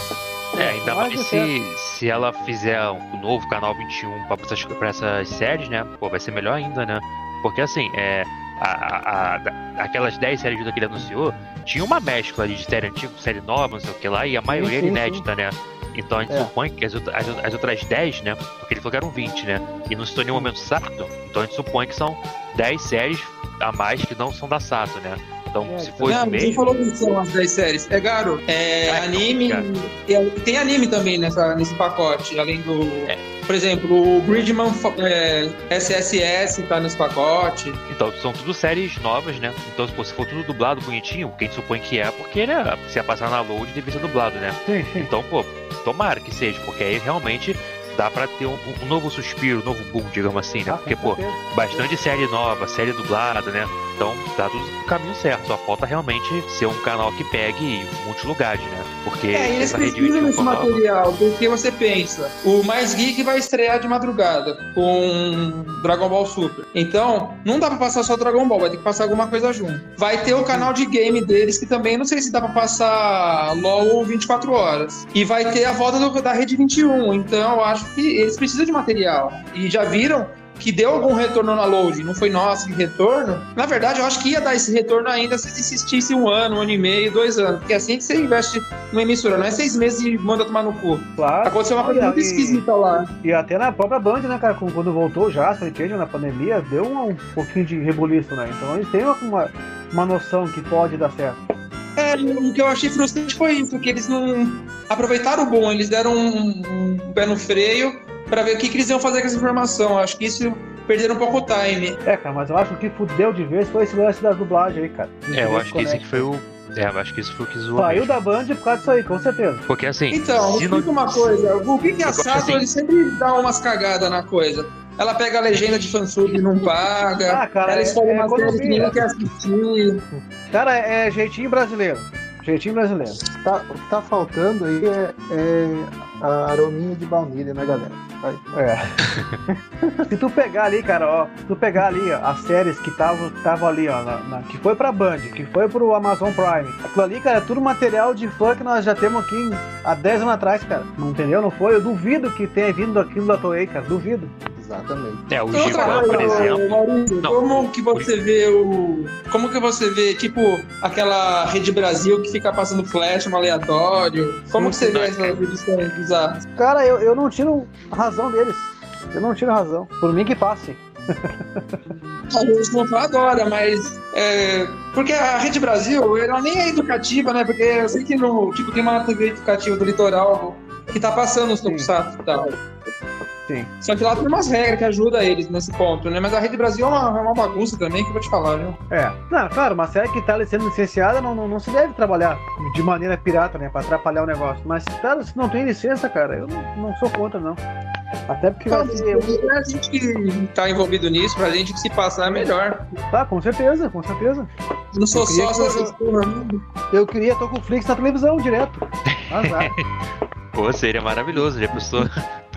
É, ainda mais que se, se ela fizer um novo canal 21 pra essas, pra essas séries, né? Pô, vai ser melhor ainda, né? Porque assim, é. A, a- aquelas 10 séries que ele anunciou, tinha uma mescla de série antiga série nova, não sei o que lá, e a maioria era inédita, né? Então a gente É. supõe que as, as, as outras 10, né? Porque ele falou que eram 20, né? E não citou em nenhum momento Sato, então a gente supõe que são 10 séries a mais que não são da Sato, né? Então, É, se for não, isso quem falou que são as 10 séries? É Garo, é Ah, anime, e tem anime também nessa, nesse pacote, além do... É. Por exemplo, o Bridgman é, SSS tá nesse pacote. Então, são tudo séries novas, né? Então, pô, se for tudo dublado bonitinho, quem supõe que é, porque né, se ia passar na load, devia ser dublado, né? Sim, sim. Então, pô, tomara que seja, porque aí realmente dá pra ter um, um novo suspiro, um novo boom, digamos assim, né? Ah, Porque, pô, bastante série nova, série dublada, né? Então tá tudo no caminho certo. Só falta realmente ser um canal que pegue em muitos lugares, né? Porque É, eles precisam 21 desse material, porque você pensa, o Mais Geek vai estrear de madrugada com Dragon Ball Super. Então, não dá pra passar só Dragon Ball, vai ter que passar alguma coisa junto. Vai ter o canal de game deles, que também não sei se dá pra passar LOL 24 horas. E vai ter a volta do- da Rede 21, então eu acho que eles precisam de material. E já viram que deu algum retorno na load, não foi nossa que retorno. Na verdade, eu acho que ia dar esse retorno ainda se insistisse um ano, um ano e meio, dois anos. Porque assim que você investe numa emissora, não é seis meses e manda tomar no cu. Claro. Aconteceu uma coisa Olha, muito e- esquisita lá. E até na própria Band, né, cara? Quando voltou o Jasper e na pandemia, deu um, um pouquinho de rebuliço, né? Então eles têm uma, uma noção que pode dar certo. É, o que eu achei frustrante foi isso, que eles não aproveitaram o bom, eles deram um, um pé no freio pra ver o que, que eles iam fazer com essa informação. Acho que isso perderam um pouco o time. É, cara, mas eu acho que o que fudeu de vez foi esse lance da dublagem aí, cara. É, eu acho que esse que foi o. É, eu acho que isso foi o que zoou. Saiu da Band por causa disso aí, com certeza. Porque assim. Então, me se não- explica uma coisa, o que, que a Sato assim. ele sempre dá umas cagadas na coisa. Ela pega a legenda de fansub e não paga. Ah, cara, ela é- escolhe é uma série que ninguém quer assistir. Cara, é jeitinho brasileiro. Jeitinho brasileiro. Tá, o que tá faltando aí é, é a arominha de baunilha, né, galera? Vai. É. Se tu pegar ali, cara, ó, se tu pegar ali ó, as séries que estavam tava ali, ó, na, na- que foi pra Band, que foi pro Amazon Prime, aquilo ali, cara, é tudo material de fã que nós já temos aqui há 10 anos atrás, cara. Não entendeu? Não foi? Eu duvido que tenha vindo aquilo da Toei, cara. Duvido. Exatamente. É, o Outra Giban, por exemplo. Maurício, como que você vê o. Como que você vê, tipo, aquela Rede Brasil que fica passando flash no aleatório? Como que você vê essas edições bizarras? Cara, eu, eu não tiro razão deles. Eu não tiro razão. Por mim que passe. Gente não adora, mas. É, porque a Rede Brasil, ela nem é educativa, né? Porque eu sei que no, tipo, tem uma TV educativa do litoral que tá passando os tokusatsu e tal. Sim. Só que lá tem umas regras que ajudam eles nesse ponto, né? Mas a Rede Brasil é uma, é uma bagunça também, que eu vou te falar, viu? É. Não, claro, uma série que tá sendo licenciada não, não, não se deve trabalhar de maneira pirata, né? Pra atrapalhar o negócio. Mas, cara, se não tem licença, cara, eu não, não sou contra, não. Até porque vai Então, ser. pra gente que tá envolvido nisso, pra gente que se passar é melhor. Tá, com certeza, com certeza. Não sou sócio dessas porra. Eu queria tô com o Flix na televisão direto. Azar. Pô, seria maravilhoso. Já pensou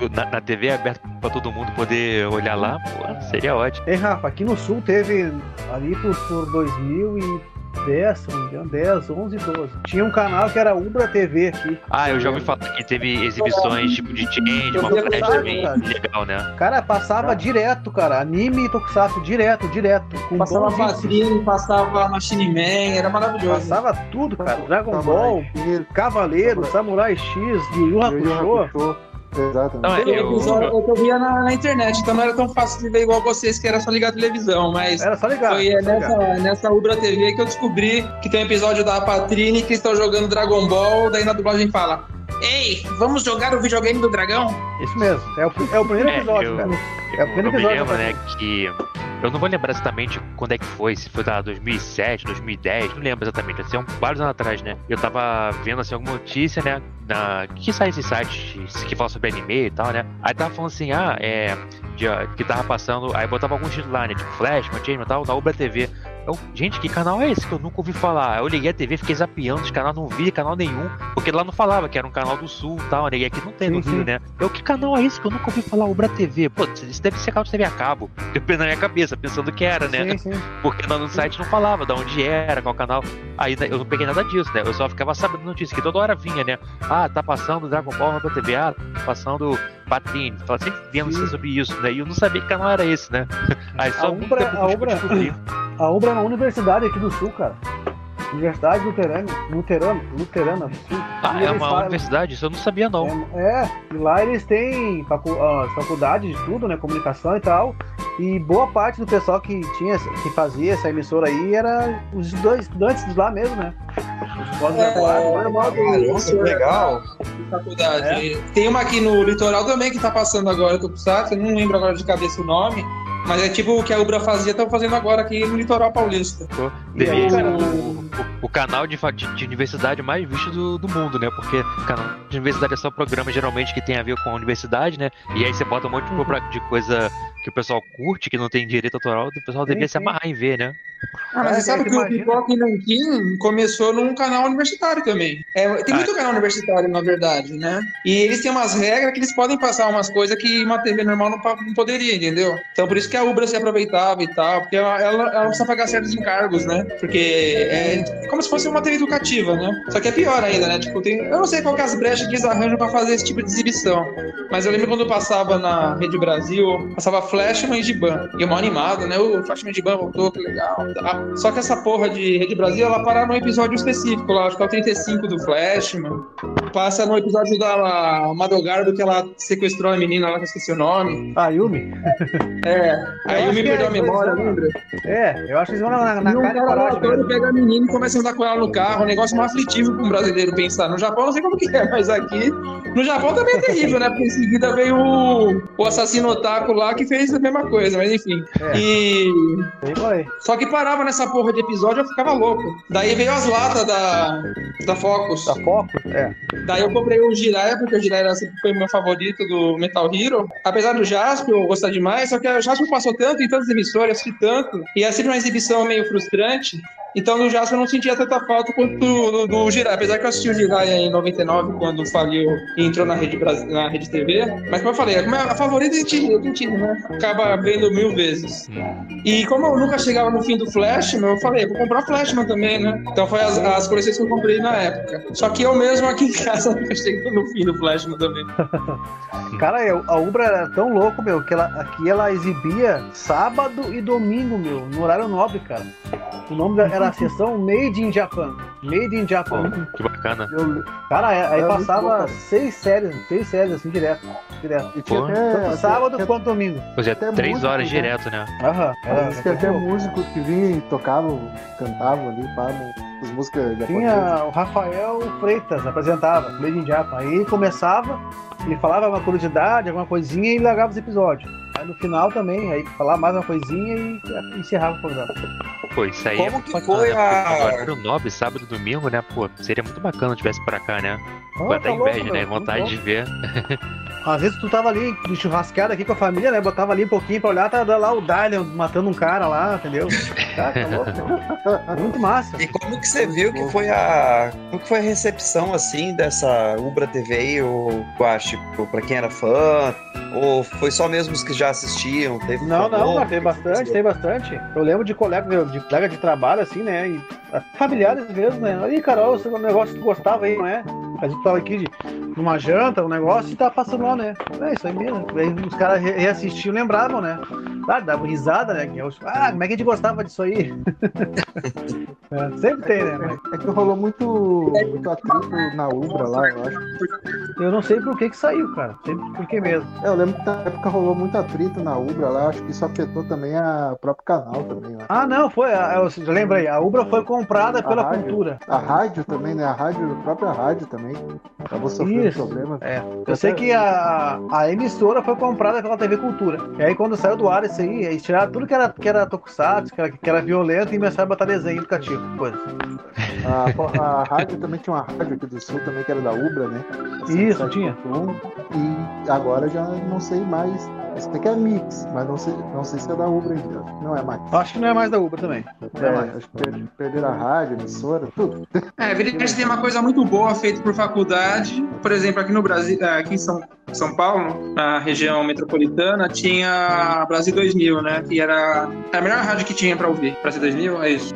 na, na TV aberta pra todo mundo poder olhar lá? Pô, seria ótimo. Ei, Rafa, aqui no sul teve ali por, por 2010, se não me engano, 10, 11, 12. Tinha um canal que era Ubra TV aqui. Ah, eu já ouvi falar que teve exibições tipo de change, uma flash cara. legal, né? Cara, passava Tá. direto, cara. Anime e Tokusatsu, direto, direto. Com Passava. Patrine, passava Machine Man, era maravilhoso. Passava tudo, cara. Dragon Samurai Ball, X, Cavaleiro, Samurai X, Yu Yu Yu Yu Hakusho. Exatamente. Não, é, eu- episódio que eu via na, na internet, então não era tão fácil de ver igual vocês, que era só ligar a televisão, mas Era só ligar. foi é, só ligar. nessa, nessa Ubra TV que eu descobri que tem um episódio da Patrine que estão jogando Dragon Ball, daí na dublagem fala Ei, vamos jogar o videogame do dragão? Isso mesmo. É o, é o primeiro É, episódio, eu- cara. É o Eu, primeiro eu me episódio lembro, né, que. Eu não vou lembrar exatamente quando é que foi, se foi da 2007, 2010, não lembro exatamente, assim, um, vários anos atrás, né? Eu tava vendo, assim, alguma notícia, né, na, que sai esses sites que falam sobre anime e tal, né? Aí tava falando assim, ah, é. de, que tava passando, aí botava alguns títulos lá, né, tipo Flash, Manchester e tal, da Ubra TV. Eu, gente, que canal é esse que eu nunca ouvi falar? Eu liguei a TV, fiquei zapeando os canais, não vi canal nenhum, porque lá não falava que era um canal do Sul e tal, né? E aqui não tem no Sim, Rio, né? Eu, que canal é esse que eu nunca ouvi falar? Ubra TV. Pô, isso deve ser canal de TV a cabo. Eu na minha cabeça, pensando que era, né? Sim, sim. Porque lá no site não falava de onde era, qual canal. Aí né, eu não peguei nada disso, né? Eu só ficava sabendo da notícia, que toda hora vinha, né? Ah, tá passando Dragon Ball na TV, ah, tá passando Patrine. Tava sempre vendo sobre isso, né? E eu não sabia que canal era esse, né? Aí só A Umbra- tempo a que Umbra- descobri. A é uma universidade aqui do sul, cara. Universidade Luterana, Luterana, Luterana do Sul. Ah, E é uma falam- universidade? Isso eu não sabia, não. É, é, e lá eles têm facu as faculdades de tudo, né? Comunicação e tal. E boa parte do pessoal que tinha, que fazia essa emissora aí era os estudantes, estudantes de lá mesmo, né? Os. É, que legal. de faculdade. Tem uma aqui no litoral também que tá passando agora, Tokusatsu, eu não lembro agora de cabeça o nome, Mas é tipo o que a Ubra fazia, estão fazendo agora aqui no litoral paulista. Aí, ser cara, o, o- o canal de, de, de universidade mais visto do, do mundo, né? Porque canal de universidade é só programa geralmente que tem a ver com a universidade, né? E aí você bota um monte de, de coisa que o pessoal curte, que não tem direito autoral, o pessoal devia se sim. amarrar em ver, né? Ah, mas É, você sabe que que o. Pipoca e Nanquim começou num canal universitário também. É, tem Ah. muito canal universitário, na verdade, né? E eles têm umas regras que eles podem passar umas coisas que uma TV normal não, não poderia, entendeu? Então por isso que a Ubra se aproveitava e tal, porque ela, ela, ela precisa pagar certos encargos, né? Porque é como se fosse uma TV educativa, né? Só que é pior ainda, né? Tipo, tem, eu não sei qual que é as brechas que eles arranjam pra fazer esse tipo de exibição. Mas eu lembro quando passava na Rede Brasil, passava Flashman e Giban. E eu mal animado, né? O Flashman e Giban voltou, que legal. Tá. Só que essa porra de Rede Brasil, ela para num episódio específico lá, acho que é o 35 do Flashman. Passa no episódio da Madogardo que ela sequestrou a menina lá, que eu esqueci o nome. Ah, Yumi? É. Acho eu que perdeu é a memória, lembra? É, eu acho que eles vão na, na E um cara e cara mesmo. pega a menina e começa a andar com ela no carro, um negócio mais aflitivo para um brasileiro pensar. No Japão não sei como que é, mas aqui. No Japão também é terrível, né? Porque em seguida veio o, o assassino otaku lá que fez a mesma coisa, mas enfim. É. E. Vai. Só que parava nessa porra de episódio eu ficava louco. Daí veio as latas da, da Focus. Tá foco? É. Daí eu comprei o Jiraiya, porque o Jiraiya sempre foi meu favorito do Metal Hero. Apesar do Jasper eu gostar demais, só que o Jasper passou tanto em tantas emissoras, eu assisti tanto, e é sempre uma exibição meio frustrante. Então do Jasper eu não sentia tanta falta quanto do, do, do. Apesar que eu assisti o Jiraiya em 99, quando faliu e entrou na rede, na rede TV. Mas como eu falei, a favorita a gente, a gente né, acaba vendo mil vezes. E como eu nunca chegava no fim do Flashman, eu falei, vou comprar Flashman também, né? Então foi as, as coleções que eu comprei na época. Só que eu mesmo aqui em casa nunca cheguei no fim do Flashman também. Cara, eu- a Ubra era tão louco, meu, que ela, aqui ela exibia sábado e domingo, meu, no horário nobre, cara. O nome da, era a sessão Made in Japan. Made in Japan. que bacana. Eu, Cara, aí, aí Era passava bom, cara. seis séries, seis séries assim, direto. Direto. e tinha Pô. até, Tanto até- sábado até- quanto domingo. Pois é, Até três músico, horas né? direto, né? Aham. Era, que até músico que vinha e tocava, cantava ali, pá, no- as músicas japonesas. Tinha o Rafael Freitas, apresentava, Made in Japan. Aí começava, ele falava uma curiosidade, alguma coisinha e largava os episódios. Aí no final também, aí falava mais uma coisinha e encerrava o programa. Pô, isso aí Como é que foi né? A- agora Horário nobre, sábado e domingo, né? Pô, seria muito bacana se tivesse pra cá, né? Ah, Pô, até tá louco, inveja, né? meu, Vontade de ver. Às vezes tu tava ali de churrascada aqui com a família, né? Botava ali um pouquinho pra olhar, tá lá o Dalian matando um cara lá, entendeu? Cara, tá louco. Muito massa. E como que você viu que foi a. Como que foi a recepção assim dessa Ubra TV aí, ou Guache, tipo, pra quem era fã? Ou foi só mesmo os que já assistiam? Teve Não, não, cara, tem bastante, tem bastante. Eu lembro de colega de, colega de trabalho, assim, né? E ah, familiares mesmo, né? Aí, Carol, esse negócio que tu gostava aí, não é? A gente tava aqui de, numa janta, um negócio, e tava passando lá, né? É isso aí mesmo. Aí os caras re- reassistiam e lembravam, né? Ah, dava risada, né? Ah, como é que a gente gostava disso aí? É, sempre tem, né? Mas É que rolou muito, muito atrito na Ubra lá, eu acho. eu não sei por que que saiu, cara. Sempre por que mesmo. É, eu lembro que na época rolou muito atrito na Ubra lá, acho que isso afetou também a o próprio canal também, né? Ah, não, foi. a- Eu lembrei. A Ubra foi comprada pela rádio. cultura. A rádio também, né? A rádio, a própria rádio também. Acabou sofrendo Isso. problemas. É, eu sei que a, a emissora foi comprada pela TV Cultura. E aí quando saiu do ar isso aí, eles tiraram tudo que era, que era tokusatsu, que era, que era violento e começaram a botar desenho educativo, coisa. A, a rádio também tinha uma rádio aqui do sul também, que era da Ubra, né? Isso, tinha. E agora já não sei mais. Tem que é mix, mas não sei, não sei se é da Ubra ainda. Acho que Não é mais. Acho que não é mais da Ubra também. Não é mais. É, acho que per- perderam a rádio, a emissora, tudo. É, evidentemente tem uma coisa muito boa feita por faculdade. Por exemplo, aqui no Brasil, eh, aqui em São, São Paulo, na região metropolitana, tinha a Brasil 2000, né? Que era a melhor rádio que tinha pra ouvir. Brasil 2000, é isso.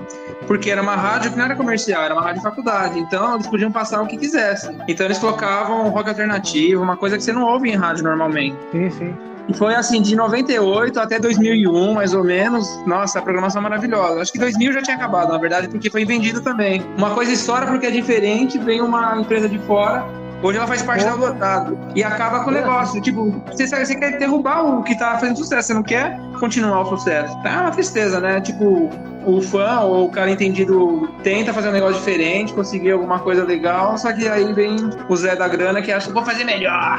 Porque era uma rádio que não era comercial, era uma rádio de faculdade. Então eles podiam passar o que quisessem. Então eles colocavam rock alternativo, uma coisa que você não ouve em rádio normalmente. Sim, sim. E foi assim, de 98 até 2001, mais ou menos. Nossa, a programação maravilhosa. Acho que 2000 já tinha acabado, na verdade, porque foi vendido também. Uma coisa estoura porque é diferente, vem uma empresa de fora. Hoje ela faz parte da Lotado. E acaba com o negócio. Tipo, você, você quer derrubar o que tá fazendo sucesso, você não quer continuar o sucesso. É uma tristeza, né? Tipo, o fã ou o cara entendido tenta fazer um negócio diferente, conseguir alguma coisa legal, só que aí vem o Zé da grana que acha vou fazer melhor.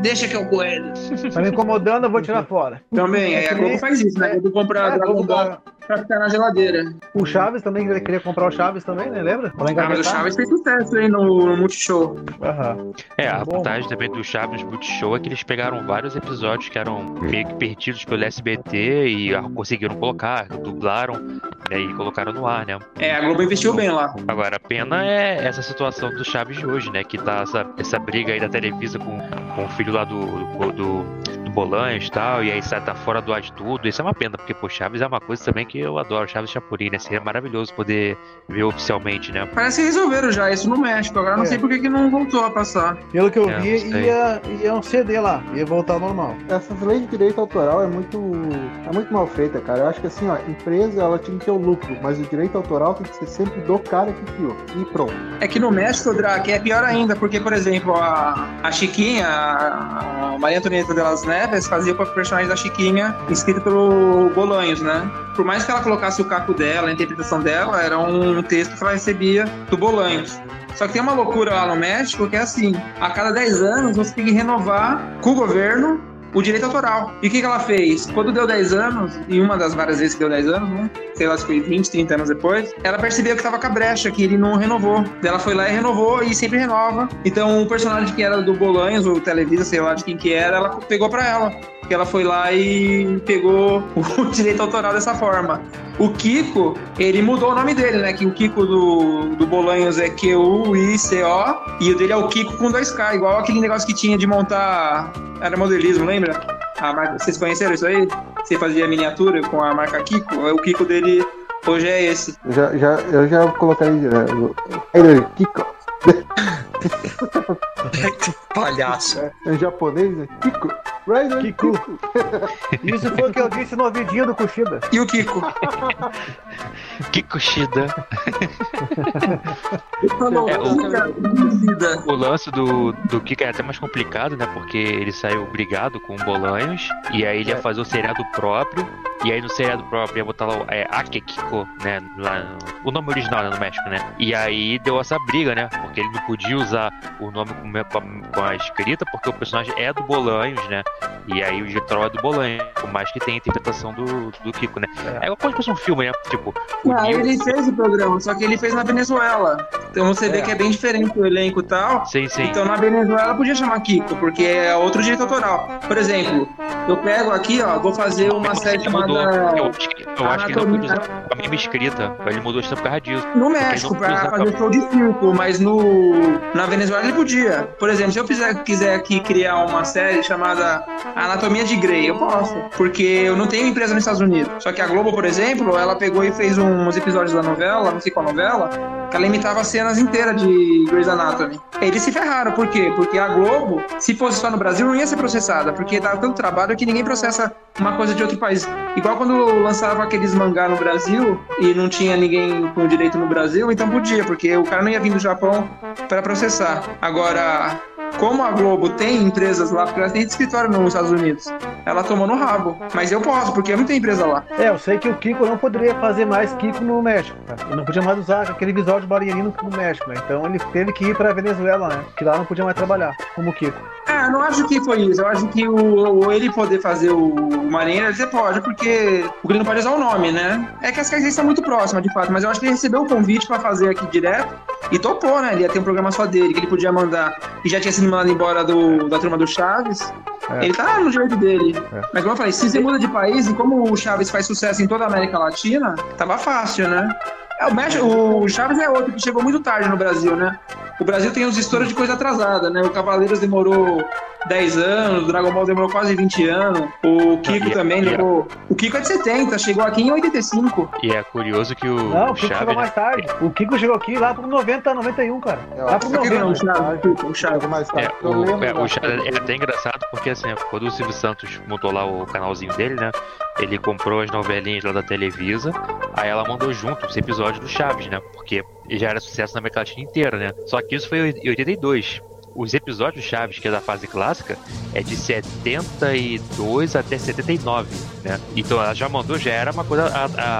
Deixa que eu cuido. Tá me incomodando, eu vou tirar fora. Também, aí a Globo faz isso, né? A Globo compra É, Dragon Ball pra ficar na geladeira. O Chaves também ele queria comprar o Chaves também, né? Lembra? Ah, mas o. Chaves fez sucesso aí no, no Multishow. Aham. É, a Bom. vantagem também do Chaves Multishow é que eles pegaram vários episódios que eram meio que perdidos pelo SBT e ah, conseguiram colocar, dublaram né, e colocaram no ar, né? É, a Globo investiu bem lá. Agora, a pena é essa situação do Chaves de hoje, né? Que tá essa, essa briga aí da Televisa com, com o filho lá do, do, do, do Bolanhos e tal, e aí sai tá fora do ar de tudo. Isso é uma pena, porque, pô, Chaves é uma coisa também que eu adoro, Chaves Chapurin, né? Seria maravilhoso poder ver oficialmente, né? Parece que resolveram já isso no México. Agora não É. sei por que que não voltou a passar. Pelo que eu É, vi, não ia, ia um CD lá, ia voltar ao normal. Essas leis de direito autoral é muito, é muito mal feita, cara. Eu acho que assim, ó, empresa ela tinha que ter o lucro, mas o direito autoral tem que ser sempre do cara que criou. E pronto. É que no México, Drac, é pior ainda, porque, por exemplo, a, a Chiquinha, a, a Maria Antonieta de las Neves, fazia com a personagem da Chiquinha escrita pelo Bolanhos, né? Por mais que ela colocasse o caco dela, a interpretação dela, era um texto que ela recebia do Bolanhos. Só que tem uma loucura lá no México que é assim: a cada 10 anos você tem que renovar com o governo o direito autoral. E o que, que ela fez? Quando deu 10 anos, e uma das várias vezes que deu 10 anos, né? sei lá se foi 20, 30 anos depois, ela percebeu que tava com a brecha, que ele não renovou. Ela foi lá e renovou e sempre renova. Então o personagem que era do Bolanhos, ou Televisa, sei lá de quem que era, ela pegou pra ela. Porque ela foi lá e pegou o direito autoral dessa forma. O Kiko, ele mudou o nome dele, né? Que o Kiko do, do Bolanhos é Q-U-I-C-O e o dele é o Kiko com dois K, igual aquele negócio que tinha de montar. Era modelismo, lembra? A marca, vocês conheceram isso aí? Você fazia miniatura com a marca Kiko? O Kiko dele hoje é esse. Eu já, já, eu já colocaria. né, Ele, Kiko. Palhaço. É japonês, né? Kiko. Right, Kiko. Isso foi o que eu disse no ouvidinho do Kushida. E o Kiko? Que coxida! Falou, É, o-. O lance do, do Kika é até mais complicado, né? Porque ele saiu brigado com o Bolanhos, e aí ele ia fazer o seriado próprio, e aí no seriado próprio ia botar lá o é, Akekiko, né? Lá, no- o nome original, né? No México, né? E aí deu essa briga, né? Porque ele não podia usar o nome com, com, a, com a escrita, porque o personagem é do Bolanhos, né? E aí o digital é do Bolanhos, por mais que tenha a interpretação do, do Kiko, né? É igual como se fosse um filme, né? Tipo, o Ah, Neo- ele fez o programa, só que ele fez na Venezuela. Então você vê É. que é bem diferente o elenco e tal. Sim, sim. Então na Venezuela podia chamar Kiko, porque é outro direito autoral. Por exemplo, eu pego aqui, ó, vou fazer uma série mudou. chamada Eu acho que, eu acho que ele não usar a mesma escrita. Ele mudou isso por causa disso. no México não pra fazer show de circo, mas no na Venezuela ele podia. Por exemplo, se eu quiser, quiser aqui criar uma série chamada Anatomia de Grey, eu posso, porque eu não tenho empresa nos Estados Unidos. Só que a Globo, por exemplo, ela pegou e fez uns episódios da novela, não sei qual novela, que ela imitava cenas inteiras de Grey's Anatomy. Eles se ferraram, por quê? Porque a Globo, se fosse só no Brasil, não ia ser processada, porque dá tanto trabalho que ninguém processa uma coisa de outro país. Igual quando lançava aqueles mangá no Brasil e não tinha ninguém com direito no Brasil, então podia, porque o cara não ia vir do Japão para processar. Agora, como a Globo tem empresas lá, porque ela tem escritório nos Estados Unidos, ela tomou no rabo. Mas eu posso, porque eu não tenho empresa lá. É, eu sei que o Kiko não poderia fazer mais Kiko no México. Né? Ele não podia mais usar aquele visual de bailarino no México, né? Então ele teve que ir pra Venezuela, né? Que lá não podia mais trabalhar como Kiko. Ah, não acho que foi isso. Eu acho que o, o- ele poder fazer o, o marinheiro, ele pode, porque o não pode usar o nome, né? É que as características são muito próximas, de fato, mas eu acho que ele recebeu o convite pra fazer aqui direto e topou, né? Ele ia ter um programa só dele, que ele podia mandar, e já tinha sido mandado embora do, da turma do Chaves. É. Ele tá no direito dele. É. Mas como eu falei, se você muda de país, e como o Chaves faz sucesso em toda a América Latina, tava fácil, né? É, o, México, o Chaves é outro que chegou muito tarde no Brasil, né? O Brasil tem uns histórias de coisa atrasada, né? O Cavaleiros demorou 10 anos, o Dragon Ball demorou quase 20 anos, o Kiko E- também e- demorou. O Kiko é de 70, chegou aqui em 85. E é curioso que o Não, o Kiko Chaves. chegou mais tarde. O Kiko chegou aqui lá pro 90, 91, cara. Lá pro O Kiko não, o 90. Chaves, o Kiko, o mais tarde. É, o, é, o Chaves é até engraçado porque assim, quando o Silvio Santos montou lá o canalzinho dele, né? Ele comprou as novelinhas lá da Televisa, aí ela mandou junto os episódios do Chaves, né? Porque já era sucesso na América Latina inteira, né? Só que isso foi em 82. Os episódios Chaves, que é da fase clássica, é de 72 até 79, né? Então ela já mandou, já era uma coisa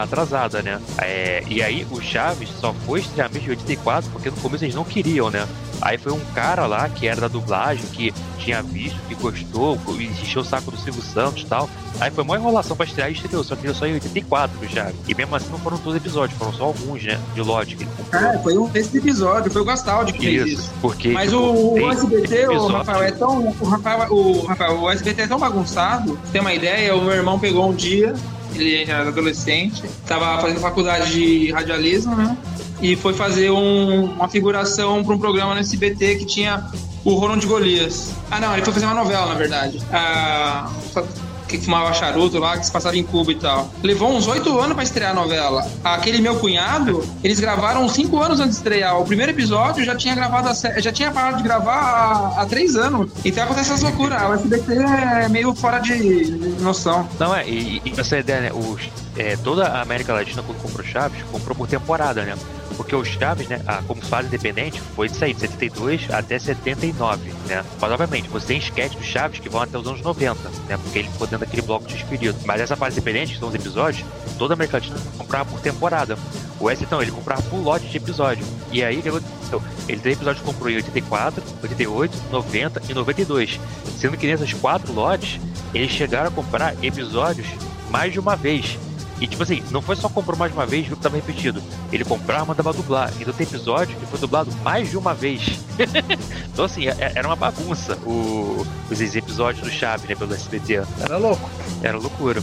atrasada, né? É, e aí o Chaves só foi estrear mesmo em 84, porque no começo eles não queriam, né? Aí foi um cara lá que era da dublagem, que tinha visto, que gostou, e encheu o saco do Silvio Santos e tal. Aí foi uma enrolação pra estrear e estreou, só que só em 84 o Chaves. E mesmo assim não foram todos os episódios, foram só alguns, né? De comprou. É, foi um esse episódio, foi o Gastaldi que fez isso. Isso, porque. Mas tipo, o, o SBT, o Rafael, é tão. O Rafael, o Rafael, o SBT é tão bagunçado. Tem uma ideia, o meu irmão pegou um dia, ele era adolescente, tava fazendo faculdade de radialismo, né? E foi fazer um- uma figuração para um programa no SBT que tinha o Ronald Golias. Ah, não, ele foi fazer uma novela, na verdade. Ah, que fumava charuto lá, que se passava em Cuba e tal. Levou uns oito anos pra estrear a novela. Aquele meu cunhado, eles gravaram cinco anos antes de estrear. O primeiro episódio já tinha gravado, a já tinha parado de gravar há, três anos. Então acontece essas loucuras. O SBT é meio fora de noção. Não é, e, e essa ideia, né? Os, é, toda a América Latina, quando comprou Chaves, comprou por temporada, né? Porque o Chaves, né, ah, como fase independente, foi disso aí, de 72 até 79, né? Mas, obviamente, você tem esquetes do Chaves que vão até os anos 90, né? Porque ele ficou dentro daquele bloco de espírito. Mas essa fase independente, que são os episódios, toda a América Latina comprava por temporada. O S, então, ele comprava por lote de episódio. E aí, o que aconteceu? Ele tem episódio que comprou em 84, 88, 90 e 92. Sendo que nessas quatro lotes, eles chegaram a comprar episódios mais de uma vez. E tipo assim, não foi só comprou mais uma vez, viu que tava repetido. Ele comprava, mandava dublar. Então tem episódio que foi dublado mais de uma vez. então assim, é- era uma bagunça o- os episódios do Chaves, né, pelo SBT. Era louco. Era loucura.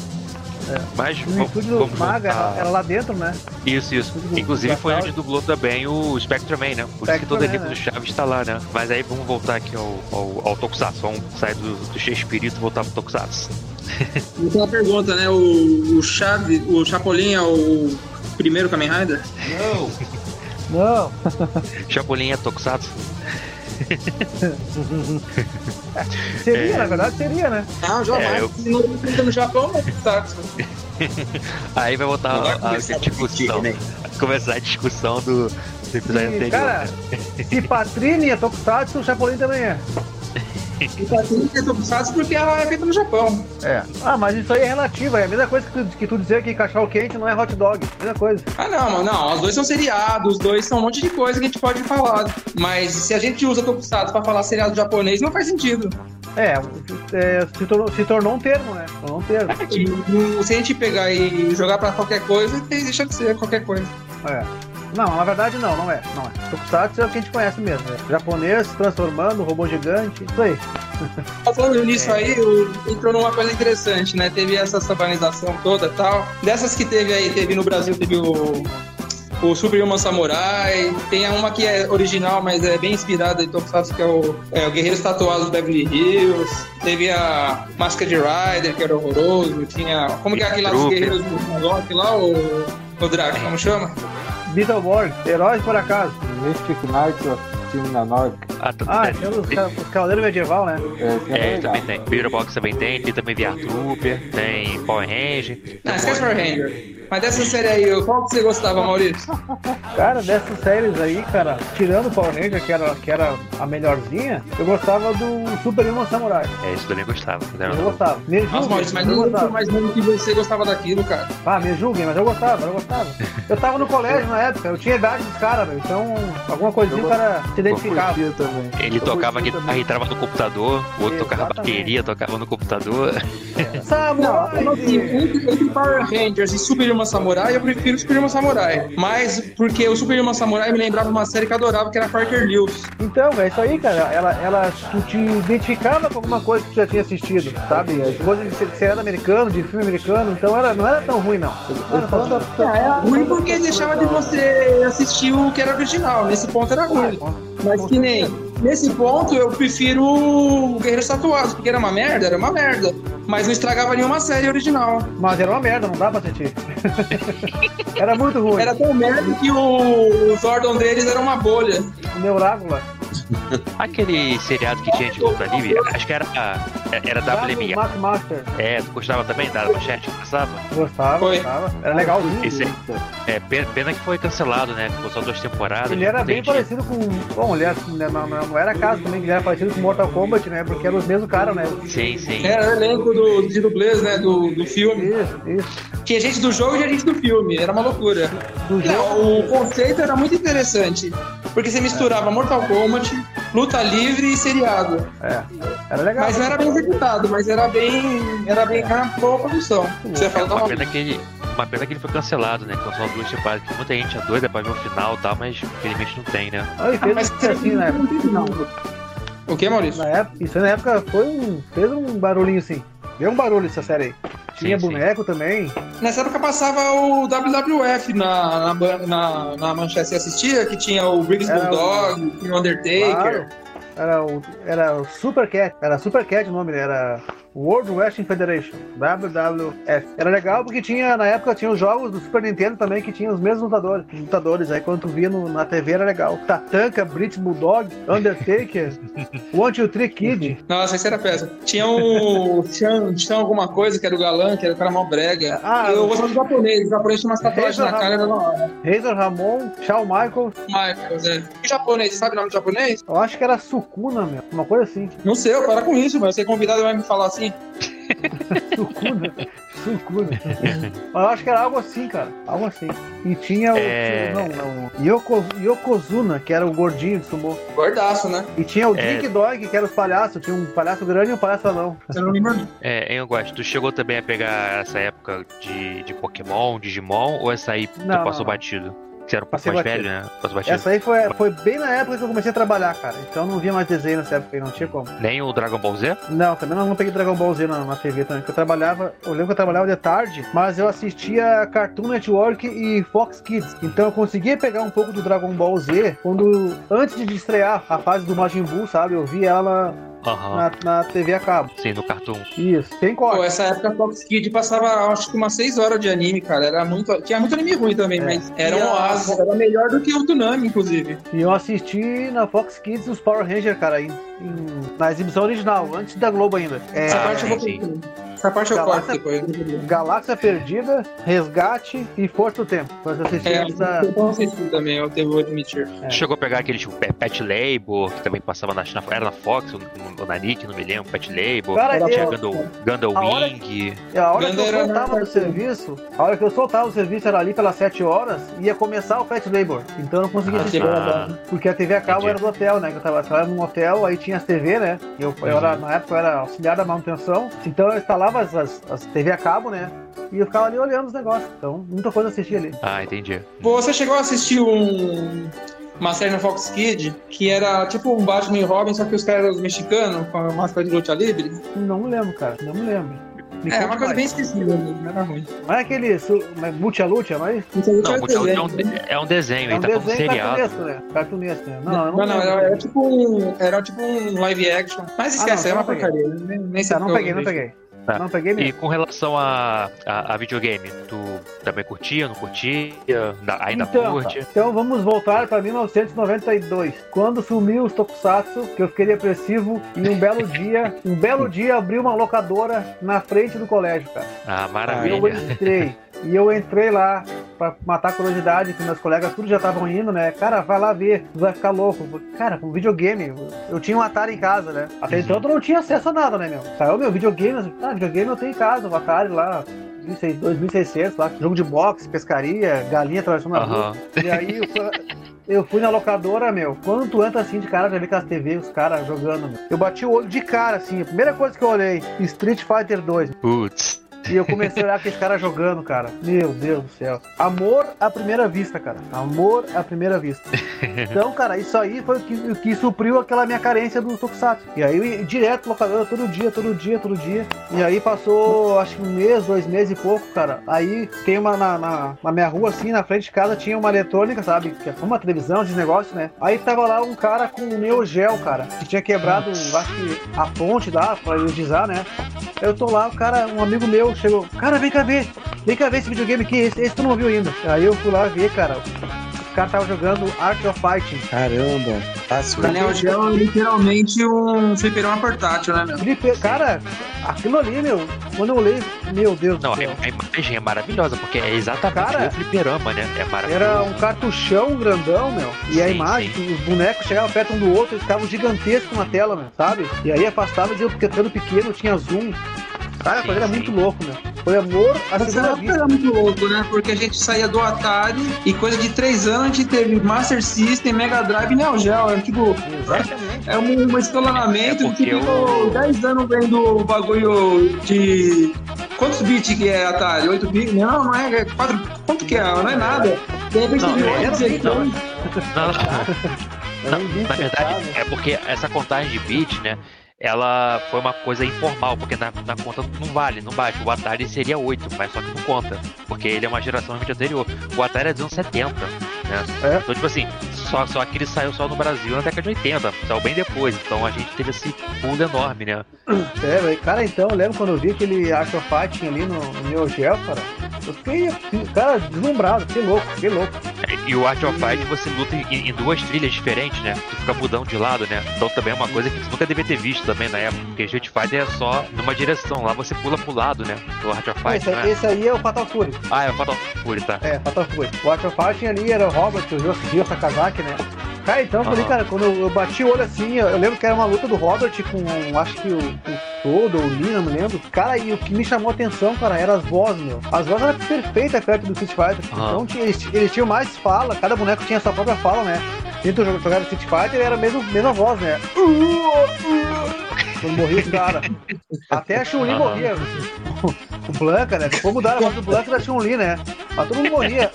É. Mas E o vamos, estúdio vamos Maga era, voltar. era lá dentro, né? Isso, isso. Inclusive foi onde dublou também o Spectreman, né? Por isso que todo elenco né? do Chaves está lá, né? Mas aí vamos voltar aqui ao, ao, ao Tokusatsu. Vamos sair do, do Shakespeare e voltar pro Tokusatsu. Então uma pergunta, né? O, o Chave, o Chapolin é o primeiro Kamen Rider? Não. Chapolin é Tokusatsu? Seria, É. na verdade, seria, né? Não, jamais. É, eu- Se não fica no Japão, né? Saxo. Aí vai voltar Não vai a, a começar a discussão. discutir, né? começar a discussão do, do episódio E, anterior. cara, se Patrine é Tokusatsu, o Chapolin também é. E tá é Tokusatsu porque ela é feita no Japão. É. Ah, mas isso aí é relativo, é a mesma coisa que tu, que tu dizer que cachorro quente não é hot dog. Mesma coisa. Ah, não, mano, não. Os dois são seriados, os dois são um monte de coisa que a gente pode falar. Mas se a gente usa Tokusatsu pra falar seriado japonês, não faz sentido. É, é, se, tornou, se tornou um termo, né? Tornou um termo. E, se a gente pegar e jogar pra qualquer coisa, deixa de ser qualquer coisa. É. Não, na verdade não, não é. Não é. Tokusatsu é o que a gente conhece mesmo. É. Japonês transformando, robô gigante, isso aí. Falando nisso aí, o- entrou numa coisa interessante, né? Teve essa sabanização toda e tal. Dessas que teve aí, teve no Brasil, teve o, o Super Human Samurai. Tem uma que é original, mas é bem inspirada em Tokusatsu, que é o, é o Guerreiros Tatuados do Beverly Hills. Teve a Masked Rider, que era horroroso. Tinha. Como que é aquele lá dos. Guerreiros do Mongok lá, o, o Draco, como chama? Beetleborg, heróis por acaso. Mystic Knights of Norte. Ah, Ah, tem os, ca- os cavaleiros medieval, né? É, é, também tem. Beetleborgs também tem, tem também VR Trooper, tem Power Ranger. Não, esquece Power Ranger. Mas dessa série aí, qual que você gostava, Maurício? Cara, dessas séries aí, cara, tirando o Power Ranger, que era, que era a melhorzinha, eu gostava do Super Human Samurai. É, isso também gostava. Eu novo. gostava. Me Nossa, julguem, Maurício, mas eu eu não gostava. mais novo que você gostava daquilo, cara. Ah, me julguem, mas eu gostava, eu gostava. Eu tava no colégio na época, eu tinha idade dos caras, velho. Então, alguma coisinha o Eu cara se identificava. Também. Ele Eu tocava guitarra e trava no computador, o outro tocava bateria, tocava no computador. Não, Samurai! entre, entre Power Rangers e Super Samurai, eu prefiro Super Human Samurai. Mas porque o Super Samurai me lembrava uma série que eu adorava, que era Parker Lewis. Então, é isso aí, cara. Ela, ela, tu te identificava com alguma coisa que tu já tinha assistido, sabe? As coisas de ser- de seriado americano, de filme americano, então era, não era tão ruim, não. Não era tão ruim. Ruim porque deixava de você assistir o que era original. Nesse ponto era ruim. Mas que nem. Nesse ponto eu prefiro o Guerreiros Tatuados, porque era uma merda, era uma merda. Mas não estragava nenhuma série original. Mas era uma merda, não dá pra assistir. era muito ruim. Era tão merda que o, o Zordon deles era uma bolha. o Neurágula. Aquele seriado que tinha de luta livre, acho que era, era WMA. Master. É, tu gostava também da manchete que passava? Gostava, Foi. gostava. Era legalzinho. Esse é, pena, pena que foi cancelado, né? Ficou só duas temporadas. Ele era bem entendi. parecido com. Bom, ele era, né, não, não, não era caso também, ele era parecido com Mortal Kombat, né? Porque eram os mesmos caras, né? Sim, sim. Era o elenco do, de dublês, né? Do, do filme. Isso, isso. Tinha gente do jogo e tinha gente do filme. Era uma loucura. Do jogo. Não, o conceito era muito interessante. Porque você misturava Mortal Kombat, luta livre e seriado. É. Era legal. Mas não era bem executado, mas era bem. Era bem era uma boa produção. Você É fala, uma "Não, pena que Uma pena que ele foi cancelado, né? Só duas temporadas, que muita gente é doida pra ver o final e tal, mas infelizmente não tem, né? Ah, e fez mas na época. não. O que, Maurício? Na época, isso aí na época foi um. fez um barulhinho assim. Deu um barulho essa série aí. Tinha Sim, sim. boneco também. Nessa época passava o WWF na, na, na, na manchete você assistia, que tinha o Briggs Era o- Bulldog, tinha o Undertaker. Claro. Era o, era o Super Cat. Era Super Cat o nome, né? Era World Wrestling Federation. WWF. Era legal porque tinha, na época, tinha os jogos do Super Nintendo também que tinha os mesmos lutadores. lutadores. Aí quando tu via no- na TV era legal. Tatanka, British Bulldog, Undertaker, One Two Three Kid. Nossa, esse era péssimo. Tinha o. tinha, tinha alguma coisa que era o galã, que era o cara mal brega. Ah, eu gostava do japonês. O japonês tinha umas tatuagens na cara, era da hora. Razor Ramon, Shawn Michaels. Michaels, é. E japonês, você sabe o nome de japonês? Eu acho que era Sukuna, meu. Uma coisa assim. Não sei, eu para com isso, mas você convidado vai me falar assim. Sukuna. Sukuna. Mas eu acho que era algo assim, cara. Algo assim. E tinha o. É. Não, não. Yoko, Yokozuna, que era o gordinho de sumô. Gordaço, né? E tinha o É. Dink Dog, que era os palhaços. Tinha um palhaço grande e um palhaço anão. Eu não lembro. É, gosto. Tu chegou também a pegar essa época de, de Pokémon, Digimon, ou essa aí tu Não, passou não, não. batido? Você era um pouco mais batido. velho, né? Essa aí foi, foi bem na época que eu comecei a trabalhar, cara. Então eu não via mais desenho nessa época aí, não tinha como. Nem o Dragon Ball Z? Não, também não, não peguei Dragon Ball Z na, na TV também, porque eu trabalhava, eu lembro que eu trabalhava de tarde, mas eu assistia Cartoon Network e Fox Kids. Então eu conseguia pegar um pouco do Dragon Ball Z quando, antes de estrear a fase do Majin Buu, sabe? Eu vi ela Aham. na, na TV a cabo. Sim, no Cartoon. Isso, tem Pô, corte. essa época a Fox Kid passava acho que umas 6 horas de anime, cara. Era muito. Tinha muito anime ruim também, É. mas era um E oásis. Era melhor do que o Tsunami, inclusive. E eu assisti na Fox Kids os Power Rangers, cara, em- em- na exibição original, antes da Globo ainda. É, Essa parte eu vou sim, Essa parte eu corto Galáxia- depois. Galáxia Perdida, Resgate e Força do Tempo. Mas eu assisti É, da. eu não assisti também, eu devo admitir. É. Chegou a pegar aquele tipo Pet- Label, que também passava na, na era na Fox ou, ou na Nick, não me lembro, Pet Label. Cara, tinha eu- Gundam, Gundam a hora Wing. É, A hora que eu soltava do serviço, a hora que eu soltava o serviço era ali pelas 7 horas, ia começar o Pet Labor. Então eu não conseguia assistir. Ah, Porque a TV a cabo Entendi. era do hotel, né? Que eu tava, eu trabalhava num hotel, aí tinha as TV, né? Eu, eu era, na época eu era auxiliar da manutenção, então eu instalava as, as, as TV a cabo, né? E eu ficava ali olhando os negócios. Então, muita coisa assistia ali. ah, entendi. Você chegou a assistir um. Uma série na Fox Kid que era tipo um Batman e Robin, só que os caras eram os mexicanos com a máscara de luta livre. Não me lembro, cara. Não me lembro. Me É, conte uma coisa mais. bem esquecida, não era ruim. Não é aquele su- mas Multi Lucha, mas Não, Multi- é um, é um desenho, é um ele tá desenho seriado. cartunesco, né? Né? Não, Não, não, lembro. era, era tipo um. Era tipo um live action. Mas esquece, Ah, não, é uma não peguei. porcaria. Nem, nem sei Tá, não peguei, não peguei. Tá. Não peguei mesmo. E com relação a, a, a videogame, tu também curtia, não curtia? Da- Ainda então, curte? tá. então vamos voltar para 1992, quando sumiu os Tokusatsu, que eu fiquei depressivo e um belo dia, um belo dia abriu uma locadora na frente do colégio, cara. Ah, eu maravilha. entrei. E eu entrei lá pra matar a curiosidade, que meus colegas tudo já estavam indo, né? Cara, vai lá ver, tu vai ficar louco. Cara, com videogame, eu tinha um Atari em casa, né? Até então eu não tinha acesso a nada, né, meu? Saiu meu videogame, ah, videogame eu tenho em casa, o Atari lá, 2600 lá, jogo de boxe, pescaria, galinha atravessando a rua. E aí eu fui, eu fui na locadora, meu. Quando tu entra assim de cara, já vê aquelas TV, os caras jogando, meu. Eu bati o olho de cara, assim. A primeira coisa que eu olhei, Street Fighter 2. Putz. E eu comecei a olhar aqueles caras jogando, cara. Meu Deus do céu. Amor à primeira vista, cara. Amor à primeira vista. Então, cara, isso aí foi o que, o que supriu aquela minha carência do Tokusatsu. E aí eu direto locadora todo dia, todo dia, todo dia. E aí passou, acho que um mês, dois meses e pouco, cara. Aí tem uma na, na, na minha rua, assim, na frente de casa, tinha uma eletrônica, sabe? Que é uma televisão de negócio, né? Aí tava lá um cara com um Neo Geo, cara. Que tinha quebrado, acho que a fonte lá, pra iodizar, né? Eu tô lá, o cara, um amigo meu chegou, cara, vem cá ver, vem cá ver esse videogame aqui, esse, esse tu não viu ainda. Aí eu fui lá ver, cara. caras estavam jogando Art of Fighting. Caramba. Fácil. O Neo Geo é literalmente um fliperama portátil, né, meu? Felipe, cara, aquilo ali, meu, quando eu olhei, meu Deus Não, do a, céu. a imagem é maravilhosa, porque é exatamente Cara, o fliperama, né? É maravilhoso. Era um cartuchão grandão, meu. E a Sim, imagem, os bonecos chegavam perto um do outro, eles ficavam gigantescos na tela, meu, sabe? E aí afastava e ia ficando pequeno, tinha zoom. Cara, Sim, foi era sim. muito louco, meu. Foi amor à Essa segunda vista. era muito louco, né? Porque a gente saía do Atari e coisa de três anos a gente teve Master System, Mega Drive e Neo Geo. Era tipo, Exatamente. é um, um escalonamento É porque que ficou eu- 10 anos vendo o bagulho de. Quantos bits que é Atari? 8 bits? Não, não é. é 4... Quanto que é? Não é nada. De repente Não, teve é, 8, não, 16. não. Não, Na verdade, é porque essa contagem de bits, né? Ela foi uma coisa informal, porque na, na conta não vale, não bate. O Atari seria 8, mas só que não conta, porque ele é uma geração anterior. O Atari é dos anos 70, né? É. Então, tipo assim, só, só que ele saiu só no Brasil na década de 80, saiu bem depois. Então a gente teve esse pulo enorme, né? É. Cara, então, eu lembro quando eu vi aquele Art of Fighting ali no, no Neo Geo, cara. Eu fiquei, cara, deslumbrado, fiquei louco, fiquei louco. E o Art of Fight você luta em, em duas trilhas diferentes, né? Tu fica mudando de lado, né? Então também é uma coisa que você nunca devia ter visto também na época, porque Street Fighter é só numa direção, lá você pula pro lado, né? Do Art of Fight, Esse, né? esse aí é o Fatal Fury. Ah, é o Fatal Fury, tá. É, Fatal Fury. O Art of Fighting ali era o Robert, o Ryo Sakazaki, né? Cara, então eu falei, cara, quando eu, eu bati o olho assim, eu, eu lembro que era uma luta do Robert com, acho que o, o Todo ou o Lee, não lembro. Cara, e o que me chamou a atenção, cara, eram as vozes, meu. As vozes eram perfeitas perto do Street Fighter. Aham. Então tinha- eles, eles tinham mais fala, cada boneco tinha sua própria fala, né? Dentro do jogava Street Fighter era a mesma, mesma voz, né? Quando morria o cara. Até a Chun-Li Aham. morria. O Blanca, né? Depois mudaram a voz do Blanca da Chun-Li, né? Mas todo mundo morria.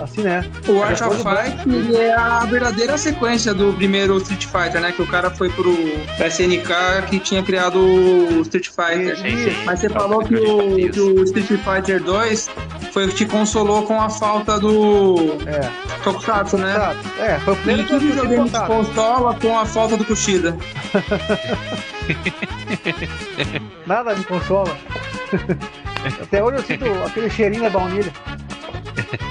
Assim, né? O Art of Fight ele é a verdadeira sequência do primeiro Street Fighter, né? Que o cara foi pro SNK que tinha criado o Street Fighter. Sim, sim. Mas você É o falou que o, que o Street Fighter 2 foi o que te consolou com a falta do É. Tokusatsu, né? É, foi o primeiro que que eu videogame te consola com a falta do Kushida? Nada me consola. Até hoje eu sinto aquele cheirinho da baunilha.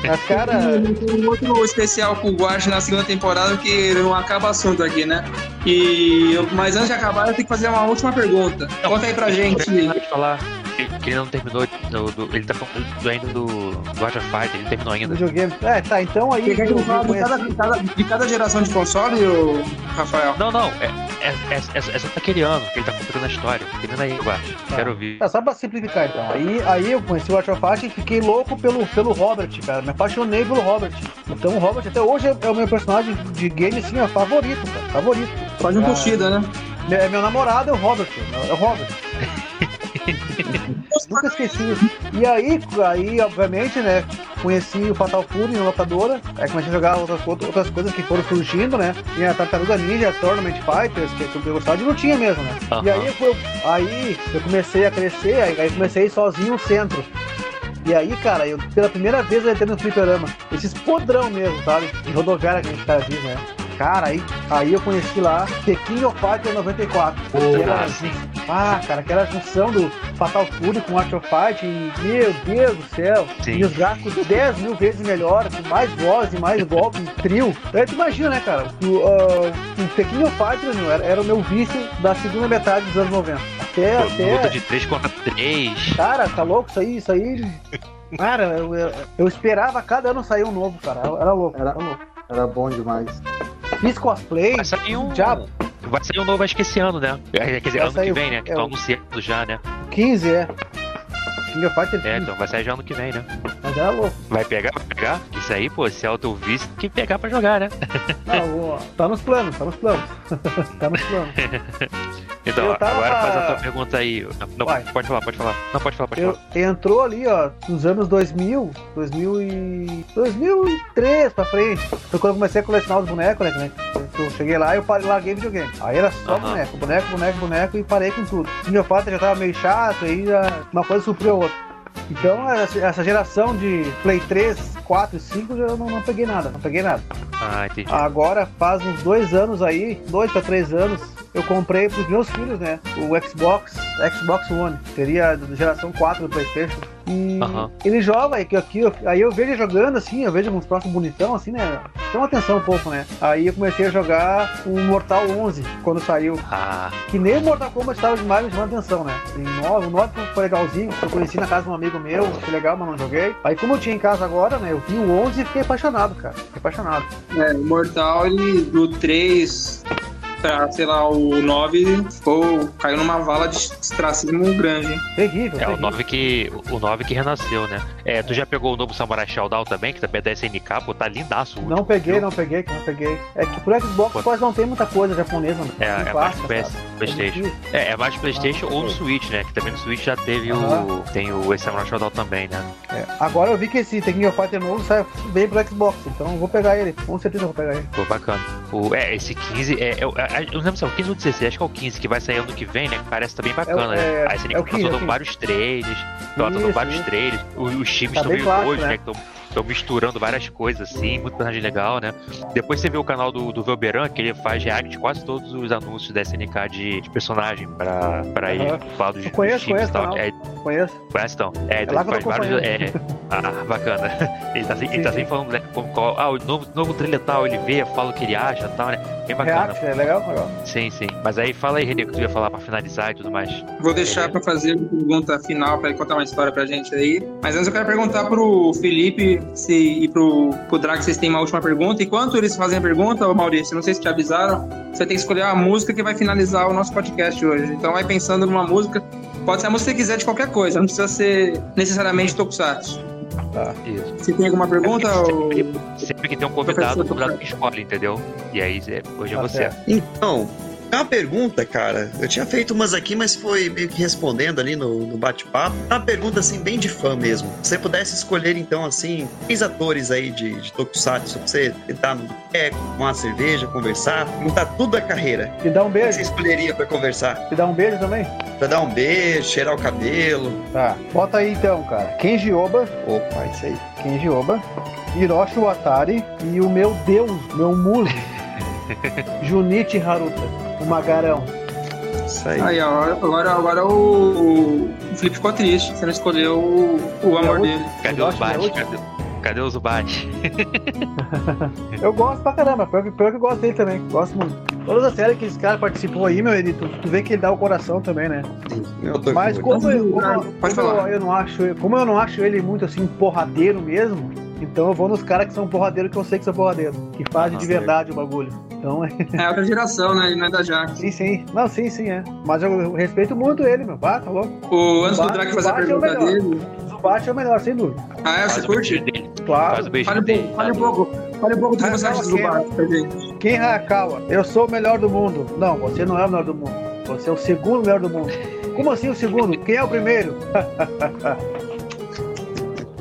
Mas, cara, Tem um outro especial com o Guache na segunda temporada que não acaba assunto aqui, né? E mas antes de acabar, eu tenho que fazer uma última pergunta. Conta aí pra gente. Falar que, ele não terminou do, do- ele tá falando do- ainda do, do of Fighter, ele não terminou ainda. videogame. É, tá, então aí. Você quer que eu fale de cada, de cada- de cada geração de console, ô, Rafael? Não, não, é, é, é, é, é só daquele ano que ele tá contando a história. Termina aí, acho. Tá. Quero ouvir. É, só pra simplificar então. Aí, aí eu conheci o Art of Fighting e fiquei louco pelo, pelo Robert, cara. Me apaixonei pelo Robert. Então o Robert até hoje é, é o meu personagem de game, assim, ó, favorito, cara. Favorito. Faz um Ah. Kushida, né? É, meu namorado é o Robert. É o Robert. Nunca esqueci. E aí, aí, obviamente, né? Conheci o Fatal Fury na locadora. Aí comecei a jogar outras, outras coisas que foram surgindo, né? Tinha a Tartaruga Ninja, Tournament Fighters, que eu gostava de lutinha mesmo, né? E Aham. aí, eu, aí eu comecei a crescer, aí, aí comecei a ir sozinho no centro. E aí, cara, eu pela primeira vez eu entrei no fliperama. Esses podrão mesmo, sabe? Em rodoviária que a gente cara diz, né? Cara, aí, aí eu conheci lá The King of Fighter 94. que era, Ah, sim. ah, cara, aquela junção do Fatal Fury com Art of Fight, e, meu Deus do céu, Sim. e os gráficos 10 mil vezes melhor, com mais voz e mais golpe, trio. Aí tu imagina, né, cara, o, uh, o The King of Fighters meu, era, era o meu vício da segunda metade dos anos 90. Até, até... Luta de 3 contra 3. Cara, tá louco? Isso aí, isso aí. Cara, eu, eu, eu esperava cada ano sair um novo, cara. Era louco, Era- era louco. Era bom demais. Fiz cosplay, Vai sair um. já Vai sair um novo, acho que esse ano, né? Quer dizer, Vai ano que vem, né? Que é estão o- anunciando já, né? 15, é. King of Fighter 15, É, então vai sair já ano que vem, né? mas era louco. Vai pegar, vai pegar? Isso aí, pô, se é o tem que pegar pra jogar, né? Não, o- tá nos planos, tá nos planos. tá nos planos. Então, tava- agora faz a tua pergunta aí. Não, Vai. pode falar, pode falar. Não, pode falar, pode Eu, falar. entrou ali, ó, nos anos 2000, 2000 e... 2003 pra frente. Foi quando eu comecei a colecionar os bonecos, né? né, Eu cheguei lá e eu parei, larguei videogame. Aí era só Aham. boneco, boneco, boneco, boneco e parei com tudo. King of Fighter já tava meio chato, aí já uma coisa supriu a outra. Então, essa geração de Play 3, 4 e 5, eu não, não peguei nada, não peguei nada. Ah, entendi. Agora, faz uns dois anos aí, dois pra três anos, eu comprei pros meus filhos, né? O Xbox, Xbox One. Seria da geração 4 do Playstation. E Aham. ele joga, aí, aqui, aí eu vejo ele jogando assim, eu vejo uns próximos bonitão, assim, né? Chama atenção um pouco, né? Aí eu comecei a jogar o Mortal 11, quando saiu. Ah, Que nem o Mortal Kombat estava demais me chamando atenção, né? E nove, o 9 foi legalzinho, eu conheci na casa de um amigo meu, achei legal, mas não joguei. Aí como eu tinha em casa agora, né? Eu vi o 11 e fiquei apaixonado, cara. Fiquei apaixonado. É, o Mortal, ele do 3 pra, sei lá, o 9 ficou, caiu numa vala de ostracismo grande, hein? Terrível, é o terrível. 9 que, o 9 que renasceu, né? É, tu já pegou o novo Samurai Shodown também, que também é da SNK, pô, tá lindaço. o Não peguei, viu? não peguei, não peguei. É que pro Xbox Pô. quase não tem muita coisa japonesa, né? É, é mais Passa, PS, sabe? Playstation. É, é mais Playstation Ah, ou no. Switch, né? Que também no Switch já teve o. Tem o Samurai Shodown também, né? É. Agora eu vi que esse Tekken of Fighter novo sai bem pro Xbox, então eu vou pegar ele. Com certeza eu vou pegar ele. Pô, bacana. O, é, esse 15, é, é, o- é, eu não lembro se é o 15 ou o 16, acho que é o 15 que vai sair ano que vem, né? Que parece também bacana, É o- é- né? Aí você é o 15, tá é o dando 15. vários trailers, estão dando Isso, vários isso. trailers, os, os times Tá estão bem meio clássico, doidos, né? né? Que estão misturando várias coisas, assim, muito personagem legal, né? Depois você vê o canal do, do Velberan, que ele faz react de quase todos os anúncios da SNK de, de personagem pra, pra ele Aham. falar dos, Eu conheço, dos times conheço e tal. É, Conheço. Conhece então? É, então lá ele faz vários. É, ah, bacana. Ele tá, sempre- ele tá Sim, sempre falando, né? Como, qual, ah, o novo, novo trailer tal, ele vê, fala o que ele acha e tal, né? Bem bacana. React, é legal? Legal. Sim, sim. Mas aí fala aí, Renê, o que tu ia falar pra finalizar e tudo mais. Vou deixar pra fazer a pergunta final pra ele contar uma história pra gente aí. Mas antes eu quero perguntar pro Felipe se, e pro, pro Drag se vocês têm uma última pergunta. Enquanto eles fazem a pergunta, ô Maurício, não sei se te avisaram, você tem que escolher a música que vai finalizar o nosso podcast hoje. Então vai pensando numa música. Pode ser a música que você quiser de qualquer coisa, não precisa ser necessariamente Tokusatsu. Isso. Se tem alguma pergunta, ou... Sempre, sempre que tem um convidado, o convidado que escolhe, entendeu? E aí, é- hoje é Tá você. certo. Então, é uma pergunta, cara. Eu tinha feito umas aqui, mas foi meio que respondendo ali no, no bate-papo. É uma pergunta, assim, bem de fã mesmo. Se você pudesse escolher, então, assim, três atores aí de, de Tokusatsu pra você tentar no boteco, tomar uma cerveja, conversar, contar tudo da carreira. E dá um O que beijo. você escolheria pra conversar? E dá um beijo também? Pra dar um beijo, cheirar o cabelo? Tá. Bota aí então, cara. Kenji Oba. Opa, isso aí. Kenji Oba. Hiroshi Watari. E o meu deus, meu muso. Junichi Haruta. O Magarão. Isso aí. Aí, ó, agora, agora o, o Felipe ficou triste. Você não escolheu o, o amor Não. dele. Cadê Eu que é último. Cadê, cadê os Bate? Eu gosto pra caramba, pior que, pior que eu gosto dele também. Gosto muito. Todas as séries que esse cara participou aí, meu Edito, tu vê que ele dá o coração também, né? Meu ator Mas favorito. como, eu, como, Pode como falar. eu, eu não acho, como eu não acho ele muito assim porradeiro mesmo, então eu vou nos caras que são porradeiros que eu sei que são porradeiros, que fazem de verdade o bagulho. Então, é, É outra geração, né? Ele não é da Jax. sim, sim. Não, sim, sim, é. Mas eu, respeito muito ele, meu. Ah, tá louco. O, antes do Bate- Drake fazer a é pergunta melhor. dele. Zubat é o melhor, sem dúvida. Ah, é? Você curte? Claro. Fale um pouco, fale um pouco. Fale um pouco do que você acha do Zubat pra gente. Ken Hayakawa, eu sou o melhor do mundo. Não, você não é o melhor do mundo. Você é o segundo melhor do mundo. Como assim o segundo? Quem é o primeiro?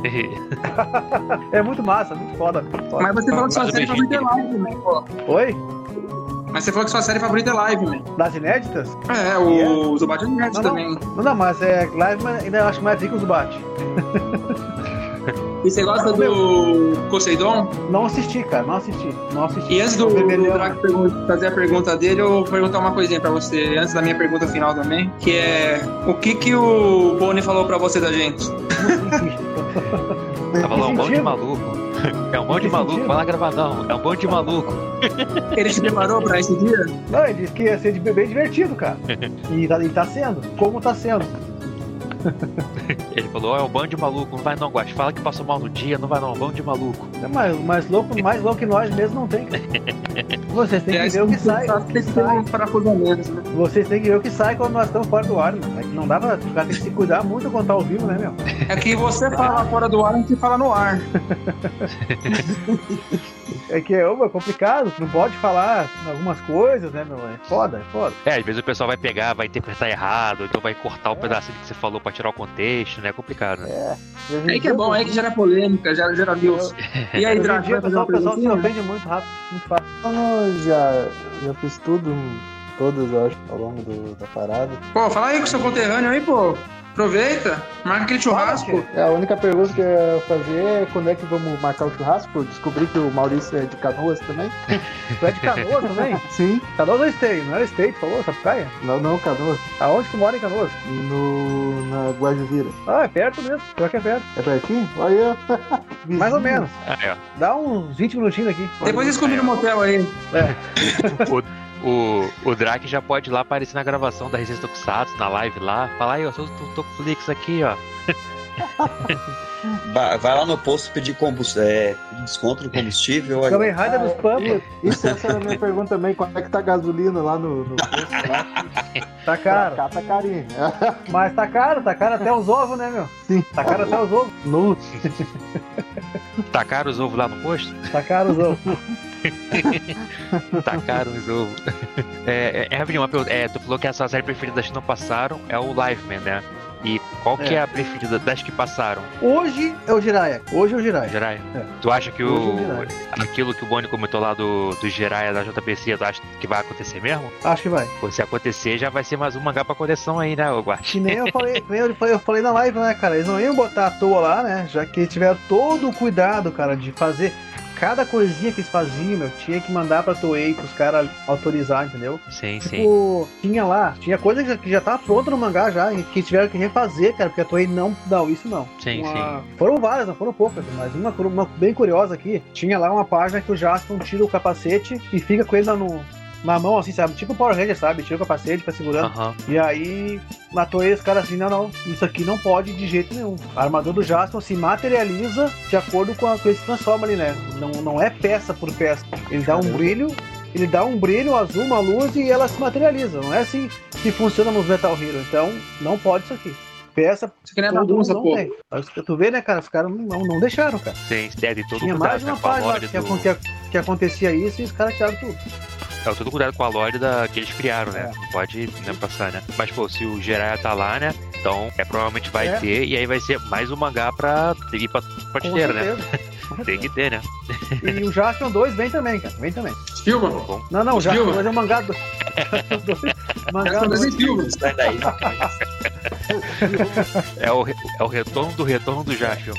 É muito massa, muito foda. muito foda. Mas você falou que sua o série favorita é live, né? pô? Oi? Mas você falou que sua série favorita é live, né? Das inéditas? É, o Zubat é nerd Não, também. Não, não, mas é live, mas ainda acho mais rico os Zubat. E você gosta do Poseidon? Não assisti, cara, não assisti. Não assisti. E antes do, O do pergun- fazer a pergunta dele, eu vou perguntar uma coisinha pra você, antes da minha pergunta final também, que é o que que o Boni falou pra você da gente? Tava lá um monte de maluco. É um monte de maluco, sentido? vai lá gravar não. É um monte de maluco. Ele te preparou pra esse dia? Não, ele disse que ia ser bem divertido, cara. E tá, e tá sendo. Como tá sendo? Ele falou, ó, é um bando de maluco, não vai não, Guax. Fala que passou mal no dia, não vai não, é um bando de maluco. É mais, mais, louco, mais louco que nós mesmo não tem, cara. Vocês têm que ver o que sai. parafusamento, né? Vocês têm que ver o que sai quando nós estamos fora do ar. É não dá pra. O cara tem que se cuidar muito quando tá ao vivo, né, meu? É que você fala fora do ar, a gente fala no ar. É que meu, é complicado, não pode falar algumas coisas, né, meu? É foda, é foda. É, às vezes o pessoal vai pegar, vai interpretar errado, então vai cortar o pedacinho que você falou pra tirar o contexto, né? É complicado, né? Aí que é bom, aí que gera polêmica, gera, gera views. E aí, Draco, o pessoal, uma o pessoal se perguntinha? ofende muito rápido, muito fácil. Eu já, já fiz tudo. Todas, eu acho, ao longo do- da parada. Pô, fala aí com seu conterrâneo aí, pô. Aproveita, marca aquele churrasco. É, a única pergunta que eu ia fazer é quando é que vamos marcar o churrasco? Descobri que o Maurício é de canoas também. Tu é de Canoas também? Sim. Canoas ou State? Não era State, falou? Sapucaia? Não, não, canoas. Aonde tu mora em Canoas? No, na Guajuvira. Ah, é perto mesmo. Pior que é perto. É pertinho? Olha. Mais ou menos. É, ó. Dá uns 20 minutinhos aqui. Depois vocês combinam no motel aí. O, o Drake já pode ir lá aparecer na gravação da Resistência Tokusatsu, na live lá. Falar aí, ó, sou do Tokuflix aqui, ó. Vai, lá no posto pedir combustível, é, desconto no combustível. aí, Kamen Rider dos Pampas. Isso, essa era a minha pergunta também. Quando é que tá a gasolina lá no. no posto lá? Tá caro. Cá tá carinho. Mas tá caro, tá caro até os ovos, né, meu? Sim. Tá caro até os ovos. No. Tacaram os ovos lá no posto? Tá caro os ovos. Tacaram os ovos. É, é, é, rapidinho, uma pergunta. É, tu falou que a sua série preferida das que não passaram é o Liveman, né? E qual que é, É. a preferida das que passaram? Hoje é o Jiraiya. Hoje é o Jiraiya. Jiraiya? É. Tu acha que Hoje é o o, aquilo que o Boni comentou lá do, do Jiraiya da JBC, tu acha que vai acontecer mesmo? Acho que vai. Pô, se acontecer, já vai ser mais um mangá pra coleção aí, né, Guache? Que nem eu falei, nem eu falei, eu falei na live, né, cara? Eles não iam botar à toa lá, né? Já que tiveram todo o cuidado, cara, de fazer cada coisinha que eles faziam, meu, tinha que mandar pra Toei pros caras autorizar, entendeu? Sim, sim. Tipo, tinha lá, tinha coisa que já, que já tava pronta no mangá já, e que tiveram que refazer, cara, porque a Toei não, não, isso não. Sim, Uma- Foram várias, não foram poucas, mas uma, uma bem curiosa aqui, tinha lá uma página que o Jaspion tira o capacete e fica com ele na, no- na mão, assim, sabe? Tipo o Power Ranger, sabe? Tira o capacete, fica segurando. Aham. E aí, na Toei, os caras assim, não, não, isso aqui não pode de jeito nenhum. A armadura do Jaspion se materializa de acordo com a que ele se transforma ali, né? Não, não é peça por peça. Ele dá um brilho, ele dá um brilho azul, uma luz e ela se materializa. Não é assim que funciona nos Metal Hero. Então, não pode isso aqui. Peça, Isso aqui não é pô. tem. Tu vê, né, cara? Os caras não, não, deixaram, cara. Sim, tem todo Tinha mais de uma página que, do... que acontecia isso e os caras tiraram tudo. É, todo cuidado com a lore da... que eles criaram, né? É. Não pode né, passar, né? Mas, pô, se o Jiraiya tá lá, né? Então, é, provavelmente vai É. ter, e aí vai ser mais um mangá pra ir pra prateleira, né? Tem que ter, né? E o Jaspion 2 vem também, cara. Vem também. Spielman. Bom, Não, não, o Jaspion Viu? 2 é um mangá do. mangá Gasta dois do... em Spielman. Sai daí. é, o, é o retorno do retorno do Jaspion.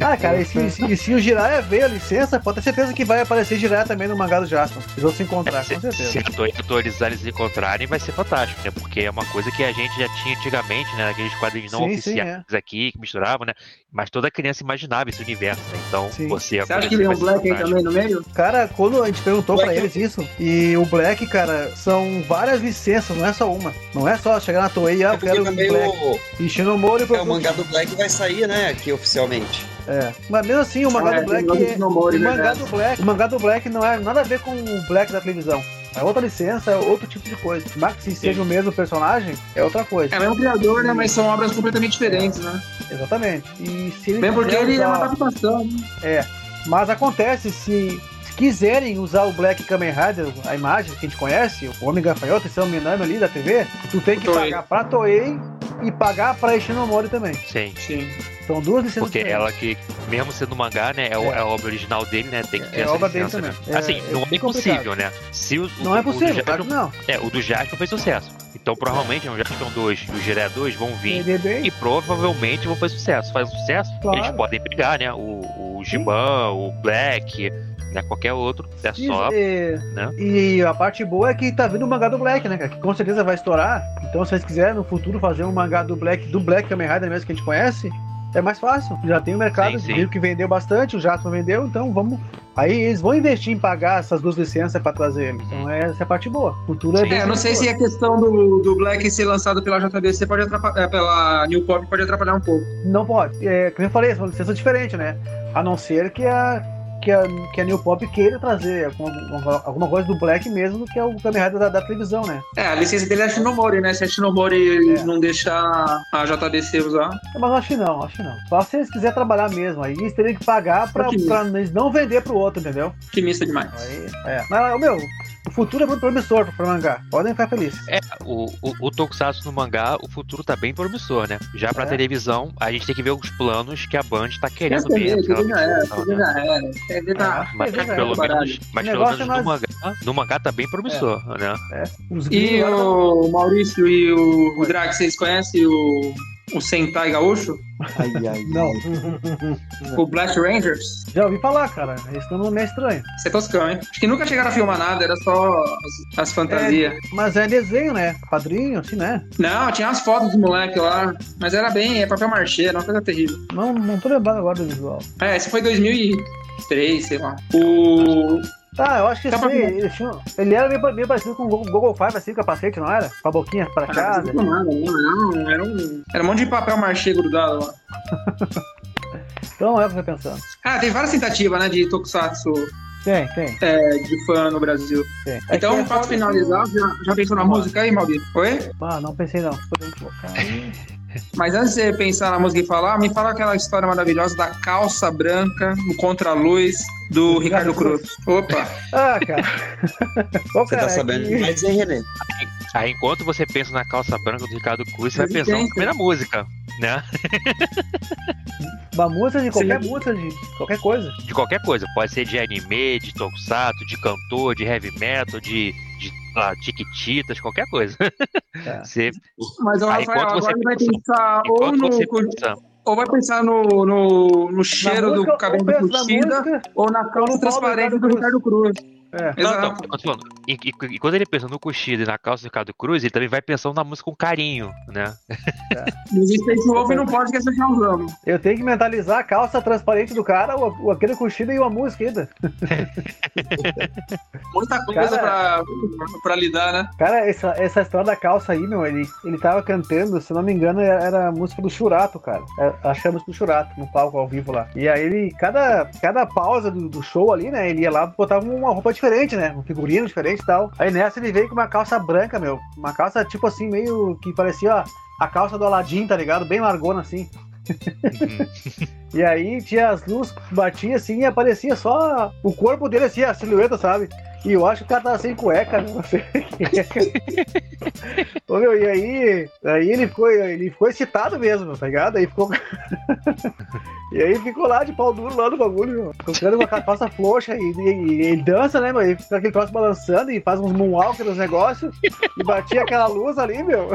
Ah, cara, e se, e se o Jiraiya veio a licença, pode ter certeza que vai aparecer Jiraiya também no mangá do Jaspion. Eles vão se encontrar, se, com certeza. se autorizar eles se encontrarem, vai ser fantástico, né? Porque é uma coisa que a gente já tinha antigamente, né? Naqueles quadrinhos não Sim, sim, oficiais aqui, que misturavam, né? Mas toda criança imaginava esse universo, né? Então, Sim. você Você acha que vem um Black aí também no meio? Cara, quando a gente perguntou pra Black- eles isso, e o Black, cara, são várias licenças, não é só uma. Não é só chegar na Toei e ah, É eu quero um também Black. o, E Shinomori é, o mangá do Black vai sair, né, aqui oficialmente. É. Mas mesmo assim, o mangá é, do Black. é- Shinomori, o, mangá verdade. do Black o mangá do Black não é nada a ver com o Black da televisão. É outra licença, é outro tipo de coisa. Mas se seja o mesmo personagem, é outra coisa. É o mesmo criador, né? Mas são obras completamente diferentes, né? Exatamente. E se ele Bem porque ele é uma usar- adaptação. né? Mas acontece se se quiserem usar o Black Kamen Rider, a imagem que a gente conhece, o Homem Gafanhoto, esse é o Minami ali da TV, tu tem que pagar pra Toei e pagar pra Ishinomori também. Sim. Sim. São duas licenças Porque diferentes. ela que, mesmo sendo mangá, né, é, o- É. é a obra original dele, né? Tem que ter É essa licença, né? É- assim, é não é bem impossível, né? Se o, Não é o- possível, o claro não. é, o do Jaspion fez sucesso. Então, provavelmente, o Jaspion 2 e o Jiraiya 2 vão vir e provavelmente vão fazer sucesso. Faz sucesso, Claro. eles podem pegar, né? O, o Giban, o Black, né? Qualquer outro. É só. e- né? e a parte boa é que tá vindo o mangá do Black, né, cara? Que com certeza vai estourar. Então, se eles quiserem no futuro fazer um mangá do Black, do Black Kamen Rider mesmo que a gente conhece, é mais fácil. Já tem o mercado, Sim, sim. viu que vendeu bastante, o Jasper vendeu, então vamos. Aí eles vão investir em pagar essas duas licenças pra trazer ele. Então essa é a parte boa. Futuro é É, não sei se a questão do, do Black ser lançado pela JBC pode atrapalhar, é, pela New Pop pode atrapalhar um pouco. Não pode. É, como eu falei, são licenças diferentes, né? A não ser que a, que a, que a New Pop queira trazer alguma, alguma coisa do Black mesmo, que é o Kamen Rider da, da televisão, né? É, a licença dele é a Shinomori, né? Se a Shinomori É. não deixar a JBC usar. Mas eu acho que não, acho que não. Só se eles quiserem trabalhar mesmo. Aí eles teriam que pagar pra, pra eles não vender pro outro, entendeu? Otimista demais. Aí, é. Mas, meu, o futuro é muito promissor pra mangá. Podem ficar felizes. É, o, o, o Tokusatsu no mangá, o futuro tá bem promissor, né? Já pra É. televisão, a gente tem que ver os planos que a Band tá querendo Quer ver. tudo já era, né? já era. quer ver tá. Mas é, pelo menos, mas O pelo negócio menos é no nós- mangá, no mangá tá bem promissor, né? Os E o Maurício e o, o Drag, vocês conhecem o, o Sentai Gaúcho? Ai, ai, Não. O Blast Rangers? Já ouvi falar, cara. Esse nome é estranho. Você é toscão, hein? Acho que nunca chegaram a filmar nada, era só as, as fantasias. Mas é desenho, né? Quadrinho, assim, né? Não, tinha umas fotos do moleque lá, mas era bem, é papel marchê, era uma coisa terrível. Não, não tô lembrando agora do visual. É, esse foi 2003, sei lá. O. Tá, eu acho que Tá pra- ele, tinha- ele era meio, meio parecido com o Google, Five, assim, capacete, não era? Com a boquinha pra Ah, casa. não, não, não, era um. Era um monte de papel marchê grudado lá. Então é o que eu tô pensando. Ah, tem várias tentativas, né, de Tokusatsu Tem, tem. é, de fã no Brasil. tem. É Então, é pra finalizar, já, já pensou na música aí, Maldito? Oi? Ah, não pensei não. Podemos colocar aí. Mas antes de você pensar na música e falar, me fala aquela história maravilhosa da calça branca no contraluz do Ricardo Cruz. Opa! Ah, cara. Ô, Você cara, tá sabendo que- demais, hein, René? Aí enquanto você pensa na calça branca do Ricardo Cruz, você vai pensar na primeira música, né? Uma música de qualquer Sim. música, de qualquer coisa. De qualquer coisa. Pode ser de anime, de tokusatsu, de cantor, de heavy metal, de, de ah, tiquititas, qualquer coisa. É. Você, Mas o Rafael enquanto você agora ele vai pensa- pensar ou no, você pensa, ou vai pensar no, no, no cheiro música, do cabelo curtida música, ou na calça do transparente Ricardo do Ricardo Cruz. É. Não, não. E, e- e quando ele pensa no Kushida e na calça do Ricardo Cruz, ele também vai pensando na música com carinho, né? Mas isso aí ouve não pode que é já usamos. Eu tenho que mentalizar a calça transparente do cara, o, aquele cochilo e uma música ainda. Muita coisa Cara- pra, pra lidar, né? Cara, essa, essa história da calça aí, meu, ele, ele tava cantando, se não me engano, era era a música do Churato, cara. É, Acho que era a música do Churato, no palco ao vivo lá. E aí ele, cada, cada pausa do, do show ali, né, ele ia lá e botava uma roupa diferente, né, um figurino diferente e tal. Aí nessa ele veio com uma calça branca, meu, uma calça tipo assim, meio que parecia ó, a calça do Aladdin, tá ligado? Bem largona assim. Uhum. E aí tinha as luzes que batiam assim e aparecia só o corpo dele assim, a silhueta, sabe? E eu acho que o cara tava sem cueca, né? Não sei o que. Ô, meu, e aí, aí ele ficou, ele ficou excitado mesmo, tá ligado? Aí ficou. e aí ficou lá de pau duro lá no bagulho, meu. Colocando uma calça floxa e, e- ele dança, né, meu? Ele fica aquele troço balançando e faz uns moonwalk nos negócios e batia aquela luz ali, meu.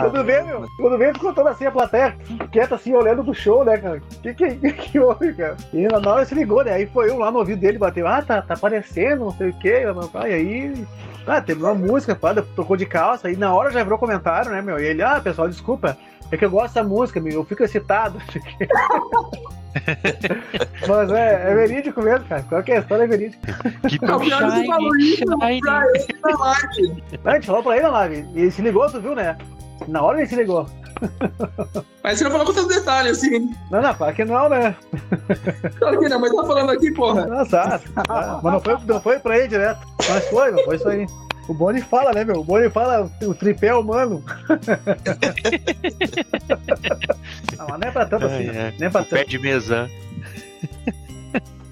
Quando vê, meu, quando vê, ficou toda assim a plateia quieta assim, olhando pro show, né, cara? Que que, que, que houve, cara? E na hora se ligou, né? Aí foi eu lá no ouvido dele, bateu, ah, tá, tá aparecendo, não sei o que, e aí. Ah, teve uma música, pá, tocou de calça, e na hora já virou comentário, né, meu? E ele, ah, pessoal, desculpa, é que eu gosto dessa música, meu, eu fico excitado. Mas é, é verídico mesmo, cara. Qualquer história é verídica. Que É pior que você falou isso shiny. pra ele na live. A gente falou pra ele na live, e ele se ligou, tu viu, né? Na hora ele se ligou. Mas você não falou com tantos detalhes, assim. Não, não, claro que não, né? Claro que não, mas tá falando aqui, porra. Não, sabe. Ah, Mas não foi, não foi pra ele direto. Mas foi, meu, foi isso aí. O Boni fala, né, meu? O Boni fala o tripé humano. não, mas não é pra tanto assim. É, é. Nem é pra O pé tanto. de mesa.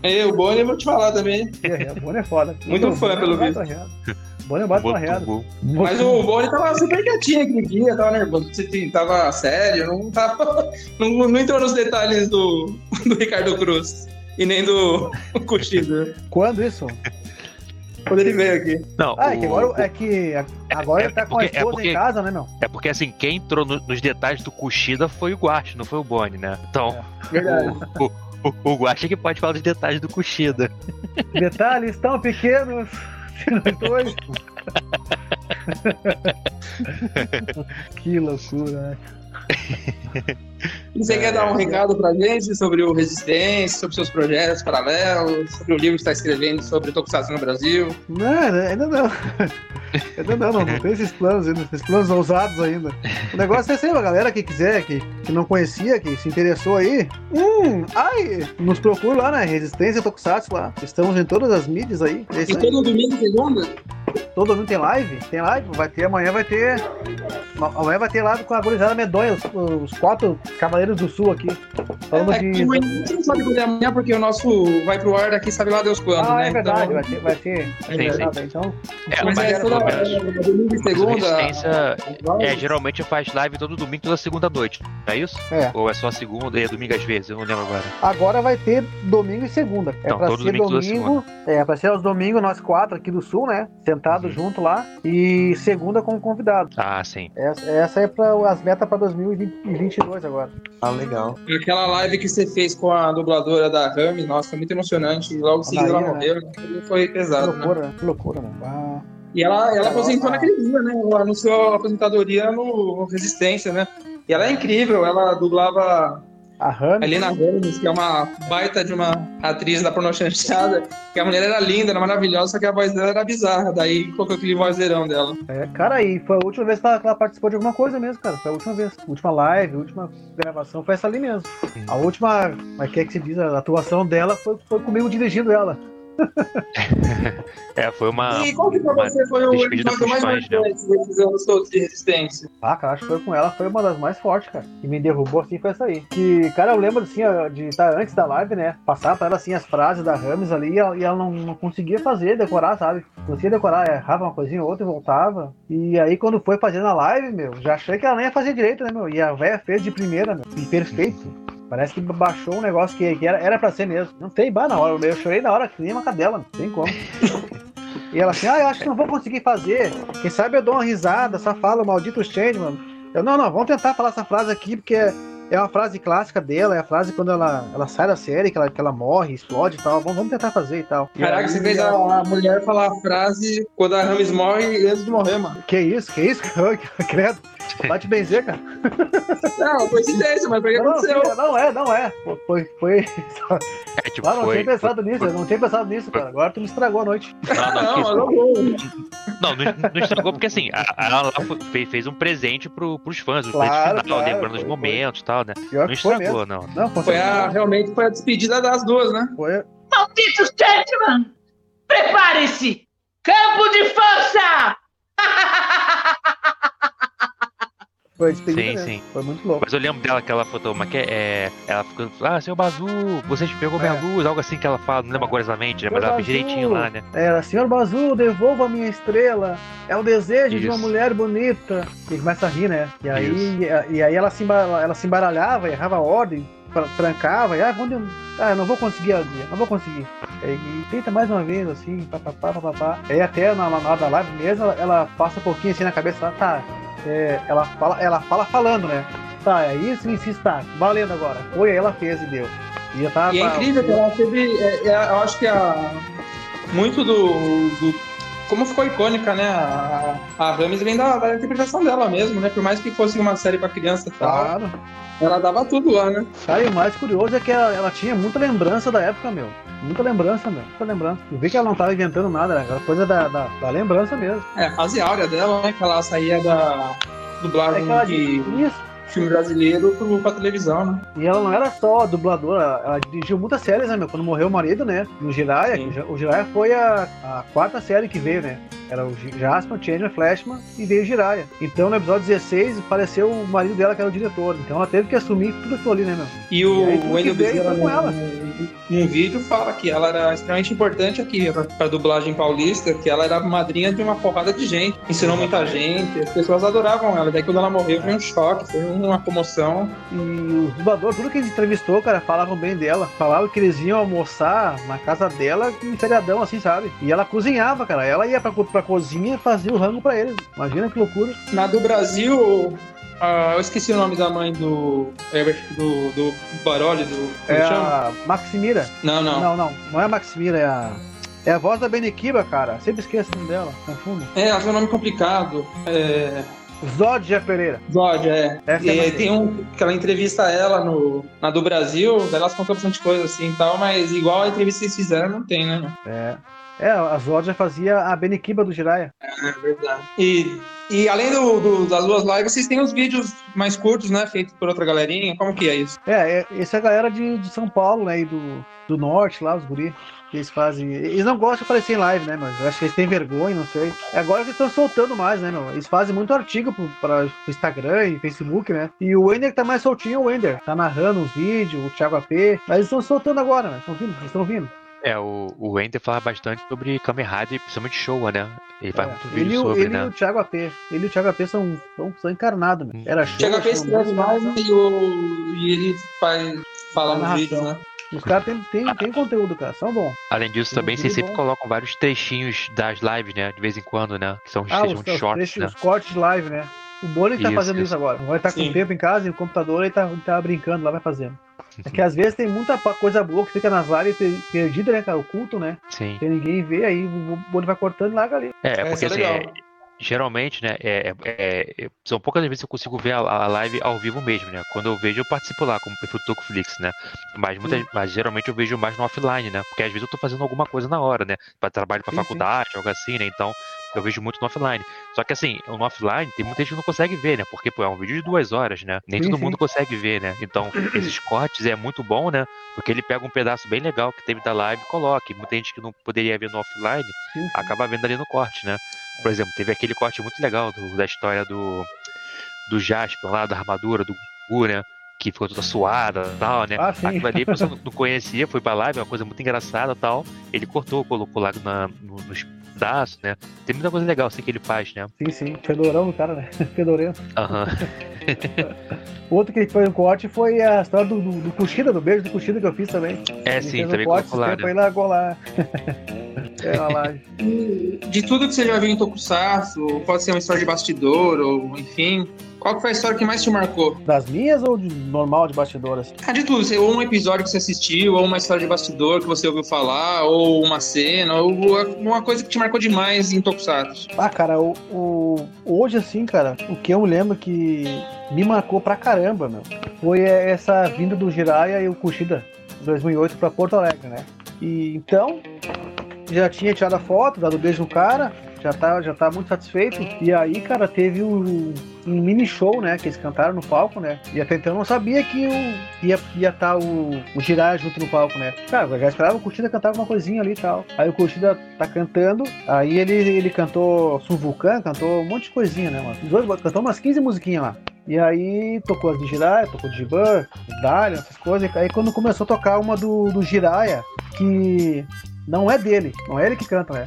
É, o Boni eu vou te falar também. É, O Boni é foda. Muito O fã, Boni pelo visto. O Boni bate uma reada. Mas o Boni tava super quietinho aquele dia, tava nervoso, você tava sério, não tava. Não, não entrou nos detalhes do, do Ricardo Cruz. E nem do Cuxido. Quando isso? Quando ele veio aqui. Não, Ah, é que o- agora, é que agora é ele tá com a porque- é esposa porque- em casa, né, meu? É porque assim, quem entrou no- nos detalhes do Kushida foi o Guache, não foi o Boni, né? Então, Verdade. o, o, o Guache é que pode falar dos detalhes do Kushida. Detalhes tão pequenos. Nós dois. que loucura, né? E você quer dar um recado pra gente sobre o Resistência, sobre seus projetos paralelos, sobre o livro que está escrevendo sobre Tokusatsu no Brasil? Não, ainda não. Ainda não, não, não tem esses planos ainda, esses planos ousados ainda. O negócio é sempre a galera que quiser, que, que não conhecia, que se interessou aí. Hum, ai, nos procura lá na Resistência Tokusatsu lá. Estamos em todas as mídias aí. É E todo domingo, segunda? Todo domingo tem live? Tem live? Vai ter, amanhã vai ter. Amanhã vai ter live com a gurizada medonha, os, os quatro Cavaleiros do Sul aqui. Falando É, de. amanhã, a gente não sabe quando é amanhã, porque o nosso vai pro ar daqui, sabe lá Deus quando, Ah, né? é verdade, Então, vai ter. Vai ter. É verdade, Então, É, mas mas é toda pelo menos- é, domingo e segunda. É, geralmente faz live todo domingo, toda segunda noite. Não é isso? É. Ou é só segunda e é domingo às vezes? Eu não lembro agora. agora vai ter domingo e segunda. É Não, pra todo ser domingo, toda domingo. É, pra ser aos domingos, nós quatro aqui do sul, né? Sentados Uhum. junto lá. E segunda como convidado. Ah, sim. Essa, essa é para as metas pra 2022 agora. Ah, legal. Aquela live que você fez com a dubladora da Rami, nossa, foi muito emocionante. Logo em seguida ela Maria, morreu, né? Foi Que pesado, né? loucura, que loucura, né? Ah. E ela, ela Ela- aposentou ah. naquele dia, né? Ela anunciou a aposentadoria no, no Resistência, né? E ela é incrível, ela dublava A a Helena que é uma baita de uma atriz da pornô chanchada, que a mulher era linda, era maravilhosa, só que a voz dela era bizarra, daí colocou aquele vozeirão dela. É, cara, e foi a última vez que ela, que ela participou de alguma coisa mesmo, cara. Foi a última vez. Última live, última gravação foi essa ali mesmo. A última, mas que é que se diz, a atuação dela foi, foi comigo dirigindo ela. É, foi uma. e qual que pra uma você foi o mais né? marcante desses anos todos de Resistência? Ah, cara, acho que foi com ela, foi uma das mais fortes, cara. Que me derrubou assim, foi essa aí. Que, cara, eu lembro assim, ó, de estar antes da live, né? Passar pra ela assim as frases da Rames ali e ela, e ela não, não conseguia fazer, decorar, sabe? Não conseguia decorar, errava uma coisinha ou outra e voltava. E aí quando foi fazendo a live, meu, já achei que ela nem ia fazer direito, né, meu? E a véia fez de primeira, meu. E perfeito. Parece que baixou um negócio que, que era, era pra ser mesmo. Não tem bar na hora, eu chorei na hora, que nem uma cadela, não tem como. E ela assim, ah, eu acho que não vou conseguir fazer. Quem sabe eu dou uma risada, só falo maldito Changeman. Eu, não, não, vamos tentar falar essa frase aqui, porque é, é uma frase clássica dela, é a frase quando ela, ela sai da série, que ela, que ela morre, explode e tal. Vamos, vamos tentar fazer e tal. Caraca, você fez a, a mulher falar a frase quando a Rames morre antes de morrer, mano. Que isso, que isso? Credo. Vai te benzer, cara. Não, coincidência, mas por que Não, aconteceu? não é, não é. Foi. foi... É, tipo, Ah, não foi. tinha pensado nisso, eu não tinha pensado nisso, cara. Agora tu me estragou a noite. Não, não, Não, não vou. Não, não, não estragou porque assim, a- a- ela lá foi- fez, um presente pro, pros fãs, um Claro, presente final, claro, lembrando os foi, momentos e tal, né? Pior Não foi estragou, não. Não, Foi a, realmente foi a despedida das duas, né? Foi, Malditos Changeman! Prepare-se! Campo de força! foi despedida Sim, sim. Foi muito louco. Mas eu lembro dela que ela falou, mas que é. Ela ficou, ah, seu Bazu, você pegou minha É. luz, algo assim que ela fala, não lembro agora exatamente, né? Mas ela fez direitinho lá, né? Era, senhor Bazu, devolva a minha estrela. É o desejo de uma Isso. mulher bonita. E começa a rir, né? E aí, e, aí ela, se ela se embaralhava, errava a ordem, tra- trancava. E, ah, ah, eu não vou conseguir, não vou conseguir. E, e tenta mais uma vez, assim, papapá, papapá. Aí até na, na da live mesmo, ela, ela passa um pouquinho assim na cabeça, tá. É, ela, fala, ela fala falando, né? Tá, é isso, isso, isso, tá. Valendo agora. Foi, aí ela fez e deu. E já tava, E é incrível que ela teve. é, é, eu acho que a, muito do, do- Como ficou icônica, né? A, a Rames vem da, da interpretação dela mesmo, né? Por mais que fosse uma série pra criança e tal, Claro. ela dava tudo lá, né? Cara, e o mais curioso é que ela, ela tinha muita lembrança da época, meu. Muita lembrança, meu. Muita lembrança. Tu vê que ela não tava inventando nada, era aquela coisa da, da, da lembrança mesmo. É, a fase áurea dela, né? Que ela saía da É dublagem que ela de Isso. Filme brasileiro pro, pra televisão, né? E ela não era só dubladora, ela dirigiu muitas séries, né, meu? Quando morreu o marido, né? No Sim. que o Jiraiya foi a, a quarta série que veio, né? Era o Jasper, Changeman, Flashman e veio o Jiraiya. Então no episódio 16 faleceu o marido dela, que era o diretor. Então ela teve que assumir tudo aquilo ali, né, meu? E o E Wendel Bezerra com ela. num, num vídeo fala que ela era extremamente importante aqui pra dublagem paulista, que ela era madrinha de uma porrada de gente, ensinou muita gente, as pessoas adoravam ela. Daí quando ela morreu foi um choque, foi uma comoção. E os dubladores, tudo que a gente entrevistou, cara, falavam bem dela. Falavam que eles iam almoçar na casa dela em feriadão, assim, sabe? E ela cozinhava, cara. Ela ia pra, pra cozinha e fazia o rango pra eles. Imagina que loucura. Na do Brasil, ah, eu esqueci o nome da mãe do Herbert, do, do Baroli, do. É a Maximira. Não, não. Não, não. Não é a Maximira, é a. É a voz da Benequiba, cara. Sempre esqueço o nome dela. Confundo. É, ela tem um nome complicado. É. Zodja Pereira. Zod, é. Essa é E a tem um que ela entrevista ela no, na do Brasil, elas contam bastante coisa assim e tal, mas igual a entrevista que eles fizeram, não tem, né? É. É, a Zodja fazia a Benequiba do Jiraiya. É verdade. E E além do, do- das duas lives, vocês têm os vídeos mais curtos, né? Feitos por outra galerinha. Como que é isso? É, é essa é a galera de, de São Paulo, né? E do, do norte lá, os guri. Eles fazem. Eles não gostam de aparecer em live, né, mas eu acho que eles têm vergonha, não sei. É Agora que eles estão soltando mais, né, meu? Eles fazem muito artigo para o Instagram e Facebook, né? E o Wender que tá mais soltinho é o Wender. Tá narrando os vídeos, o Thiago AP. Mas eles estão soltando agora, né? Estão vindo, eles estão vindo. É, o, o Wender fala bastante sobre Kamen Rider, principalmente Showa, né? Ele faz É, muito ele, vídeo e o- sobre, ele né? e o Thiago AP. Ele e o Thiago AP são, são, são encarnados, meu. Era show. Chega a tinha escreve mais e, o, e ele faz falar nos Narração. vídeos, né? Os caras têm tem, tem conteúdo, cara. São bons. Além disso, Tem um também vocês vídeo sempre bom. colocam vários trechinhos das lives, né? De vez em quando, né? Que são, Ah, os, os, shorts, trechos, né? os cortes de live, né? O Boni tá fazendo isso, isso. agora. Vai estar com Sim. tempo em casa e o computador ele tá, ele tá brincando lá, vai fazendo. É que às vezes tem muita coisa boa que fica nas lives per- perdida, né, cara? Oculto, né? Sim. Que ninguém vê, aí o Boni vai cortando e larga ali. É, É, porque é assim, é, geralmente, né, é, é- é- são poucas as vezes que eu consigo ver a, a live ao vivo mesmo, né? Quando eu vejo, eu participo lá como perfil do Tocoflix, né? Mas, muitas, mas geralmente eu vejo mais no offline, né? Porque às vezes eu tô fazendo alguma coisa na hora, né? Pra trabalho pra Sim, sim. faculdade, algo assim, né? Então, eu vejo muito no offline. Só que assim, no offline tem muita gente que não consegue ver, né? Porque, pô, é um vídeo de duas horas, né? Nem Sim, todo sim. mundo consegue ver, né? Então, esses cortes é muito bom, né? Porque ele pega um pedaço bem legal que teve da live e coloca. E muita gente que não poderia ver no offline Sim, acaba vendo ali no corte, né? Por exemplo, teve aquele corte muito legal do- da história do, do Jasper lá, da armadura do Gu, né? Que ficou toda suada e tal, né? Ah, sim. Aquilo ali a pessoa não- conhecia, foi pra live, é uma coisa muito engraçada e tal. Ele cortou, colocou lá na, no, nos pedaços, né? Tem muita coisa legal assim que ele faz, né? Sim, sim. Fedorão do cara, né? Fedorento. Aham. Outro que foi um corte foi a história do, do, do Cuxida, do beijo do Cuxida que eu fiz também. É, Ele sim, fez um também corte colocou lá, esse tempo né? aí largou lá. é, na live. De tudo que você já viu em Tokusatsu, pode ser uma história de bastidor, ou enfim. Qual que foi a história que mais te marcou? Das minhas ou de normal de bastidoras? Ah, de tudo, ou um episódio que você assistiu, ou uma história de bastidor que você ouviu falar, ou uma cena, ou uma coisa que te marcou demais em Tokusatsu. Ah, cara, o, o- hoje assim, cara, o que eu me lembro que me marcou pra caramba, meu, foi essa vinda do Jiraiya e o Kushida em 2008 pra Porto Alegre, né? E então, já tinha tirado a foto, dado beijo no cara, já tá, já tá muito satisfeito. E aí, cara, teve um, um mini show, né? Que eles cantaram no palco, né? E até então eu não sabia que o, ia estar ia tá o, o Jiraiya junto no palco, né? Cara, eu já esperava o Kushida cantar alguma coisinha ali e tal. Aí o Kushida tá cantando, aí ele, ele cantou Sun Vulcan, cantou um monte de coisinha, né? Mano? Os dois cantou umas 15 musiquinhas lá. E aí tocou as do Jiraiya, tocou de Jiban, Dalian, essas coisas. Aí quando começou a tocar uma do, do Jiraiya, que não é dele, não é ele que canta, né?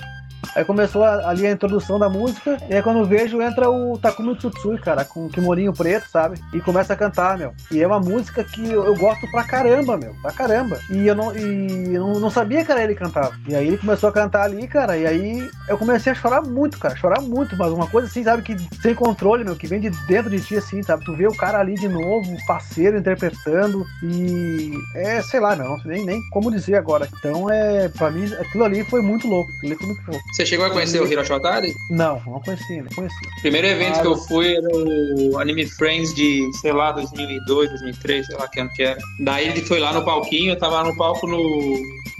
Aí começou a- ali a introdução da música, e aí quando eu vejo entra o Takumi Tsutsui, cara, com o kimorinho preto, sabe? E começa a cantar, meu. E é uma música que eu, eu gosto pra caramba, meu, pra caramba. E eu não, e eu não, não sabia que era ele que cantava. E aí ele começou a cantar ali, cara, e aí eu comecei a chorar muito, cara, chorar muito, mas uma coisa assim, sabe, que sem controle, meu, que vem de dentro de ti, assim, sabe? Tu vê o cara ali de novo, parceiro, interpretando, e é, sei lá, meu, não sei nem, nem como dizer agora. Então, é, pra mim, aquilo ali foi muito louco, aquilo ali foi muito louco. Você chegou a conhecer o Hiroshi Watari? Não, não conhecia, não conhecia. O primeiro evento Ah, que eu eu- fui era o Anime Friends de, sei lá, 2002, 2003, sei lá que ano que era. Daí ele foi lá no palquinho, eu tava no palco no...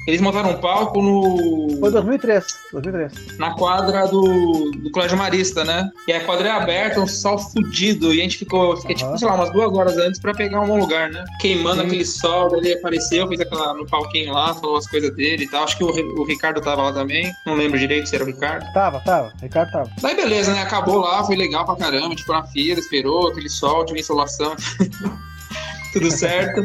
Eles montaram um palco no... Foi 2003, 2003. na quadra do, do Colégio Marista, né? E a quadra é aberta, um sol fudido. E a gente ficou, fiquei, tipo, Aham. sei lá, umas duas horas antes pra pegar um bom lugar, né? Queimando Sim. aquele sol, ele apareceu, fez aquela no palquinho lá, falou as coisas dele e tal. Acho que o, o Ricardo tava lá também. Não lembro direito se era o Ricardo. Tava, tava, Ricardo tava. Daí beleza, né? Acabou lá, foi legal pra caramba. Ficou na fila, esperou aquele sol, tive insolação. Tudo certo.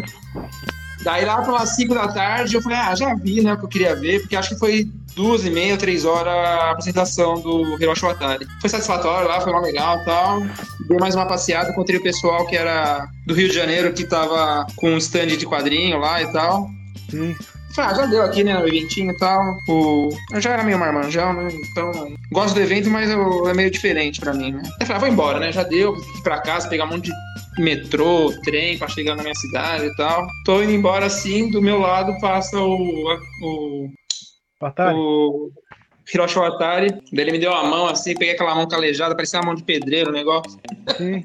Daí lá pelas 5 da tarde eu falei, ah, já vi, né, o que eu queria ver, porque acho que foi duas e meia, três horas a apresentação do Hiroshi Watari. Foi satisfatório lá, foi legal e tal. Dei mais uma passeada, encontrei o pessoal que era do Rio de Janeiro, que tava com um stand de quadrinho lá e tal. Sim. Falei, Ah, já deu aqui, né, no eventinho e tal. O... Eu já era meio marmanjão, né? Então, gosto do evento, mas eu- é meio diferente pra mim, né? Eu falei, ah, vou embora, né? Já deu, ir pra casa, pegar um monte de metrô, trem pra chegar na minha cidade e tal. Tô indo embora assim, do meu lado passa o. o, Atari. o Hiroshi Watari. Daí ele me deu a mão assim, peguei aquela mão calejada, parecia uma mão de pedreiro o negócio. Sim.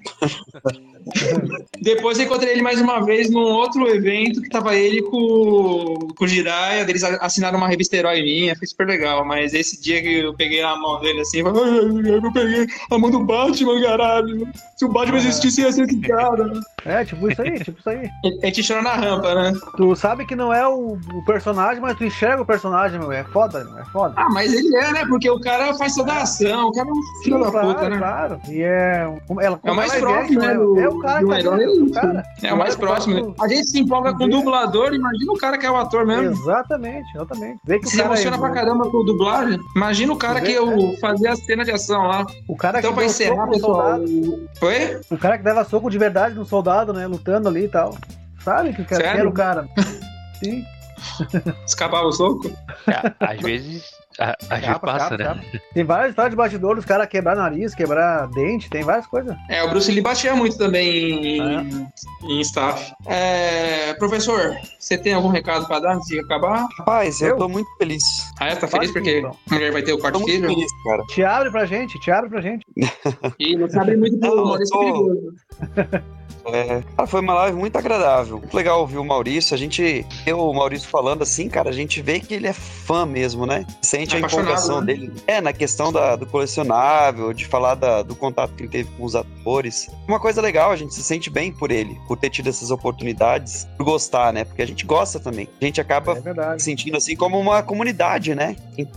Depois eu encontrei ele mais uma vez num outro evento que tava ele com, com o Jiraiya, eles assinaram uma revista herói minha, foi super legal, mas esse dia que eu peguei a mão dele assim, eu, falei, "Ai, eu peguei a mão do Batman, caralho. Se o Batman existisse, ia ser esse cara. É, tipo isso aí, tipo isso aí. A gente chora na rampa, né? Tu sabe que não é o, o personagem, mas tu enxerga o personagem, meu. É foda, meu. É foda. Ah, mas ele é, né? Porque o cara faz toda a ação, o cara é um filho da claro, puta, né? claro. E é. um- ela- É o mais próximo, né, do- É o cara que tá é o isso. cara. É o mais próximo. A gente se empolga com o dublador, imagina o cara que é o ator mesmo. Exatamente, exatamente. Vê que o Se cara emociona é, pra caramba com o dublagem. Imagina o cara que eu fazia a cena de ação lá. O cara Então, que pra encerrar, pessoal. soldado, Foi? o cara que dava soco de verdade no soldado, né? Lutando ali e tal. Sabe que o cara era o cara. Sim. Escapava o soco? É, às vezes. A- vezes Capa, passa, capa, né? capa. Tem várias histórias de bastidores, os caras quebrar nariz, quebrar dente, tem várias coisas. É, o Bruce Lee batia muito também Ah. em, em staff. É, professor, você tem algum recado pra dar antes de acabar? Rapaz, eu, Eu? tô muito feliz. Ah, é? Tá feliz porque então. a mulher vai ter o quarto filho? feliz, cara. Te abre pra gente, te abre pra gente. E não sabe muito pro Não, Maurício tô- Perigoso. É, cara, foi uma live muito agradável. Muito legal ouvir o Maurício. A gente, eu, o Maurício falando assim, cara, a gente vê que ele é fã mesmo, né? Sente a Apaixonado, empolgação né? dele. É, na questão da- do colecionável, de falar da- do contato que ele teve com os atores. Uma coisa legal, a gente se sente bem por ele, por ter tido essas oportunidades, por gostar, né? Porque a gente gosta também. A gente acaba É se sentindo assim como uma comunidade, né?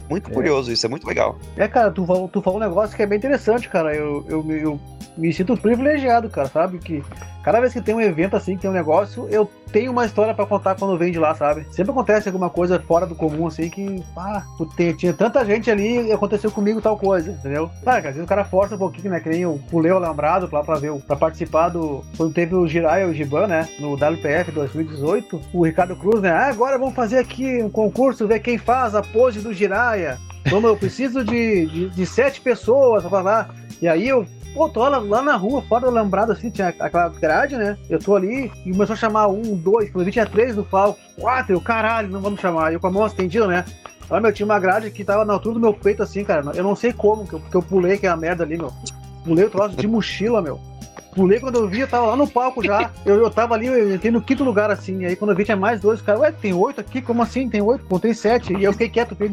Muito É. curioso isso, é muito legal. É, cara, tu falou, tu falou um negócio que é bem interessante, cara. Eu, eu, me- eu me sinto privilegiado, cara, sabe? Que cada vez que tem um evento assim, tem um negócio, eu tenho uma história pra contar quando vem de lá, sabe? Sempre acontece alguma coisa fora do comum, assim, que, ah, tu tem- tinha tanta gente ali e aconteceu comigo tal coisa, entendeu? Claro, que às vezes o cara força um pouquinho, né? Que nem eu pulei o Alambrado lá pra ver, pra participar do. Quando teve o Jiraiya e o Giban, né? No WPF 2018, o Ricardo Cruz, né? Ah, agora vamos fazer aqui um concurso, ver quem faz a pose do Jiraiya. Como eu preciso de, de, de sete pessoas pra falar. E aí eu, pô, tô lá, lá na rua, fora do alambrado, assim, tinha aquela grade, né? Eu tô ali e começou a chamar um, dois, quando vi tinha três no palco, quatro, eu, caralho, não vamos chamar. Eu com a mão estendida, né? Olha, meu, tinha uma grade que tava na altura do meu peito, assim, cara. Eu não sei como, que eu- porque eu pulei aquela merda ali, meu. Pulei o troço de mochila, meu. Pulei quando eu vi, eu tava lá no palco já. Eu, eu tava ali, eu entrei no quinto lugar, assim. E aí quando eu vi, tinha mais dois. Cara, ué, tem oito aqui? Como assim? Tem oito? Tem sete. E eu fiquei quieto, fiquei-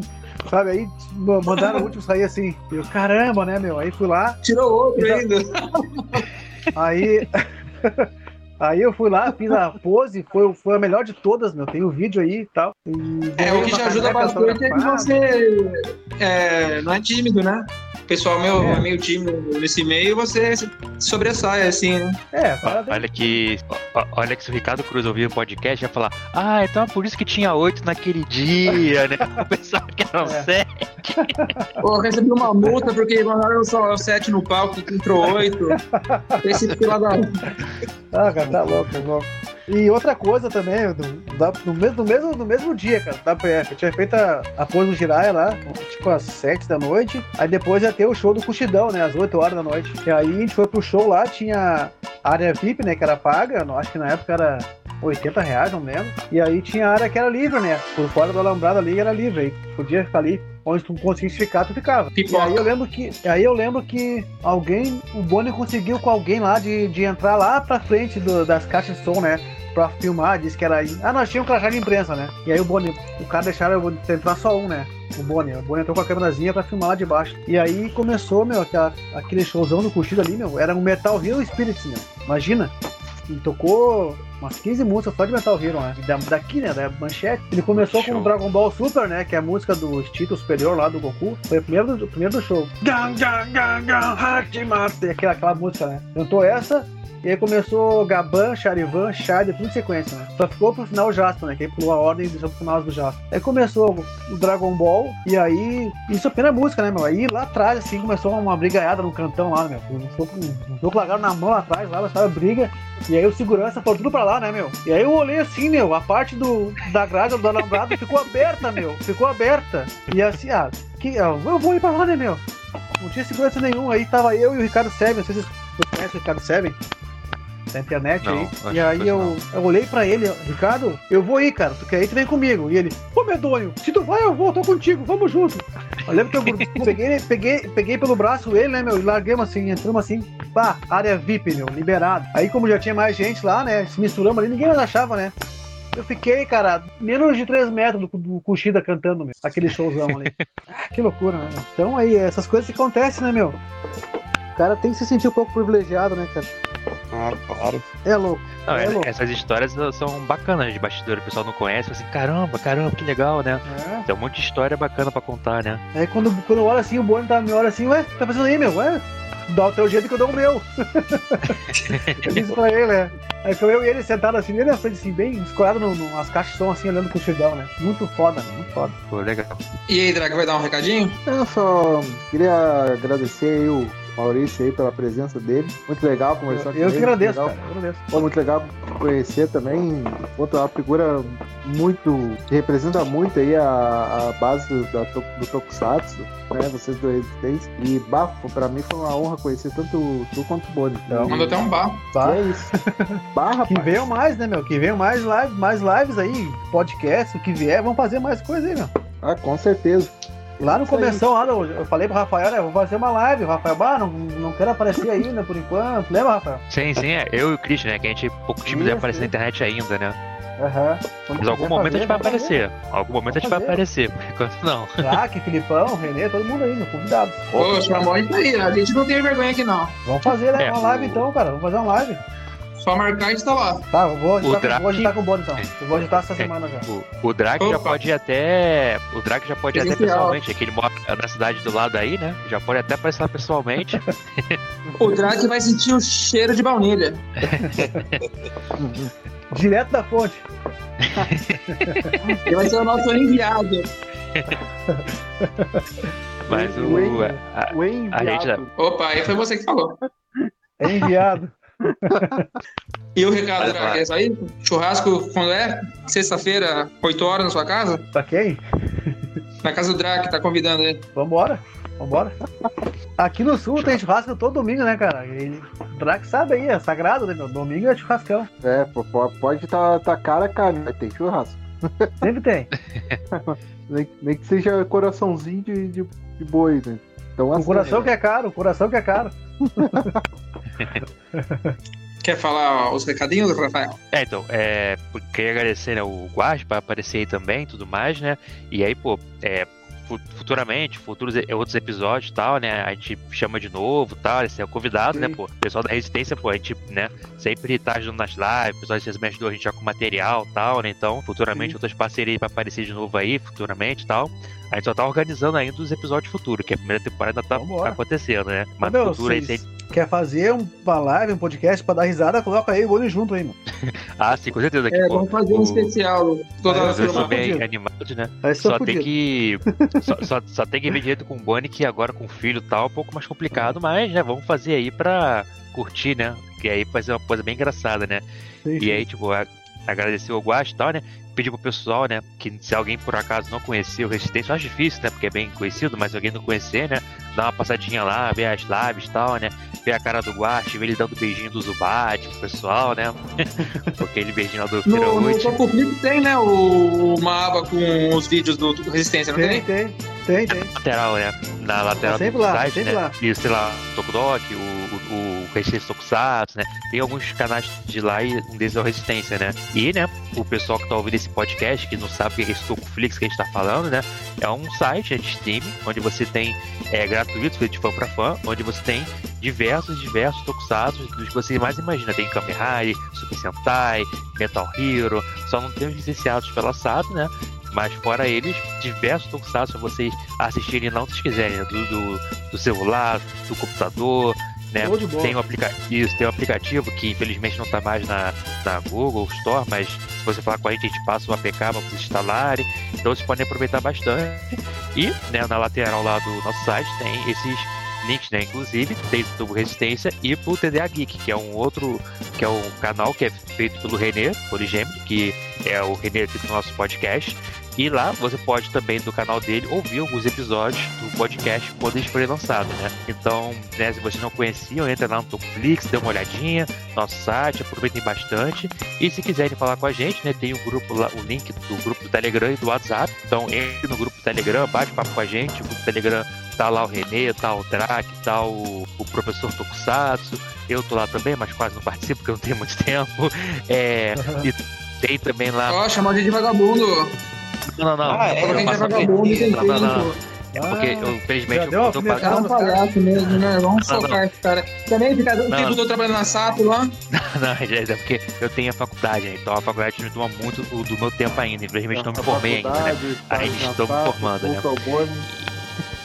sabe? Aí ma- mandaram o último sair assim. Eu, caramba, né, meu? Aí fui lá, Tirou outro ainda. Aí. Aí eu fui lá, fiz a pose, foi, foi a melhor de todas, meu. Tem o vídeo aí e tal. E É, o que já ajuda bastante é que você é, não é tímido, né? O pessoal meu, É. meio tímido nesse meio, você se sobressai, assim, né? É, parabéns. Olha que. Olha que se o Ricardo Cruz ouvir o podcast, ia falar: Ah, então é por isso que tinha oito naquele dia, né? Eu pensava que eram É. sete. Pô, eu recebi uma multa porque mandaram só sete no palco, que entrou oito. Esse fila da. Ah, cara, tá louco, tá louco. E outra coisa também, do, da- no, mesmo, mesmo, mesmo dia, cara, da PF, eu tinha feito a, a pose do Jiraiya lá, tipo às 7 da noite, aí depois ia ter o show do Cuxidão, né, às 8 horas da noite. E aí a gente foi pro show lá, tinha área VIP, né, que era paga, acho que na época era 80 reais, não lembro. E aí tinha a área que era livre, né, por fora do alambrado ali era livre, aí podia ficar ali. Onde tu conseguisse ficar, tu ficava. Pipoca. E aí eu lembro que. Aí eu lembro que alguém. O Bonnie conseguiu com alguém lá de, de entrar lá pra frente do- das caixas de som, né? Pra filmar, disse que era aí. Ah, nós tínhamos um crachá de imprensa, né? E aí o Bonnie, o cara deixaram eu entrar só um, né? O Bonnie. O Bonnie entrou com a câmerazinha pra filmar lá de baixo. E aí começou, meu, aquela, aquele showzão do curtido ali, meu. Era um Metal Hero Spirits, meu. Imagina. E tocou umas 15 músicas só de Metal Hero, né? Da, daqui, né? Da manchete. Ele começou com o Show. Dragon Ball Super, né? Que é a música do instinto superior lá do Goku. Foi o primeiro do, primeiro do show. Gang, gang, gang, gang, Hachimate. Aquela, aquela música, né? Cantou essa. E aí começou Gaban, Charivan, Shade, tudo em sequência, né? Só ficou pro final o Jasper, né? Que aí pulou a ordem e deixou pro final do Jasper. Aí começou o Dragon Ball, e aí. Isso é a primeira música, né, meu? Aí lá atrás, assim, começou uma brigaiada no cantão lá, meu. Soco, um soco largaram na mão lá atrás, lá, sabe, briga. E aí o segurança foi tudo pra lá, né, meu? E aí eu olhei assim, meu, a parte do, da grade do alambrado ficou aberta, meu. Ficou aberta. E assim, ah, que, ah, eu vou ir pra lá, né, meu? Não tinha segurança nenhum. Aí tava eu e o Ricardo Seven, não sei se vocês conhecem o Ricardo Seven. Da internet Não, aí. E aí eu, eu olhei pra ele, Ricardo, eu vou ir, cara. Tu quer ir, tu vem comigo. E ele, ô medonho, se tu vai, eu vou, tô contigo, vamos junto. Eu lembro que eu peguei, peguei, peguei pelo braço ele, né, meu? E larguemos assim, entramos assim, pá, área VIP, meu, liberado. Aí, como já tinha mais gente lá, né? Se misturamos ali, ninguém mais achava, né? Eu fiquei, cara, menos de 3 metros do, do Cuxida cantando, meu. Aquele showzão ali. Ah, que loucura, né? Então aí, essas coisas que acontecem, né, meu? O cara tem que se sentir um pouco privilegiado, né, cara? Ah, claro. É louco. Não, é é- louco. essas histórias são bacanas de bastidor, o pessoal não conhece, assim, caramba, caramba, que legal, né? É. Tem um monte de história bacana pra contar, né? Aí quando, quando eu olho assim, o Boni tá me olha assim, ué, tá fazendo aí, meu? Ué, dá o teu jeito que eu dou o meu. eu disse pra ele, né? Aí ficou eu e ele sentado assim, ele na frente, assim, bem escorado no, no, as caixas de som, assim, olhando pro chidão, né? Muito foda, né? Muito foda. Pô, legal. E aí, Drago, vai dar um recadinho? Eu só queria agradecer aí o Maurício aí pela presença dele. Muito legal conversar Eu, com eu ele. que agradeço, legal. cara. Eu agradeço. Pô, muito legal conhecer também. Outra uma figura muito. que representa muito aí a, a base do, da, do Tokusatsu, né? Vocês do Resistência. E Bafo, pra mim foi uma honra conhecer tanto tu quanto o Boni. Então, Mandou até um bar. E é isso. Barra, Que venham mais, né, meu? Que venham mais, live, mais lives aí, podcast, o que vier, vamos fazer mais coisa aí, meu. Ah, com certeza. Lá no Isso começo, lá, eu eu falei pro Rafael, né, vou fazer uma live. Rafael, bah, não, não quero aparecer ainda por enquanto. Lembra, Rafael? Sim, sim, é. Eu e o Christian, né? Que a gente pouco tímido de Isso, aparecer na isso. internet ainda, né? Aham. Quando Mas em algum momento fazer, a gente vai fazer. aparecer. Em algum momento a gente vai Vamos aparecer, por enquanto não. Craque, Filipão, Renê, todo mundo aí, meu, convidados. Ô, chamou a gente aí, a gente não tem vergonha aqui não. Vamos fazer, né? É, uma live o- então, cara. Vamos fazer uma live. Só marcar e tá lá. Tá, eu vou agitar, Drake- com, vou agitar com o Bono então. Eu vou agitar essa É. semana já. O, o Drake já Opa. pode ir até. O Drake já pode ir até pessoalmente, é que ele mora na cidade do lado aí, né? Já pode até aparecer lá pessoalmente. O Drake vai sentir o cheiro de baunilha. Direto da fonte. Ele vai ser o nosso enviado. Mas o. Wayne. a- O enviado. A gente já- Opa, aí foi você que falou. É enviado. E o recado, é isso aí? Churrasco quando é? Sexta-feira, 8 horas na sua casa? pra quem? Na casa do Drake, tá convidando aí. Vambora. Vambora. Aqui no sul tem churrasco todo domingo, né, cara? E o Drac sabe aí, é sagrado, né, meu? Domingo é churrascão. É, pode estar tá, cara a carne, mas tem churrasco. Sempre tem. Nem, nem que seja coraçãozinho de, de, de boi, né? Então, O assim, coração que é caro, o coração que é caro. Quer falar os recadinhos, Rafael? É, então, é, queria agradecer né, o Guard para aparecer aí também e tudo mais, né? E aí, pô, é, fu- futuramente, futuros outros episódios e tal, né? A gente chama de novo e tal, esse é o convidado, né, Sim. pô? O pessoal da Resistência, pô, a gente, né, sempre tá ajudando nas lives, o pessoal me ajudou a gente já com material e tal, né? Então, futuramente, Sim. outras parcerias para aparecer de novo aí, futuramente e tal. A gente só tá organizando ainda os episódios futuros, que a primeira temporada tá Vambora. acontecendo, né? Mas Meu, no futuro aí, sempre... Quer fazer um- uma live, um podcast pra dar risada, coloca aí o olho junto aí, mano. Ah, sim, com certeza. Que, É, pô, vamos fazer um o- especial. Toda hora são bem fudido. animados, né? Aí Só tem fudido. que. Só, só, só tem que ver direito com o Bunny, que agora com o filho e tal é um pouco mais complicado, mas, né, vamos fazer aí pra curtir, né? Que aí vai ser uma coisa bem engraçada, né? Sim, E aí, tipo, a- agradecer o Guache e tal, né? Pedir pro pessoal, né? Que se alguém por acaso não conhecer o Resistência, eu acho difícil, né? Porque é bem conhecido, mas se alguém não conhecer, né? Dá uma passadinha lá, ver as lives e tal, né? Ver a cara do Guache, ver ele dando beijinho do Zubat pro pessoal, né? Aquele beijinho lá do No, no. Topo Flip tem, né, o, uma aba com os vídeos do Resistência, não Tem, tem? tem, tem, tem. lateral, né? Na lateral Tá sempre do lá, site, sempre né? lá. Isso, sei lá, o Tokudok, o, o, Resistência Tokusatsu, né? Tem alguns canais de lá e um deles é o Resistência, né? E, né, o pessoal que tá ouvindo esse podcast, que não sabe o que é esse Tokuflix que a gente tá falando, né? É um site né, de streaming, onde você tem é, gratuito, de fã pra fã, onde você tem diversos, diversos Tokusatsu dos que você mais imagina. Tem Kamen Rider, Super Sentai, Metal Hero, só não tem os licenciados pela SAP, né? Mas fora eles, diversos Tokusatsu pra vocês assistirem não se quiserem, né? do, do, do celular, do computador, né? Tem um, aplica Isso, tem um aplicativo que infelizmente não tá mais na, na Google Store, mas se você falar com a gente, a gente passa o APK para vocês instalarem. Então vocês podem aproveitar bastante. E né, na lateral lá do nosso site tem esses links, né? Inclusive, tem do Resistência e pro TDA Geek, que é um outro, que é um canal que é feito pelo Renê Poligêmeo, que é o Renê aqui do nosso podcast. E lá você pode também, do canal dele, ouvir alguns episódios do podcast quando eles forem lançados, né? Então, né, se vocês não conheciam, entra lá no Tocoflix, dê uma olhadinha, nosso site, aproveitem bastante. E se quiserem falar com a gente, né, tem o grupo lá, o link do grupo do Telegram e do WhatsApp. Então, entre no grupo do Telegram, bate papo com a gente, o grupo do Telegram tá lá o Renê, tá o Drac, tá o, o professor Tokusatsu. Eu tô lá também, mas quase não participo porque eu não tenho muito tempo. É, e tem também lá. Ó, gente de vagabundo. Não, não, não. Ah, é, a é Passa- vagabundo, tem Não, não, não. É porque eu, infelizmente, eu tô alfinetada É um pagando. palhaço mesmo, né? Vamos Não, não. socar esse cara. Também fica um Não. tempo todo trabalhando na SAP lá. Não, é porque eu tenho a faculdade, né? Então a faculdade me toma muito do, do meu tempo ainda. Infelizmente não me formei ainda, né? Ainda estou me formando, né?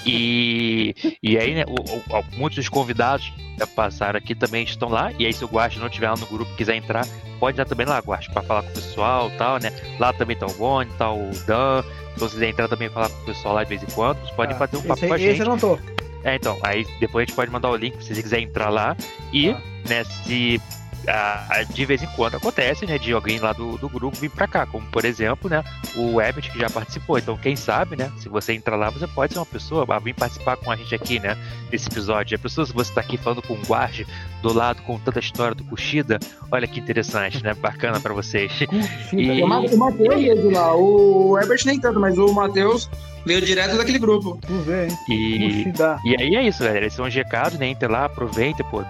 E, e aí, né, o, o- muitos dos convidados que já passaram aqui também estão lá. E aí, se o Guache não estiver lá no grupo e quiser entrar, pode entrar também lá, Guache, pra falar com o pessoal e tal, né? Lá também tá o Boni, tá o Dan. Se você quiser entrar também falar com o pessoal lá de vez em quando, vocês podem Ah, bater um papo esse, com a esse gente. eu não tô. É, então, aí depois a gente pode mandar o link se você quiser entrar lá. E, Tá. né, se ah, de vez em quando acontece, né, de alguém lá do, do grupo vir pra cá, como por exemplo, né, o Ebert que já participou. Então, quem sabe, né, se você entrar lá, você pode ser uma pessoa a vir participar com a gente aqui, né, nesse episódio. A pessoa, se você tá aqui falando com o Guardi do lado, contando a história do Kushida, olha que interessante, né, bacana pra vocês. E- O Ma- o Matheus lá. O Herbert nem tanto, mas o Matheus veio direto daquele grupo. Tu vê, hein? E, E aí é isso, galera. Esses são os recados, né? Entra lá, aproveita, pô.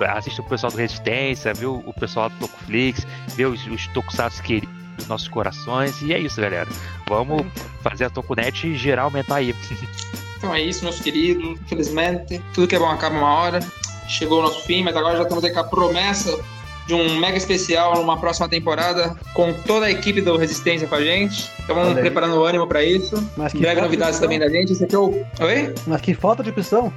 Assista o pessoal do Resistência, viu o pessoal do Tocoflix, vê os, os Tokusatsu queridos dos nossos corações. E é isso, galera. Vamos fazer a Tokunet geral aumentar aí. Então é isso, meus queridos. Infelizmente, tudo que é bom acaba uma hora. Chegou o nosso fim, mas agora já estamos aí com a promessa de um mega especial numa próxima temporada com toda a equipe do Resistência com a gente. Estamos aí. preparando o ânimo para isso. Mas que Breve novidades de também da gente. Esse aqui é o. Oi? Mas que falta de opção.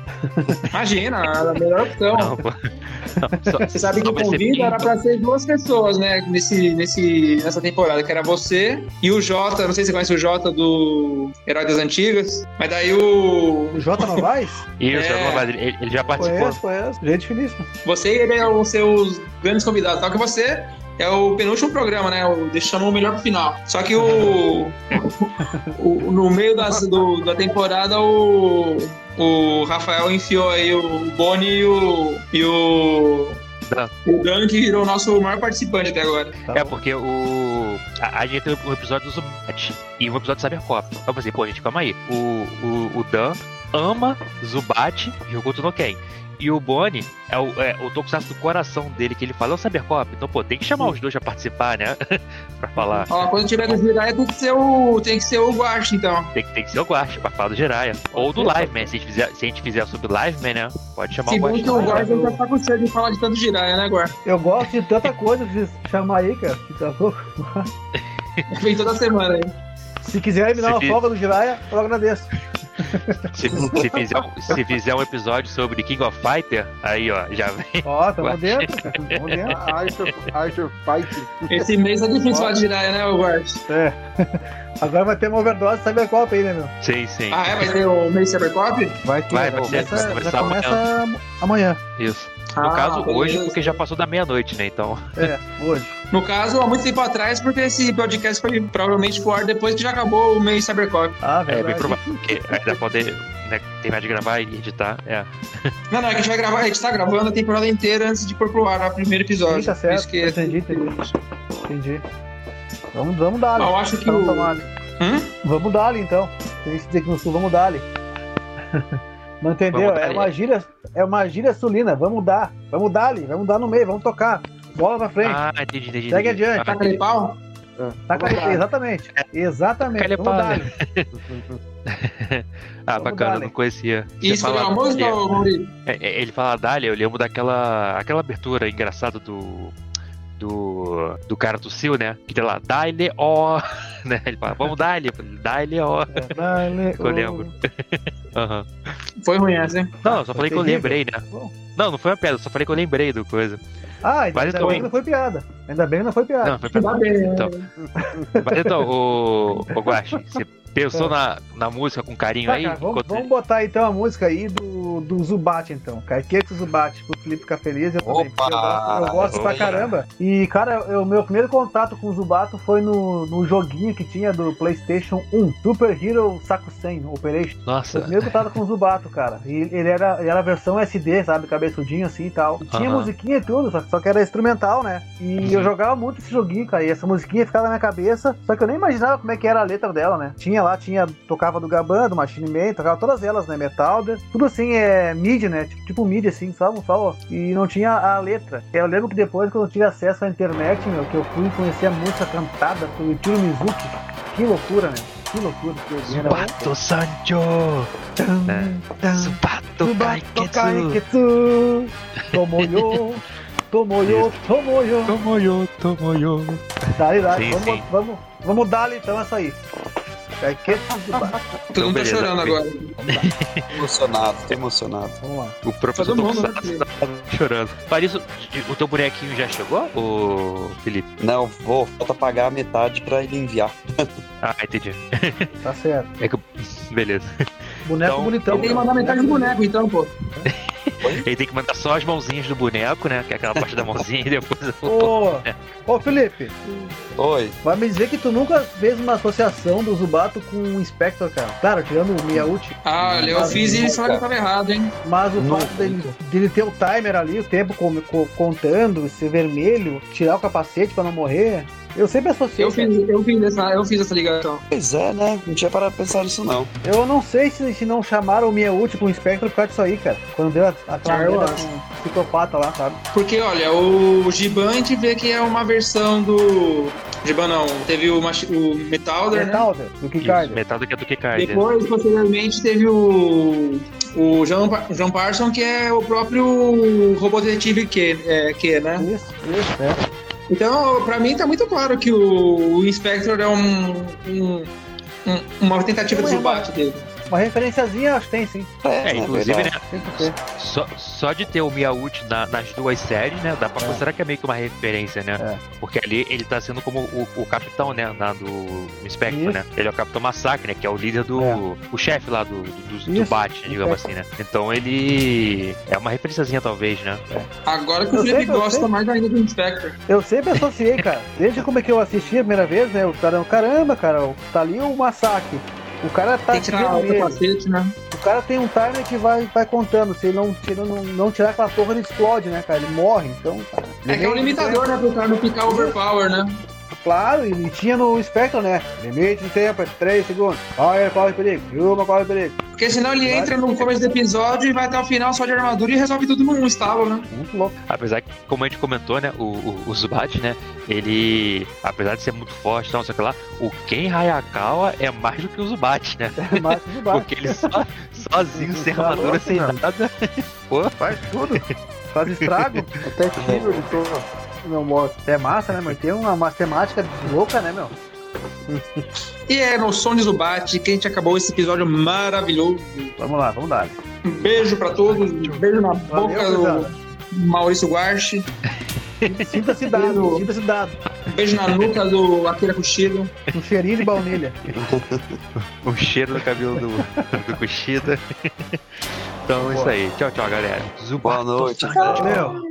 Imagina, a melhor opção. Não. Não, só- Você sabe que o convite era pra ser duas pessoas, né? Nesse, nesse, nessa temporada, que era você e o Jota. Não sei se você conhece o Jota do Herói das Antigas. Mas daí o. O Jota Novaes? Isso, É. não, mas ele, ele já participou. conheço, conheço. Gente finíssima. Você e ele vão ser os grandes convidados. Só que você é o penúltimo programa, né? O deixamos o melhor pro final. Só que o. o- no meio das, do- da temporada, o. O Rafael enfiou aí o Boni e o. E o. O Dan que virou o nosso maior participante até agora. Tá É porque o. A, a gente tem um episódio do Zubat e um episódio do Cybercop. Então eu pensei, pô, gente, calma aí. O, o, o Dan ama Zubat e Hokuto no Ken. E o Bonnie é o, é, o Tokusatsu do coração dele, que ele fala, é o Cybercop. Então, pô, tem que chamar os dois pra participar, né? pra falar. Ó, quando tiver do Jiraiya tem que ser o. Tem que ser o Guache, então. Tem, que- tem que ser o Guache pra falar do Jiraiya. Ou do Liveman. Se a gente fizer, se a gente fizer sobre Liveman, né? Pode chamar Se o Guache. que o. Guache já tá com de falar de tanto Jiraiya, né, Guar? Eu gosto de tanta coisa de chamar aí, cara. Tá louco? Vem toda semana aí. Se quiser me dar Se uma folga no Jiraya, eu agradeço. Se, se fizer, um- se fizer um episódio sobre King of Fighter, aí, ó, já vem. Ó, tamo dentro. Tamo dentro. Archer, Archer Fight. Esse mês é difícil falar de Jiraiya, né, Guache? É. Agora vai ter uma overdose Cybercop aí, né, meu? Sim, sim. Ah, é? Vai ter o mês Cybercop? Vai ter. Vai, vai ser, começa, vai já começa amanhã. Isso. No Ah, caso, hoje, beleza. porque já passou da meia-noite, né? Então. É, hoje. No caso, há muito tempo atrás, porque esse podcast foi provavelmente pro ar depois que já acabou o mês Cybercop. Ah, É bem provável. Porque ainda pode né, terminar de gravar e editar. É. Não, não, é que a gente vai gravar, a gente tá gravando a temporada inteira antes de pôr pro ar o primeiro episódio. Sim, tá Por certo. isso que... Entendi, entendi. Entendi. Vamos, vamos dar ali. Eu acho que Vamos o... Hum? Vamos dar ali, então. Tem que dizer aqui no sul, vamos dar ali. Não entendeu? É uma gíria, é uma gíria sulina. Vamos dar. Vamos dar ali. Vamos dar no meio, vamos tocar. Bola pra frente. Ah, entendi, entendi. Segue entendi. adiante. Tá aquele pau? Tá com a- Exatamente. Exatamente. Calha Vamos pau, dar né? ali. ah, Vamos bacana, dar-lhe. não conhecia. Você isso foi fala uma música, Maurício? é, é, Ele fala Dália, eu lembro daquela aquela abertura engraçada do. Do, do cara tossiu, né? Que tem lá, Dale ó. Né? Ele fala, vamos falei, Dale ó. Dale, Eu lembro. Aham. Foi ruim essa, hein? Não, eu só falei que eu terrível. lembrei, né? Bom. Não, não foi uma piada, eu só falei que eu lembrei do coisa. Ah, ainda, Mas ainda então- bem que não foi piada. Ainda bem que não foi piada. Não, foi piada. Tá bem, né? Então. Mas então, o, o Guache, você Pensou na, na música com carinho Tá, aí? cara, vamos, vamos botar então a música aí do, do Zubat, então. Caiqueto Zubat, pro Felipe ficar feliz. Eu também, porque eu gosto, eu gosto pra Opa. caramba. E, cara, o meu primeiro contato com o Zubato foi no, no joguinho que tinha do PlayStation 1, Super Hero Sakusen Operation. Foi o Nossa, primeiro contato com o Zubato, cara. E ele era, ele era a versão SD, sabe? Cabeçudinho assim e tal. E tinha musiquinha e tudo, só, só que era instrumental, né? E eu jogava muito esse joguinho, cara. E essa musiquinha ficava na minha cabeça. Só que eu nem imaginava como é que era a letra dela, né? Tinha lá, tinha. Tocava do Gaban, do Machine Man, tocava todas elas, né? Metalder. Tudo assim é MIDI, né? Tipo, tipo MIDI, assim, só, só. E não tinha a letra. Eu lembro que depois, quando eu tive acesso à internet, meu, que eu fui conhecer a música cantada pelo Tiro Mizuki. Que loucura, né? Que loucura. Que era- Zubato Sancho! Tum, É. Subato Kaiketsu! Tomoyo Tomoyo Tomoyo Tomoyo, tomoyo. Dali, dali, vamos, vamos, vamos dar então essa aí Kaiketsu Subato Todo mundo tá beleza. chorando agora. Emocionado, tô emocionado. Vamos lá O professor Todo mundo, Tokusatsu né, tá chorando. Para isso, o teu bonequinho já chegou, ô Felipe? Não, vou, falta pagar a metade pra ele enviar. Ah, entendi. Tá certo É que. Beleza. Boneco Então, bonitão Tem que mandar metade do boneco, então, pô. Ele tem que mandar só as mãozinhas do boneco, né? Que é aquela parte da mãozinha e depois o... Ô, ô Felipe. Oi. Vai me dizer que tu nunca fez uma associação do Zubato com o Inspector, cara. Claro, tirando o Miyauchi Ah, olha, eu fiz e eles falaram que tava errado, hein? Mas o fato dele, dele ter o timer ali, o tempo contando, ser vermelho, tirar o capacete pra não morrer, eu sempre associei. Eu fiz, eu fiz, essa, eu fiz essa ligação. Pois é, né? Não tinha parado pra pensar nisso, não. Eu não sei se, se não chamaram o Miyauchi pro Spectre por causa disso aí, cara. Quando deu a, aquela Ah, com o psicopata lá, sabe? Porque, olha, o Giban a gente vê que é uma versão do. Giban não, teve o, Machi- o Metalder, né? Metal, do Kikard. Metal do que é do Kikard. Depois, posteriormente, teve o. O John, Pa- John Parson, que é o próprio robô detetive Q, é, Q né? Isso, isso, é. Então, pra mim tá muito claro que o, o Inspector é um, um- um- uma tentativa de combate dele. Uma referenciazinha acho que tem sim. É, inclusive, verdade. né? Tem que ter. Só, só de ter o Miyauchi na- nas duas séries, né? Dá pra É. considerar que é meio que uma referência, né? É. Porque ali ele tá sendo como o, o capitão, né? Na, do Spectre, né? Ele é o Capitão Massacre, né? Que é o líder do. É. O chefe lá do, do, do, do digamos assim, né? Então ele. É uma referenciazinha, talvez, né? Agora que o Eu Felipe sei, eu gosta mais ainda do Inspector. Eu sempre associei, cara. Desde como é que eu assisti a primeira vez, né? O cara, caramba, cara, tá ali o massacre. O cara tá Tem que tirar o capacete, né? O cara tem um timer que vai, vai contando. Se ele não, ele não, não tirar aquela torre, ele explode, né, cara? Ele morre, então. Cara, É que é um limitador, né? Pro cara não ficar overpower, né? Claro, e tinha no Spectrum, né? Limite de tempo é 3 segundos. Olha, corre perigo. Uma corre perigo. Porque senão ele entra no começo do episódio e vai até o final só de armadura e resolve tudo num estalo, né? Muito louco. Apesar que, como a gente comentou, né? O, o, o Zubat, né? Ele. Apesar de ser muito forte e tal, não sei o que lá, o Ken Hayakawa é mais do que o Zubat, né? Mas tudo bem. Porque ele só, sozinho, sem armadura, louco, sem nada. Pô, Faz tudo. Faz estrago. Até tiro de todo. Meu morto. É massa, né, meu? Tem uma matemática louca, né, meu? E é no som de Zubat que a gente acabou esse episódio maravilhoso. Vamos lá, vamos dar. Um beijo pra todos, um beijo na boca Valeu, do. Maurício Guarchi, Sinta-se dado, sinta-se dado. um beijo na nuca do Akira Kushida. Um cheirinho de baunilha. o cheiro do cabelo do, do Kushida. Então é isso aí. Tchau, tchau, galera. Zubat. Boa noite. Meu,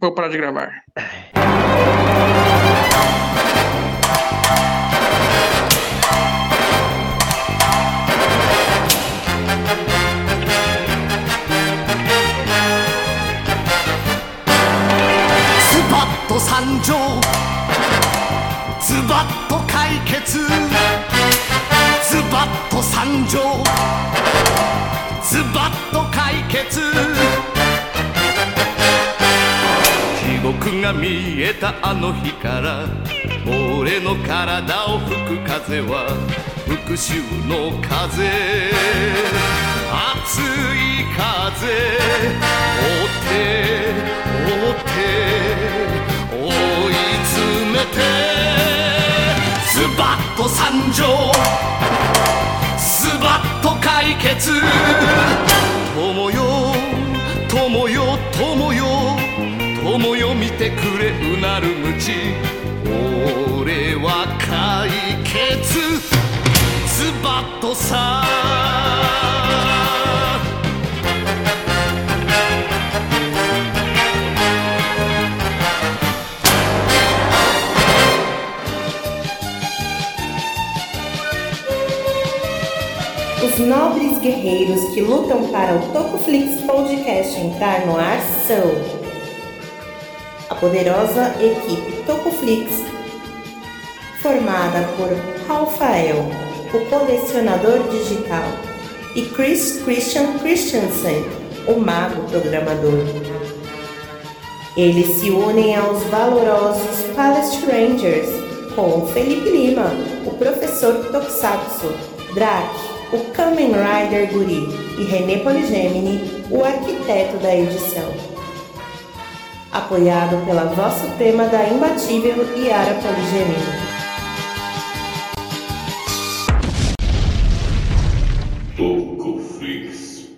Vou parar de gravar. ズバッと解決が見えたあの日から俺の体を吹く風は復讐の風。熱い風。追って追って追い詰めてズバッと参上。ズバッと解決。友よ友よ友よ。友よ見てくれうなる無知俺は解決 バットさ」 Os nobres guerreiros que lutam para o Tocoflix Podcast entrar no ar são a poderosa equipe Tocoflix, formada por Rafael, o colecionador digital, e Chris Christian Christensen, o mago programador. Eles se unem aos valorosos Palace Rangers, com Felipe Lima, o professor Tokusatsu, Drac, o Kamen Rider Guri e René Poligemini, o arquiteto da edição. Apoiado pela voz suprema da imbatível Yara Poligemini. Tocoflix.